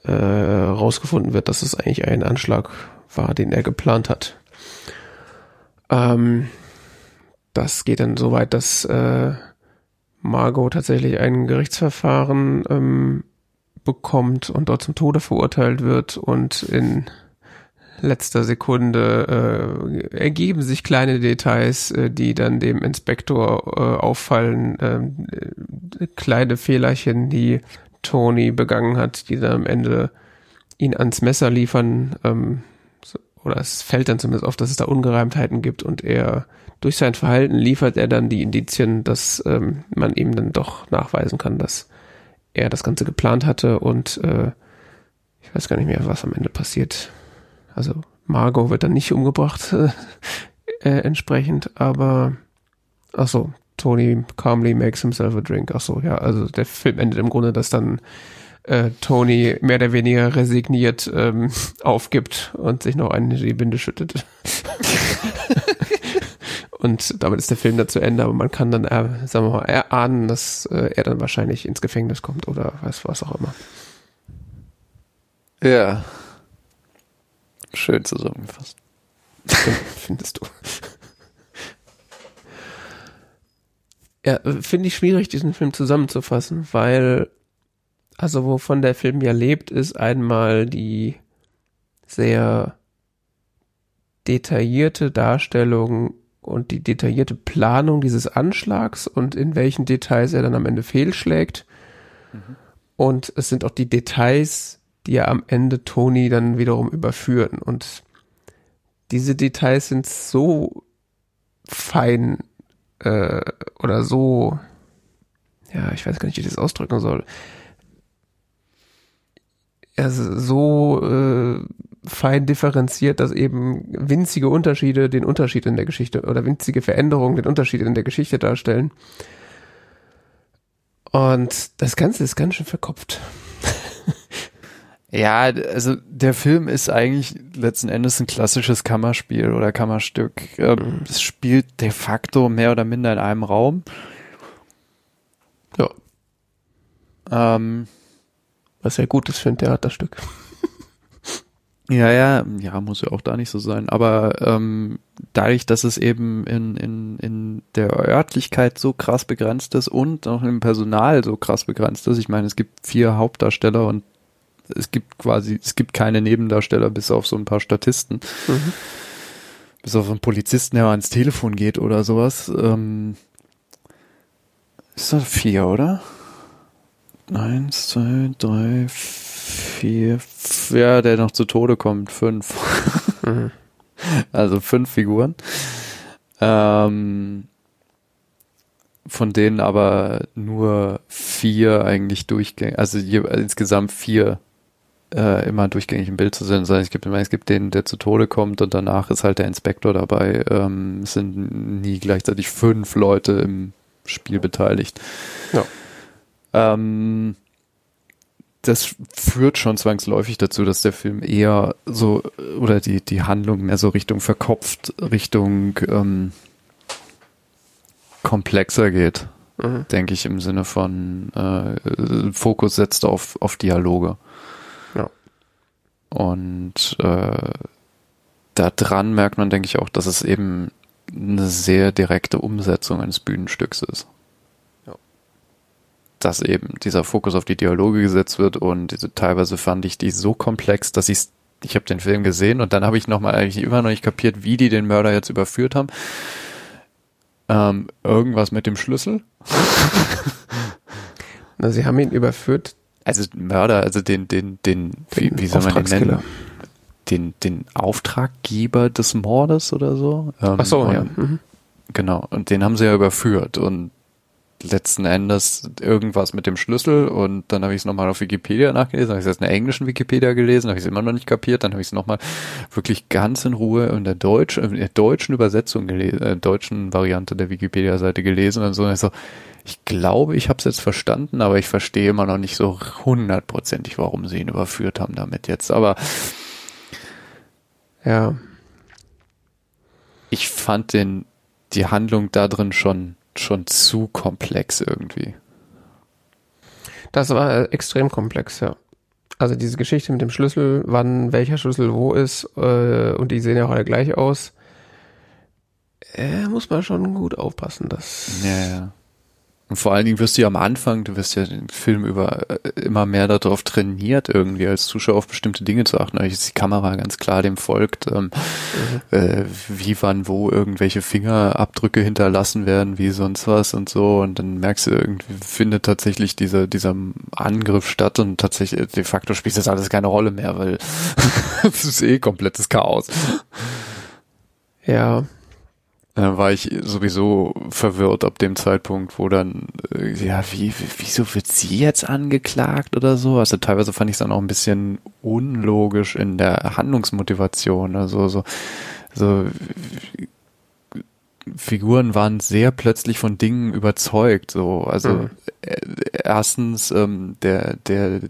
äh, rausgefunden wird, dass es eigentlich ein Anschlag war, den er geplant hat. Ähm, das geht dann so weit, dass äh, Margot tatsächlich ein Gerichtsverfahren ähm, bekommt und dort zum Tode verurteilt wird und in letzter Sekunde äh, ergeben sich kleine Details, äh, die dann dem Inspektor äh, auffallen, äh, kleine Fehlerchen, die Tony begangen hat, die dann am Ende ihn ans Messer liefern, ähm, oder es fällt dann zumindest auf, dass es da Ungereimtheiten gibt und er durch sein Verhalten liefert er dann die Indizien, dass ähm, man ihm dann doch nachweisen kann, dass er das Ganze geplant hatte und äh, ich weiß gar nicht mehr, was am Ende passiert. Also Margot wird dann nicht umgebracht äh, [LAUGHS] äh, entsprechend, aber ach so, Tony calmly makes himself a drink. Ach so, ja, also der Film endet im Grunde, dass dann äh, Tony mehr oder weniger resigniert ähm, [LAUGHS] aufgibt und sich noch einen in die Binde schüttet. [LAUGHS] und damit ist der Film dann zu Ende, aber man kann dann, äh, sagen wir mal, erahnen, dass äh, er dann wahrscheinlich ins Gefängnis kommt oder weiß was auch immer. Ja. Schön zusammengefasst. [LAUGHS] Findest du? Ja, finde ich schwierig, diesen Film zusammenzufassen, weil, also wovon der Film ja lebt, ist einmal die sehr detaillierte Darstellung und die detaillierte Planung dieses Anschlags und in welchen Details er dann am Ende fehlschlägt. Mhm. Und es sind auch die Details, die ja am Ende Tony dann wiederum überführen. Und diese Details sind so fein äh, oder so, ja, ich weiß gar nicht, wie ich das ausdrücken soll. Also so äh, fein differenziert, dass eben winzige Unterschiede den Unterschied in der Geschichte oder winzige Veränderungen den Unterschied in der Geschichte darstellen. Und das Ganze ist ganz schön verkopft. Ja, also der Film ist eigentlich letzten Endes ein klassisches Kammerspiel oder Kammerstück. Ähm, mhm. Es spielt de facto mehr oder minder in einem Raum. Ja. Ähm, Was ja gut ist für ein Theaterstück. [LAUGHS] Ja, ja, ja, muss ja auch da nicht so sein. Aber ähm, dadurch, dass es eben in, in, in der Örtlichkeit so krass begrenzt ist und auch im Personal so krass begrenzt ist, ich meine, es gibt vier Hauptdarsteller und es gibt quasi, es gibt keine Nebendarsteller, bis auf so ein paar Statisten. Mhm. Bis auf einen Polizisten, der mal ans Telefon geht oder sowas. Ähm, ist das vier, oder? Eins, zwei, drei, vier, ja, der noch zu Tode kommt, fünf. [LAUGHS] Mhm. Also fünf Figuren. Ähm, von denen aber nur vier eigentlich durchgängig, also je, insgesamt vier äh, immer durchgängig im Bild zu sehen sein. Es gibt immer, es gibt den, der zu Tode kommt und danach ist halt der Inspektor dabei. Ähm, es sind nie gleichzeitig fünf Leute im Spiel beteiligt. Ja. Ähm, das führt schon zwangsläufig dazu, dass der Film eher so oder die die Handlung mehr so Richtung verkopft, Richtung ähm, komplexer geht, mhm. denke ich im Sinne von äh, Fokus setzt auf auf Dialoge. Und äh, da dran merkt man, denke ich, auch, dass es eben eine sehr direkte Umsetzung eines Bühnenstücks ist. Ja. Dass eben dieser Fokus auf die Dialoge gesetzt wird und diese, teilweise fand ich die so komplex, dass ich ich habe den Film gesehen und dann habe ich nochmal eigentlich immer noch nicht kapiert, wie die den Mörder jetzt überführt haben. Ähm, irgendwas mit dem Schlüssel. [LAUGHS] Na, sie haben ihn überführt also Mörder, also den, den, den, wie, wie soll man den nennen? Den, den Auftraggeber des Mordes oder so. Ähm, Ach so, ja. Mhm. Genau. Und den haben sie ja überführt und letzten Endes irgendwas mit dem Schlüssel und dann habe ich es nochmal auf Wikipedia nachgelesen, habe ich es erst in der englischen Wikipedia gelesen, habe ich es immer noch nicht kapiert, dann habe ich es nochmal wirklich ganz in Ruhe in der, Deutsch, in der deutschen Übersetzung gelesen, äh, deutschen Variante der Wikipedia-Seite gelesen und so. Und ich, so, ich glaube, ich habe es jetzt verstanden, aber ich verstehe immer noch nicht so hundertprozentig, warum sie ihn überführt haben damit jetzt. Aber ja. Ich fand den, die Handlung da drin schon schon zu komplex irgendwie. Das war äh, extrem komplex, ja. Also diese Geschichte mit dem Schlüssel, wann welcher Schlüssel wo ist, äh, und die sehen ja auch alle gleich aus, äh, muss man schon gut aufpassen. dass ja, ja. Und vor allen Dingen wirst du ja am Anfang, du wirst ja den Film über äh, immer mehr darauf trainiert, irgendwie als Zuschauer auf bestimmte Dinge zu achten. Also die Kamera ganz klar dem folgt, ähm, mhm. äh, wie wann wo irgendwelche Fingerabdrücke hinterlassen werden, wie sonst was und so. Und dann merkst du irgendwie, findet tatsächlich dieser, dieser Angriff statt und tatsächlich de facto spielt das alles keine Rolle mehr, weil [LAUGHS] es ist eh komplettes Chaos. Ja, dann war ich sowieso verwirrt ab dem Zeitpunkt, wo dann, äh, ja, wie, wieso wird sie jetzt angeklagt oder so? Also teilweise fand ich es dann auch ein bisschen unlogisch in der Handlungsmotivation. Also so, so Figuren waren sehr plötzlich von Dingen überzeugt. So, also mhm. Äh, erstens ähm, der der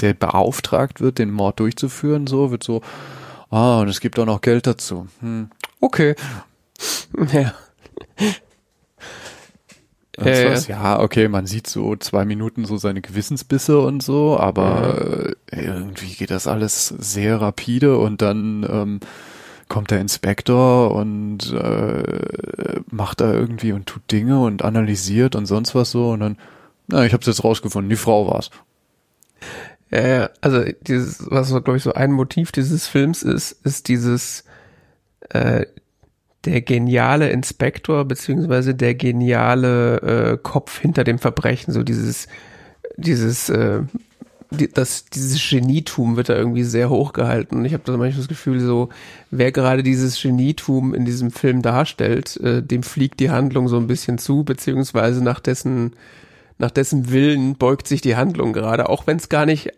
der beauftragt wird, den Mord durchzuführen, so wird so, ah, und es gibt auch noch Geld dazu. Hm, okay. Ja. Äh, ja, okay, man sieht so zwei Minuten so seine Gewissensbisse und so, aber mhm. irgendwie geht das alles sehr rapide und dann ähm, kommt der Inspektor und äh, macht da irgendwie und tut Dinge und analysiert und sonst was so und dann, na, ich hab's jetzt rausgefunden, die Frau war's. Ja, also dieses, was glaube ich, so ein Motiv dieses Films ist, ist dieses äh, der geniale Inspektor beziehungsweise der geniale äh, Kopf hinter dem Verbrechen, so dieses, dieses, äh, die, das, dieses Genietum wird da irgendwie sehr hochgehalten. Und ich habe da manchmal das Gefühl, so, wer gerade dieses Genietum in diesem Film darstellt, äh, dem fliegt die Handlung so ein bisschen zu, beziehungsweise nach dessen, nach dessen Willen beugt sich die Handlung gerade, auch wenn es gar nicht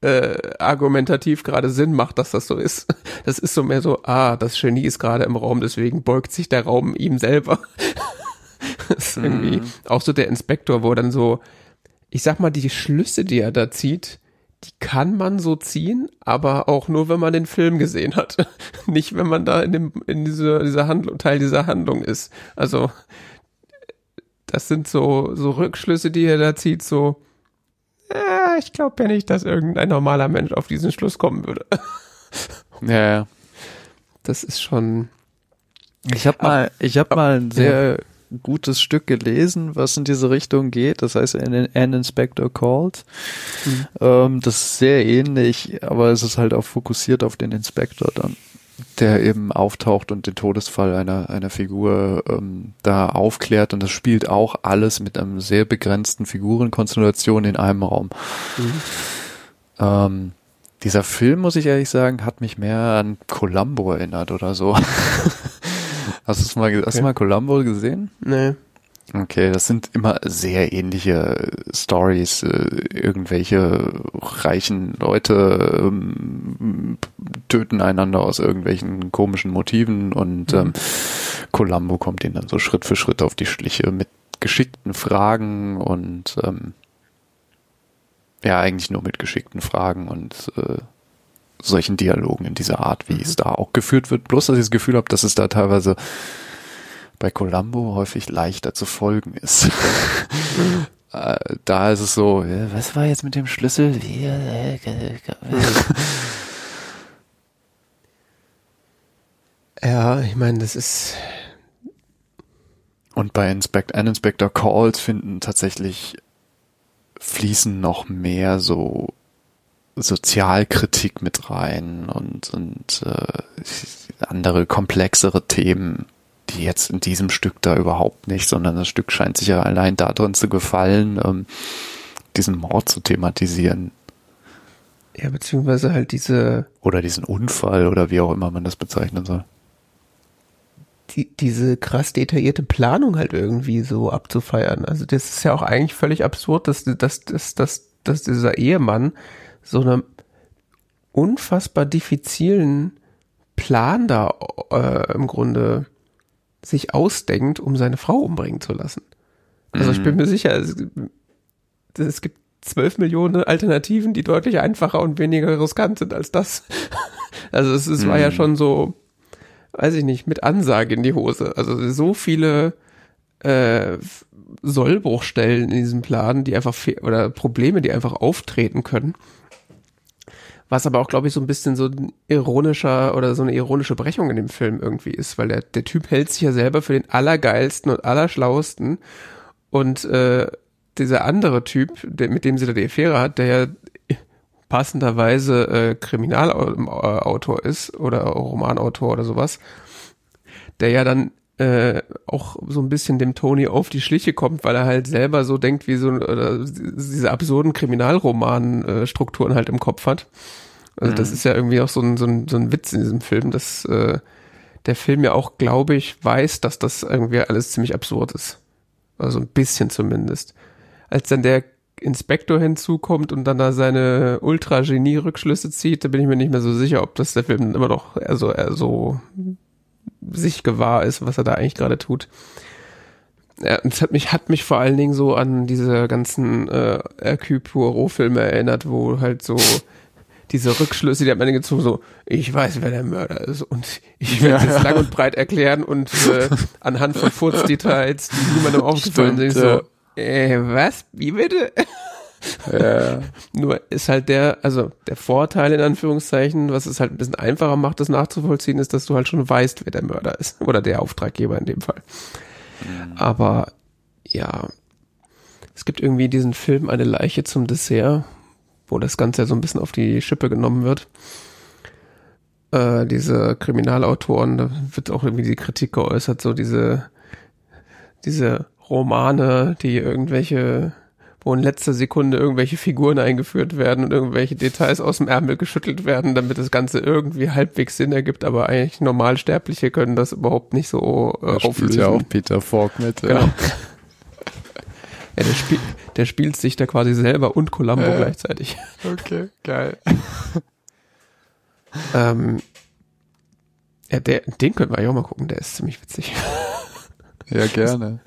äh, argumentativ gerade Sinn macht, dass das so ist. [LAUGHS] Das ist so mehr so, ah, das Genie ist gerade im Raum, deswegen beugt sich der Raum ihm selber. [LAUGHS] das ist irgendwie mhm. auch so der Inspektor, wo dann so, ich sag mal, die Schlüsse, die er da zieht, die kann man so ziehen, aber auch nur, wenn man den Film gesehen hat. [LAUGHS] Nicht, wenn man da in dem, in dieser, dieser Handlung, Teil dieser Handlung ist. Also, das sind so, so Rückschlüsse, die er da zieht, so, äh, ich glaube ja nicht, dass irgendein normaler Mensch auf diesen Schluss kommen würde. [LAUGHS] ja, ja. Das ist schon. Ich habe mal, ich habe mal ein sehr ja. gutes Stück gelesen, was in diese Richtung geht. Das heißt, An Inspector Called. Mhm. Ähm, das ist sehr ähnlich, aber es ist halt auch fokussiert auf den Inspektor dann der eben auftaucht und den Todesfall einer, einer Figur ähm, da aufklärt. Und das spielt auch alles mit einem sehr begrenzten Figurenkonstellation in einem Raum. Mhm. Ähm, dieser Film, muss ich ehrlich sagen, hat mich mehr an Columbo erinnert oder so. [LAUGHS] hast du mal, okay. hast du mal Columbo gesehen? Nee. Okay, das sind immer sehr ähnliche Stories. Äh, irgendwelche reichen Leute ähm, töten einander aus irgendwelchen komischen Motiven und mhm. ähm, Columbo kommt ihnen dann so Schritt für Schritt auf die Schliche mit geschickten Fragen und ähm, ja, eigentlich nur mit geschickten Fragen und äh, solchen Dialogen in dieser Art, wie mhm. es da auch geführt wird. Bloß, dass ich das Gefühl habe, dass es da teilweise bei Columbo häufig leichter zu folgen ist. Äh, da ist es so, was war jetzt mit dem Schlüssel? ja, ich meine, das ist. Und bei Inspect An Inspector Calls finden tatsächlich fließen noch mehr so Sozialkritik mit rein und, und äh, andere komplexere Themen die jetzt in diesem Stück da überhaupt nicht, sondern das Stück scheint sich ja allein darin zu gefallen, ähm, diesen Mord zu thematisieren. Ja, beziehungsweise halt diese. Oder diesen Unfall oder wie auch immer man das bezeichnen soll. die, diese krass detaillierte Planung halt irgendwie so abzufeiern. Also das ist ja auch eigentlich völlig absurd, dass, dass, dass, dass, dass dieser Ehemann so eine unfassbar diffizilen Plan da äh, im Grunde sich ausdenkt, um seine Frau umbringen zu lassen. Also ich bin mhm. mir sicher, es, es gibt zwölf Millionen Alternativen, die deutlich einfacher und weniger riskant sind als das. [LAUGHS] Also es, es war ja mhm. schon so, weiß ich nicht, mit Ansage in die Hose. Also so viele äh, Sollbruchstellen in diesem Plan, die einfach oder Probleme, die einfach auftreten können. Was aber auch, glaube ich, so ein bisschen so ein ironischer oder so eine ironische Brechung in dem Film irgendwie ist, weil der, der Typ hält sich ja selber für den allergeilsten und allerschlausten. Und äh, dieser andere Typ, der, mit dem sie da die Affäre hat, der ja passenderweise äh, Kriminalautor ist oder Romanautor oder sowas, der ja dann äh, auch so ein bisschen dem Tony auf die Schliche kommt, weil er halt selber so denkt, wie so oder diese absurden Kriminalroman-Strukturen halt im Kopf hat. Also mhm. das ist ja irgendwie auch so ein, so, ein, so ein Witz in diesem Film, dass äh, der Film ja auch, glaube ich, weiß, dass das irgendwie alles ziemlich absurd ist. Also ein bisschen zumindest. Als dann der Inspektor hinzukommt und dann da seine Ultra-Genie-Rückschlüsse zieht, da bin ich mir nicht mehr so sicher, ob das der Film immer noch so, so sich gewahr ist, was er da eigentlich gerade tut. Ja, es hat mich, hat mich vor allen Dingen so an diese ganzen äh, Hercule Poirot-Filme erinnert, wo halt so diese Rückschlüsse, die hat man gezogen, so, ich weiß, wer der Mörder ist und ich werde es ja. lang und breit erklären und äh, anhand von Furzdetails, die niemandem [LAUGHS] aufgefallen sind, so, äh, was? Wie bitte? Ja. Nur ist halt der, also der Vorteil in Anführungszeichen, was es halt ein bisschen einfacher macht, das nachzuvollziehen, ist, dass du halt schon weißt, wer der Mörder ist. [LAUGHS] Oder der Auftraggeber in dem Fall. Mhm. Aber ja, es gibt irgendwie diesen Film Eine Leiche zum Dessert, wo das Ganze ja so ein bisschen auf die Schippe genommen wird. Äh, diese Kriminalautoren, da wird auch irgendwie die Kritik geäußert, so diese, diese Romane, die irgendwelche, wo in letzter Sekunde irgendwelche Figuren eingeführt werden und irgendwelche Details aus dem Ärmel geschüttelt werden, damit das Ganze irgendwie halbwegs Sinn ergibt, aber eigentlich Normalsterbliche können das überhaupt nicht so äh, da auflösen. ja auch Peter Falk mit. Genau. Ja. [LAUGHS] Ja, der, spiel, der spielt sich da quasi selber und Columbo äh, gleichzeitig. [LAUGHS] Okay, geil. [LAUGHS] ähm, ja, der, den können wir ja auch mal gucken, der ist ziemlich witzig. Ja, gerne.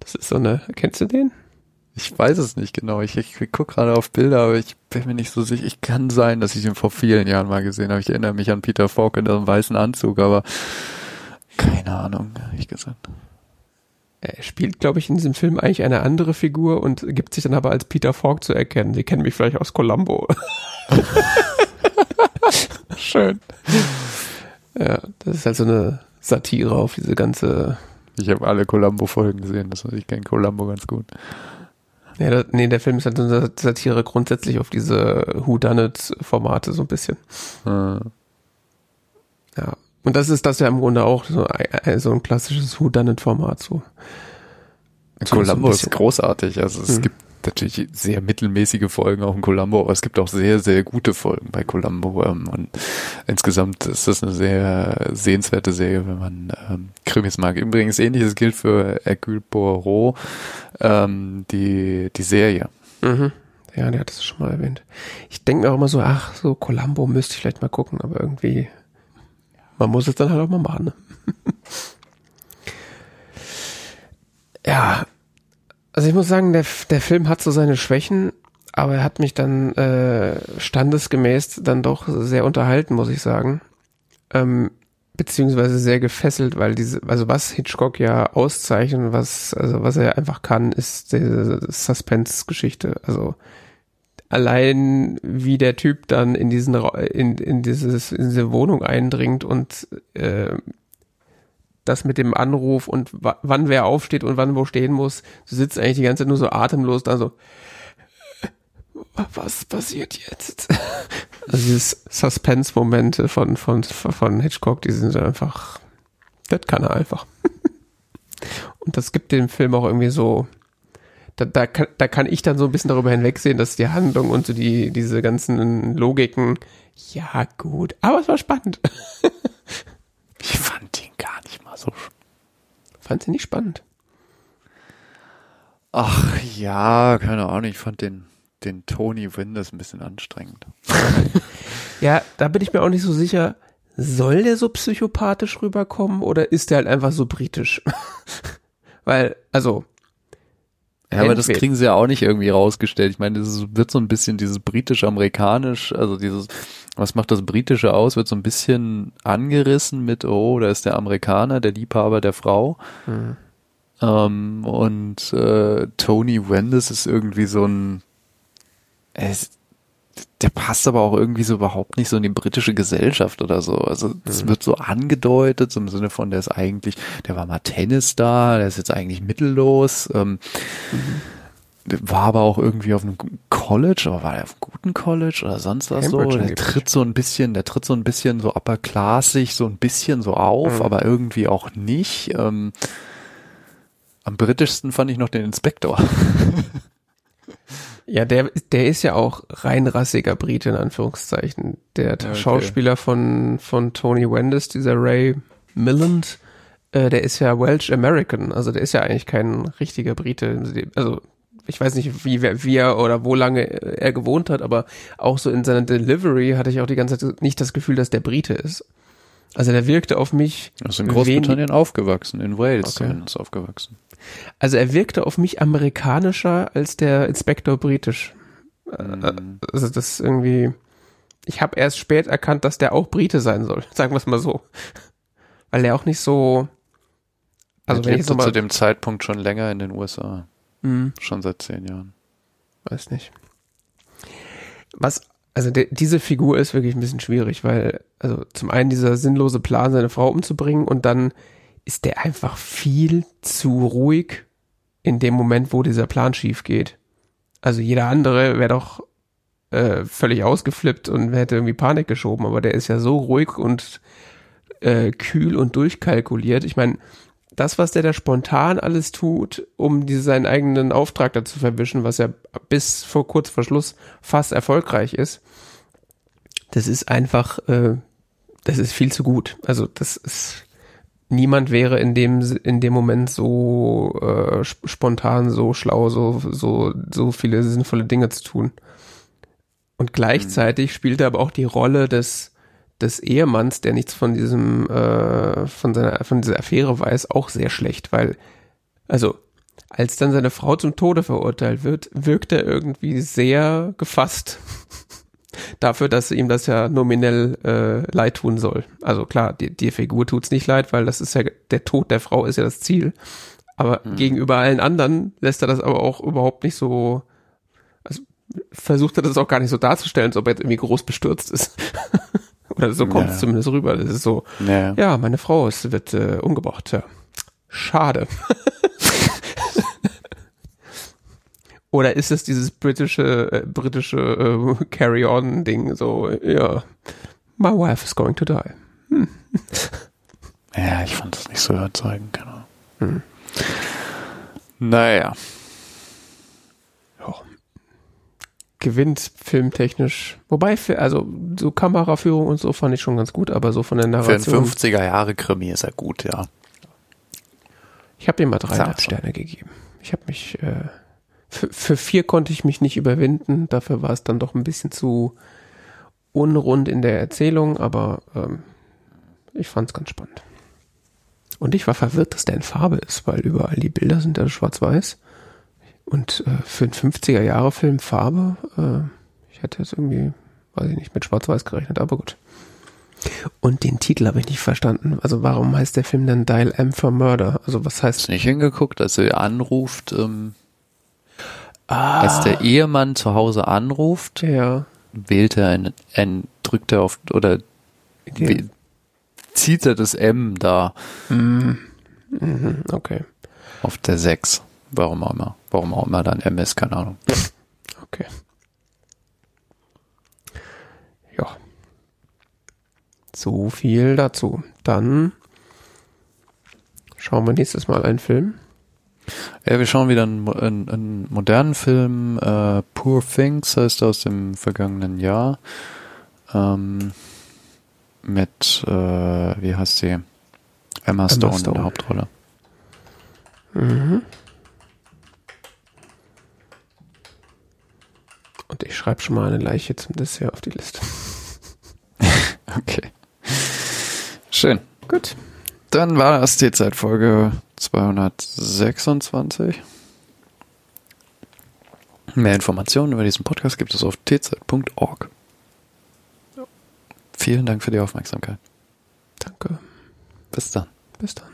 Das, ist so eine, kennst du den? Ich weiß es nicht genau. Ich, ich gucke gerade auf Bilder, aber ich bin mir nicht so sicher. Ich kann sein, dass ich ihn vor vielen Jahren mal gesehen habe. Ich erinnere mich an Peter Falk in einem weißen Anzug, aber keine Ahnung, ehrlich gesagt. Er spielt, glaube ich, in diesem Film eigentlich eine andere Figur und gibt sich dann aber als Peter Falk zu erkennen. Sie kennen mich vielleicht aus Columbo. [LAUGHS] Schön. Ja, das ist halt so eine Satire auf diese ganze ich habe alle Columbo-Folgen gesehen, das ich kenne Columbo ganz gut. Ja, da, nee, der Film ist halt eine Satire grundsätzlich auf diese Whodunit-Formate so ein bisschen. Hm. Ja. Und das ist das ja im Grunde auch so, so ein klassisches Whodunit-Format so. Columbo so ist großartig. Also es hm. gibt natürlich sehr mittelmäßige Folgen auch in Columbo, aber es gibt auch sehr, sehr gute Folgen bei Columbo. Ähm, und insgesamt ist das eine sehr sehenswerte Serie, wenn man ähm, Krimis mag. Übrigens ähnliches gilt für Hercule Poirot, ähm, die, die Serie. Mhm. Ja, der hat es schon mal erwähnt. Ich denke mir auch immer so, ach, so Columbo müsste ich vielleicht mal gucken, aber irgendwie, man muss es dann halt auch mal machen. Ne? [LAUGHS] ja, also ich muss sagen, der, der Film hat so seine Schwächen, aber er hat mich dann äh, standesgemäß dann doch sehr unterhalten, muss ich sagen. Ähm, beziehungsweise sehr gefesselt, weil diese, also was Hitchcock ja auszeichnet, was, also was er einfach kann, ist diese Suspense-Geschichte. Also allein wie der Typ dann in diesen in, in dieses in diese Wohnung eindringt und äh, das mit dem Anruf und wann wer aufsteht und wann wo stehen muss. Du sitzt eigentlich die ganze Zeit nur so atemlos da so. Was passiert jetzt? [LAUGHS] Also dieses Suspense-Momente von, von, von Hitchcock, die sind einfach, das kann er einfach. [LAUGHS] Und das gibt dem Film auch irgendwie so, da, da, kann, da kann ich dann so ein bisschen darüber hinwegsehen, dass die Handlung und so die, diese ganzen Logiken, ja gut, aber es war spannend. [LAUGHS] Ich fand ihn gar nicht mal so Fand sie nicht spannend. Ach ja, keine Ahnung, ich fand den, den Tony Winders ein bisschen anstrengend. [LAUGHS] Ja, da bin ich mir auch nicht so sicher, soll der so psychopathisch rüberkommen oder ist der halt einfach so britisch? [LAUGHS] Weil, also. Ja, aber das kriegen sie ja auch nicht irgendwie rausgestellt. Ich meine, das wird so ein bisschen dieses britisch-amerikanisch, also dieses, was macht das Britische aus, wird so ein bisschen angerissen mit, oh, da ist der Amerikaner, der Liebhaber der Frau. Mhm. Ähm, und äh, Tony Wendes ist irgendwie so ein, er ist, der passt aber auch irgendwie so überhaupt nicht so in die britische Gesellschaft oder so. Also es wird so angedeutet, so im Sinne von, der ist eigentlich, der war mal Tennis da, der ist jetzt eigentlich mittellos. Ähm, der War aber auch irgendwie auf einem College, aber war der auf einem guten College oder sonst was so? Cambridge Der angeblich. tritt so ein bisschen, der tritt so ein bisschen so upperklassig, so ein bisschen so auf, Mhm. aber irgendwie auch nicht. Ähm, am britischsten fand ich noch den Inspektor. [LAUGHS] Ja, der, der ist ja auch reinrassiger Brite in Anführungszeichen. Der okay. Schauspieler von, von Tony Wendes, dieser Ray Milland, äh, der ist ja Welsh American. Also der ist ja eigentlich kein richtiger Brite. Also ich weiß nicht, wie, wie er oder wo lange er gewohnt hat, aber auch so in seiner Delivery hatte ich auch die ganze Zeit nicht das Gefühl, dass der Brite ist. Also der wirkte auf mich, Er ist in Großbritannien aufgewachsen, in Wales Okay. zumindest aufgewachsen. also er wirkte auf mich amerikanischer als der Inspektor britisch. Mhm. also das irgendwie, ich habe erst spät erkannt, dass der auch Brite sein soll, [LAUGHS] sagen wir es mal so. Weil er auch nicht so, also er lebte zu dem Zeitpunkt schon länger in den USA, hm, schon seit zehn Jahren. weiß nicht. Was, also der, diese Figur ist wirklich ein bisschen schwierig, weil, also zum einen dieser sinnlose Plan, seine Frau umzubringen und dann ist der einfach viel zu ruhig in dem Moment, wo dieser Plan schief geht. Also jeder andere wäre doch äh, völlig ausgeflippt und hätte irgendwie Panik geschoben, aber der ist ja so ruhig und äh, kühl und durchkalkuliert. Ich meine, das, was der da spontan alles tut, um diese, seinen eigenen Auftrag da zu verwischen, was ja bis vor kurz vor Schluss fast erfolgreich ist, das ist einfach, äh, das ist viel zu gut. Also das ist, niemand wäre in dem, in dem Moment so äh, sp- spontan, so schlau, so, so, so viele sinnvolle Dinge zu tun. Und gleichzeitig spielt er aber auch die Rolle des, des Ehemanns, der nichts von diesem, äh, von seiner, von dieser Affäre weiß, auch sehr schlecht, weil, also, als dann seine Frau zum Tode verurteilt wird, wirkt er irgendwie sehr gefasst. [LAUGHS] Dafür, dass ihm das ja nominell äh, leid tun soll. Also klar, die, die Figur tut's nicht leid, weil das ist ja, der Tod der Frau ist ja das Ziel. Aber gegenüber allen anderen lässt er das aber auch überhaupt nicht so, also versucht er das auch gar nicht so darzustellen, als ob er jetzt irgendwie groß bestürzt ist. [LAUGHS] Oder so kommt es Ja. zumindest rüber. Das ist so, Ja. ja, meine Frau ist, wird äh, umgebracht. Ja. Schade. [LAUGHS] Oder ist es dieses britische, äh, britische äh, Carry-on-Ding, so, ja, my wife is going to die. ja, ich fand das nicht so überzeugend, genau. Hm. Naja. Ja. Gewinnt filmtechnisch. Wobei, also so Kameraführung und so fand ich schon ganz gut, aber so von der Für einen Narration. 50er Jahre Krimi ist er gut, ja. Ich habe ihm mal dreieinhalb so. Sterne gegeben. Ich habe mich, äh, für, für vier konnte ich mich nicht überwinden. Dafür war es dann doch ein bisschen zu unrund in der Erzählung, aber ähm, ich fand es ganz spannend. Und ich war verwirrt, dass der in Farbe ist, weil überall die Bilder sind ja schwarz-weiß. Und äh, für einen 50er-Jahre-Film Farbe, äh, ich hätte jetzt irgendwie, weiß ich nicht, mit schwarz-weiß gerechnet, aber gut. Und den Titel habe ich nicht verstanden. Also warum heißt der Film denn Dial M for Murder? Also was heißt Hast nicht hingeguckt, als er anruft, ähm, Ah, als der Ehemann zu Hause anruft, ja. wählt er ein, ein drückt er auf, oder wäh- zieht er das M da Mhm, okay, auf der 6. Warum auch immer. Warum auch immer dann M ist, keine Ahnung. okay. Ja. So viel dazu. Dann schauen wir nächstes Mal einen Film. Ja, wir schauen wieder einen, einen, einen modernen Film, äh, Poor Things heißt er aus dem vergangenen Jahr. Ähm, mit, äh, wie heißt sie? Emma Stone, in Stone. der Hauptrolle. Mhm. Und ich schreibe schon mal eine Leiche zum Dessert auf die Liste. [LAUGHS] Okay. Schön. Gut. Dann war das die Zeitfolge 226. Mehr Informationen über diesen Podcast gibt es auf tzeit.org. Vielen Dank für die Aufmerksamkeit. Danke. Bis dann. Bis dann.